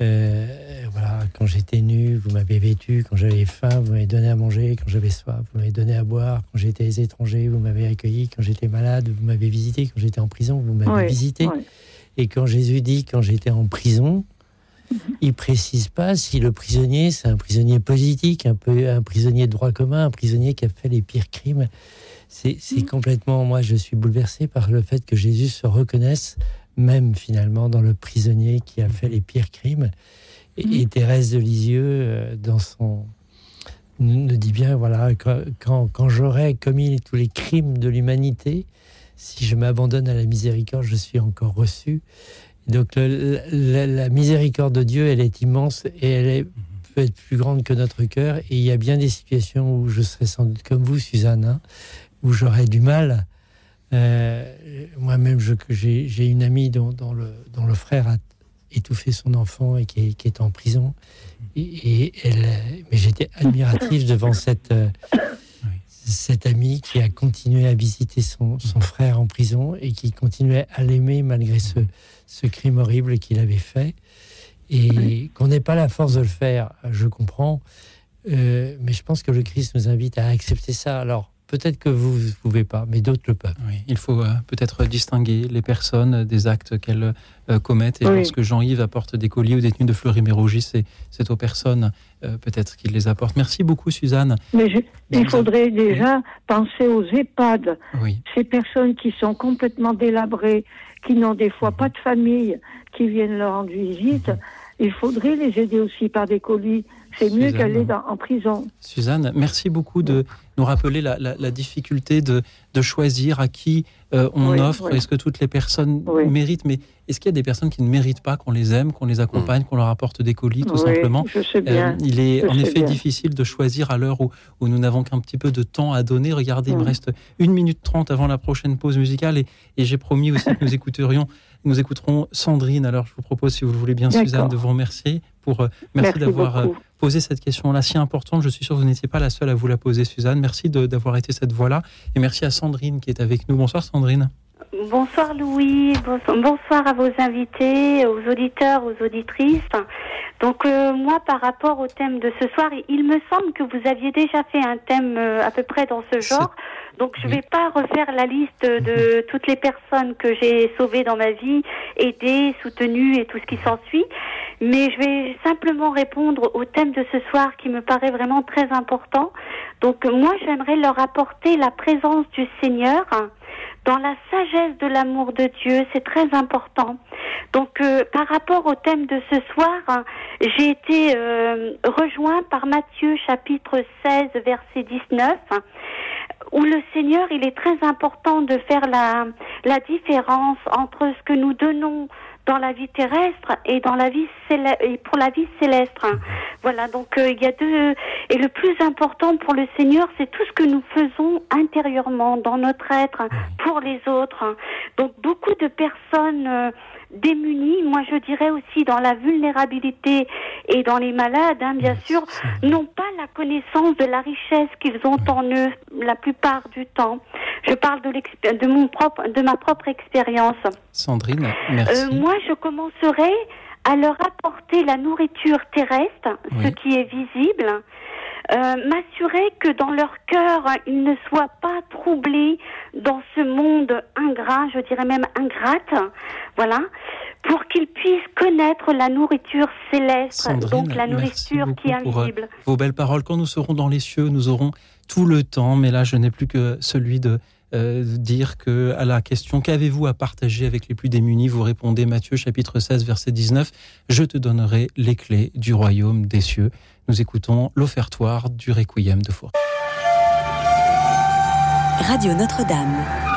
Euh, voilà, quand j'étais nu, vous m'avez vêtu. Quand j'avais faim, vous m'avez donné à manger. Quand j'avais soif, vous m'avez donné à boire. Quand j'étais étranger, vous m'avez accueilli. Quand j'étais malade, vous m'avez visité. Quand j'étais en prison, vous m'avez visité. Et quand Jésus dit quand j'étais en prison, *laughs* il précise pas si le prisonnier c'est un prisonnier politique, un peu un prisonnier de droit commun, un prisonnier qui a fait les pires crimes. C'est c'est complètement moi je suis bouleversé par le fait que Jésus se reconnaisse même finalement dans le prisonnier qui a fait les pires crimes. Et, et Thérèse de Lisieux euh, dans son nous dit bien voilà quand, quand, quand j'aurai commis tous les crimes de l'humanité, si je m'abandonne à la miséricorde, je suis encore reçu. Donc le- la, la miséricorde de Dieu, elle est immense et elle est, peut être plus grande que notre cœur. Et il y a bien des situations où je serais sans doute comme vous, Suzanne, hein, où j'aurais du mal. Euh, Moi-même, j'ai une amie dont, le, frère a étouffé son enfant et qui est, en prison. Et, mais j'étais admiratif devant cette, euh, cette amie qui a continué à visiter son, frère en prison et qui continuait à l'aimer malgré ce, ce crime horrible qu'il avait fait. Et qu'on n'ait pas la force de le faire, je comprends. Euh, mais je pense que le Christ nous invite à accepter ça. Alors, peut-être que vous ne pouvez pas, mais d'autres le peuvent. Oui, il faut euh, peut-être distinguer les personnes des actes qu'elles euh, commettent. Et Oui. lorsque Jean-Yves apporte des colis aux détenus de Fleury-Mérogis, c'est, c'est aux personnes euh, peut-être qu'il les apporte. Merci beaucoup, Suzanne. Mais je- il faudrait déjà penser aux EHPAD. Oui. Ces personnes qui sont complètement délabrées, qui n'ont des fois pas de famille, qui viennent leur rendre visite, il faudrait les aider aussi par des colis. C'est mieux Suzanne. qu'aller en prison. Suzanne, merci beaucoup de nous rappeler la, la- la difficulté de, de choisir à qui euh, on Oui, offre. oui. Est-ce que toutes les personnes méritent? Mais est-ce qu'il y a des personnes qui ne méritent pas qu'on les aime, qu'on les accompagne, qu'on leur apporte des colis, tout Oui, simplement? je sais bien. Euh, Il est Je en effet bien. difficile de choisir à l'heure où, où nous n'avons qu'un petit peu de temps à donner. Regardez, il me Mm. reste une minute trente avant la prochaine pause musicale et, et j'ai promis aussi que nous *laughs* écouterions, nous écouterons Sandrine. Alors je vous propose, si vous le voulez bien. Suzanne, de vous remercier pour euh, merci, Merci d'avoir euh, posé cette question-là si importante. Je suis sûr que vous n'étiez pas la seule à vous la poser, Suzanne. Merci de- d'avoir été cette voix-là et merci à Sandrine qui est avec nous. Bonsoir, Sandrine. Bonsoir Louis, bonsoir, bonsoir à vos invités, aux auditeurs, aux auditrices. Donc euh, moi par rapport au thème de ce soir, il me semble que vous aviez déjà fait un thème euh, à peu près dans ce genre. Donc je vais pas refaire la liste de toutes les personnes que j'ai sauvées dans ma vie, aidées, soutenues et tout ce qui s'ensuit. Mais je vais simplement répondre au thème de ce soir qui me paraît vraiment très important. Donc moi j'aimerais leur apporter la présence du Seigneur dans la sagesse de l'amour de Dieu, c'est très important. Donc, euh, par rapport au thème de ce soir, hein, j'ai été euh, rejoint par Matthieu chapitre 16, verset 19, hein, où le Seigneur, il est très important de faire la, la différence entre ce que nous donnons dans la vie terrestre et dans la vie céleste, et pour la vie céleste. Voilà, donc euh, il y a deux et le plus important pour le Seigneur, c'est tout ce que nous faisons intérieurement dans notre être hein, pour les autres. Donc beaucoup de personnes euh, démunies, moi je dirais aussi dans la vulnérabilité et dans les malades, hein, bien sûr, n'ont pas la connaissance de la richesse qu'ils ont en eux la plupart du temps. Je parle de, de, mon propre, de ma propre expérience. Sandrine, merci. Euh, moi, je commencerai à leur apporter la nourriture terrestre, ce qui est visible, euh, m'assurer que dans leur cœur, ils ne soient pas troublés dans ce monde ingrat, je dirais même ingrate, voilà, pour qu'ils puissent connaître la nourriture céleste, Sandrine, donc la nourriture qui est pour, euh, invisible. vos belles paroles. Quand nous serons dans les cieux, nous aurons tout le temps, mais là, je n'ai plus que celui de euh, dire que à la question qu'avez-vous à partager avec les plus démunis, vous répondez Matthieu chapitre 16 verset 19, je te donnerai les clés du royaume des cieux. Nous écoutons l'offertoire du requiem de Fauré. Radio Notre-Dame.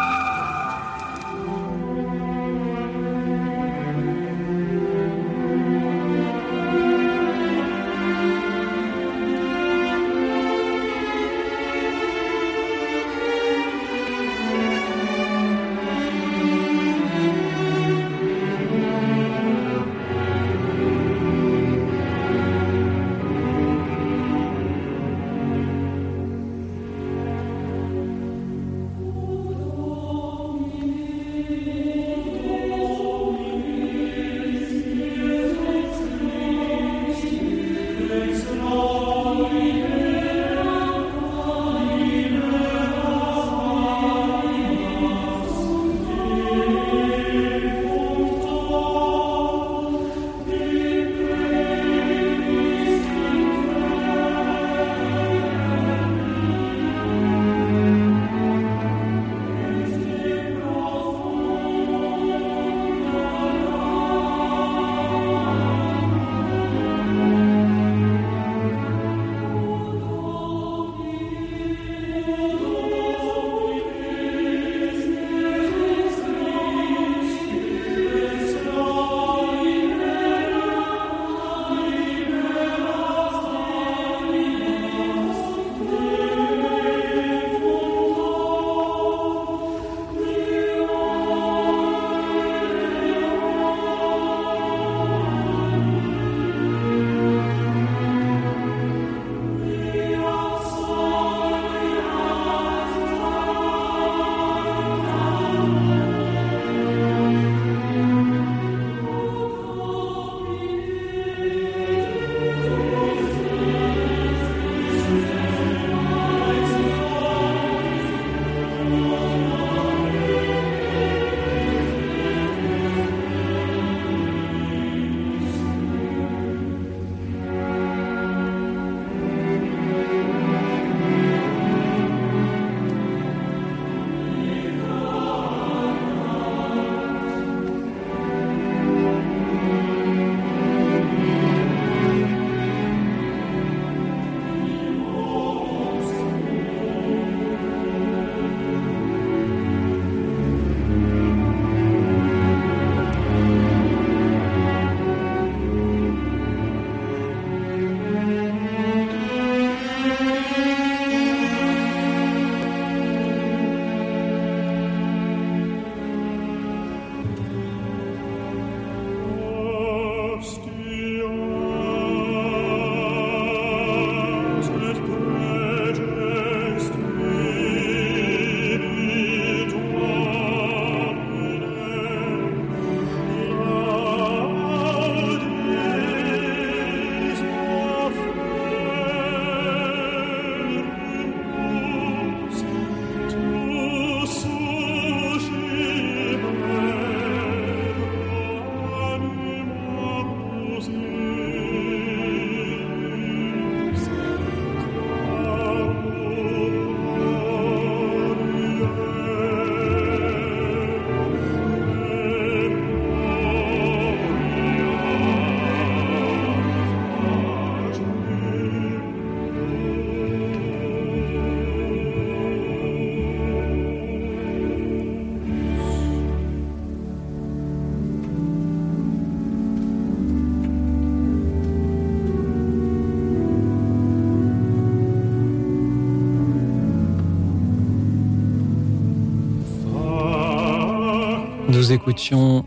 Écoutions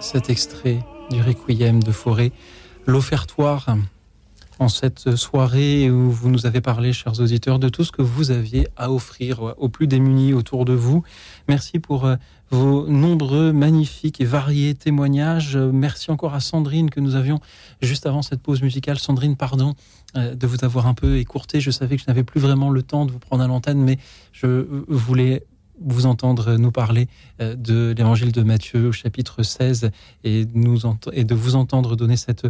cet extrait du Requiem de Forêt, l'offertoire en cette soirée où vous nous avez parlé, chers auditeurs, de tout ce que vous aviez à offrir aux plus démunis autour de vous. Merci pour euh, vos nombreux, magnifiques et variés témoignages. Merci encore à Sandrine que nous avions juste avant cette pause musicale. Sandrine, pardon euh, de vous avoir un peu écourté. Je savais que je n'avais plus vraiment le temps de vous prendre à l'antenne, mais je euh, voulais vous entendre nous parler euh, de l'évangile de Matthieu au chapitre 16 et, de vous entendre donner cette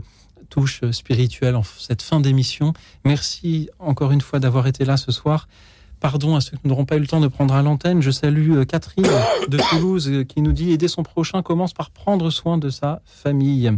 touche spirituelle en cette fin d'émission. Merci encore une fois d'avoir été là ce soir. Pardon à ceux qui n'auront pas eu le temps de prendre à l'antenne. Je salue euh, Catherine de Toulouse euh, qui nous dit aider son prochain commence par prendre soin de sa famille.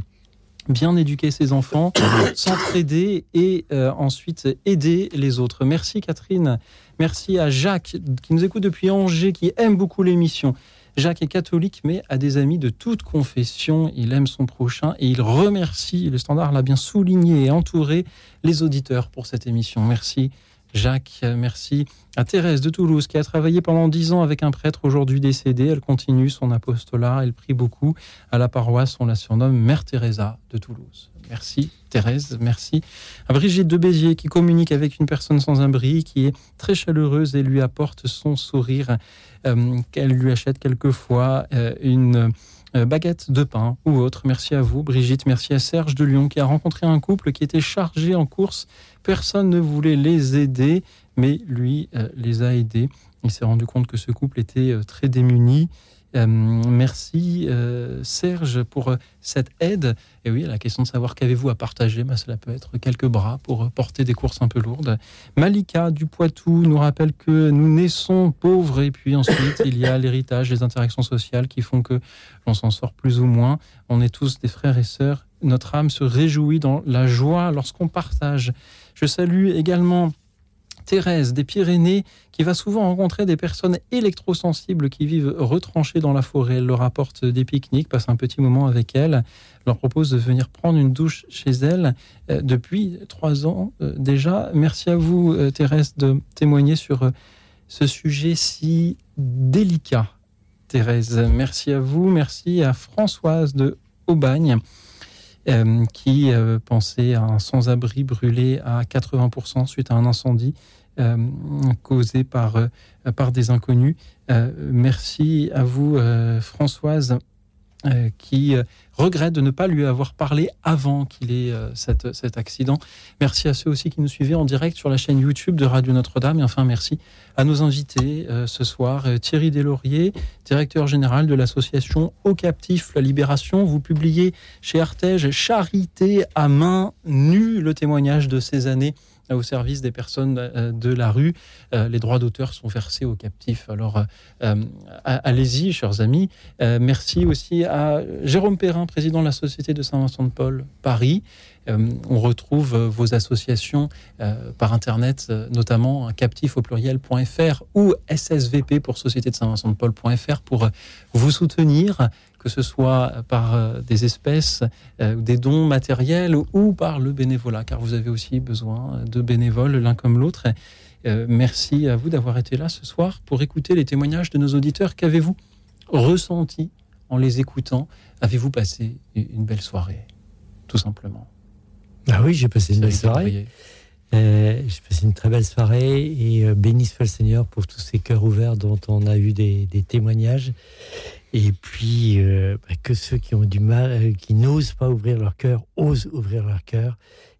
Bien éduquer ses enfants, s'entraider et ensuite aider les autres. Merci Catherine. Merci à Jacques qui nous écoute depuis Angers, qui aime beaucoup l'émission. Jacques est catholique, mais a des amis de toute confession. Il aime son prochain et il remercie, le standard l'a bien souligné et entouré, les auditeurs pour cette émission. Merci Jacques, merci à Thérèse de Toulouse qui a travaillé pendant dix ans avec un prêtre aujourd'hui décédé. Elle continue son apostolat, elle prie beaucoup. À la paroisse, on la surnomme Mère Teresa de Toulouse. Merci Thérèse, merci à Brigitte de Béziers qui communique avec une personne sans abri, qui est très chaleureuse et lui apporte son sourire, euh, qu'elle lui achète quelquefois euh, une euh, baguette de pain ou autre. Merci à vous Brigitte, merci à Serge de Lyon qui a rencontré un couple qui était chargé en course. Personne ne voulait les aider, mais lui euh, les a aidés. Il s'est rendu compte que ce couple était très démuni. Euh, merci euh, Serge pour euh, cette aide. Et oui, la question de savoir qu'avez-vous à partager, bah, cela peut être quelques bras pour porter des courses un peu lourdes. Malika du Poitou nous rappelle que nous naissons pauvres et puis ensuite il y a l'héritage, les interactions sociales qui font que l'on s'en sort plus ou moins. On est tous des frères et sœurs. Notre âme se réjouit dans la joie lorsqu'on partage. Je salue également Thérèse des Pyrénées, qui va souvent rencontrer des personnes électrosensibles qui vivent retranchées dans la forêt. Elle leur apporte des pique-niques, passe un petit moment avec elles, leur propose de venir prendre une douche chez elle euh, depuis trois ans euh, déjà. Merci à vous, euh, Thérèse, de témoigner sur ce sujet si délicat. Thérèse, merci à vous. Merci à Françoise de Aubagne qui pensait à un sans-abri brûlé à 80% suite à un incendie euh, causé par, euh, par des inconnus. Euh, merci à vous, Françoise, qui regrette de ne pas lui avoir parlé avant qu'il ait cet accident. Merci à ceux aussi qui nous suivaient en direct sur la chaîne YouTube de Radio Notre-Dame. Et enfin, merci à nos invités ce soir. Thierry Deslauriers, directeur général de l'association Au Captif La Libération. Vous publiez chez Artege Charité à main nue, le témoignage de ces années au service des personnes euh, de la rue. Euh, Les droits d'auteur sont versés aux captifs. Alors, euh, euh, allez-y, chers amis. Euh, merci aussi à Jérôme Perrin, président de la Société de Saint-Vincent-de-Paul Paris. Euh, on retrouve euh, vos associations euh, par Internet, euh, notamment captif au pluriel.fr ou SSVP pour Société de Saint-Vincent-de-Paul.fr pour euh, vous soutenir, que ce soit par euh, des espèces, euh, des dons matériels ou par le bénévolat, car vous avez aussi besoin de bénévoles l'un comme l'autre. Euh, merci à vous d'avoir été là ce soir pour écouter les témoignages de nos auditeurs. Qu'avez-vous ressenti en les écoutant? Avez-vous passé une belle soirée, tout simplement? Ah oui, j'ai passé une belle soirée. Euh, j'ai passé une très belle soirée et béni soit le Seigneur pour tous ces cœurs ouverts dont on a eu des, des témoignages. Et puis euh, bah, que ceux qui ont du mal, euh, qui n'osent pas ouvrir leur cœur, osent ouvrir leur cœur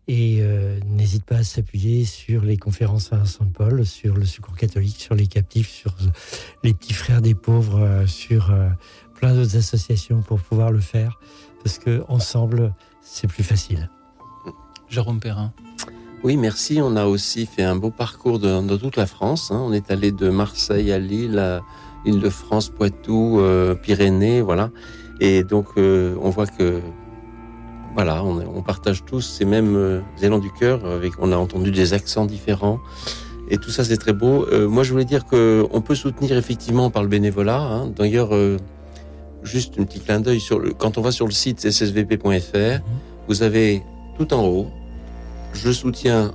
et euh, n'hésitent pas à s'appuyer sur les conférences à Saint-Paul, sur le Secours catholique, sur les captifs, sur euh, les petits frères des pauvres, euh, sur euh, plein d'autres associations pour pouvoir le faire, parce que ensemble c'est plus facile. Jérôme Perrin. Oui, merci. On a aussi fait un beau parcours de- dans toute la France. hein. On est allé de Marseille à Lille, à Île-de-France, Poitou, euh, Pyrénées, voilà. Et donc, euh, on voit que, voilà, on, partage tous ces mêmes euh, élans du cœur. Avec, on a entendu des accents différents. Et tout ça, c'est très beau. Moi, je voulais dire que on peut soutenir effectivement par le bénévolat. hein. D'ailleurs, juste un petit clin d'œil sur le, quand on va sur le site ssvp.fr, vous avez tout en haut je soutiens,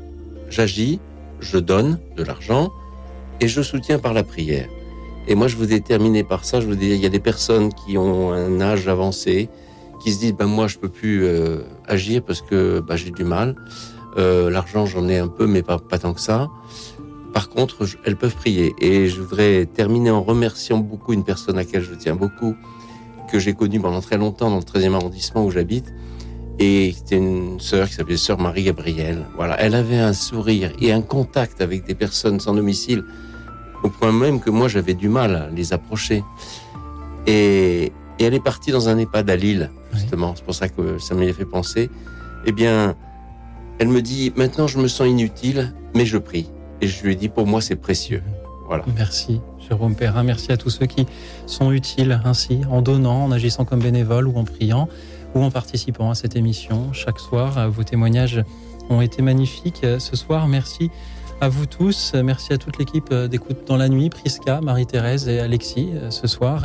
j'agis, je donne de l'argent et je soutiens par la prière. Et moi, je voudrais terminer par ça. Je veux dire, il y a des personnes qui ont un âge avancé, qui se disent, ben moi, je peux plus euh, agir parce que ben, j'ai du mal. Euh, L'argent, j'en ai un peu, mais pas, pas tant que ça. Par contre, elles peuvent prier. Et je voudrais terminer en remerciant beaucoup une personne à laquelle je tiens beaucoup, que j'ai connue pendant très longtemps dans le 13e arrondissement où j'habite. Et c'était une sœur qui s'appelait sœur Marie-Gabrielle. Voilà, elle avait un sourire et un contact avec des personnes sans domicile, au point même que moi j'avais du mal à les approcher. Et, et elle est partie dans un EHPAD à Lille, justement. C'est pour ça que ça m'y a fait penser. Eh bien, elle me dit, maintenant je me sens inutile, mais je prie. Et je lui ai dit, pour moi c'est précieux. Voilà. Merci, Jérôme Perrin. Merci à tous ceux qui sont utiles ainsi, en donnant, en agissant comme bénévole ou en priant ou en participant à cette émission chaque soir. Vos témoignages ont été magnifiques ce soir. Merci à vous tous. Merci à toute l'équipe euh, d'écoute dans la nuit, Prisca, Marie-Thérèse et Alexis euh, ce soir.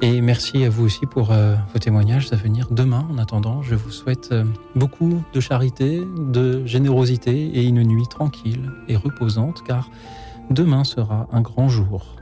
Et merci à vous aussi pour euh, vos témoignages à venir demain. En attendant, je vous souhaite beaucoup de charité, de générosité et une nuit tranquille et reposante car demain sera un grand jour.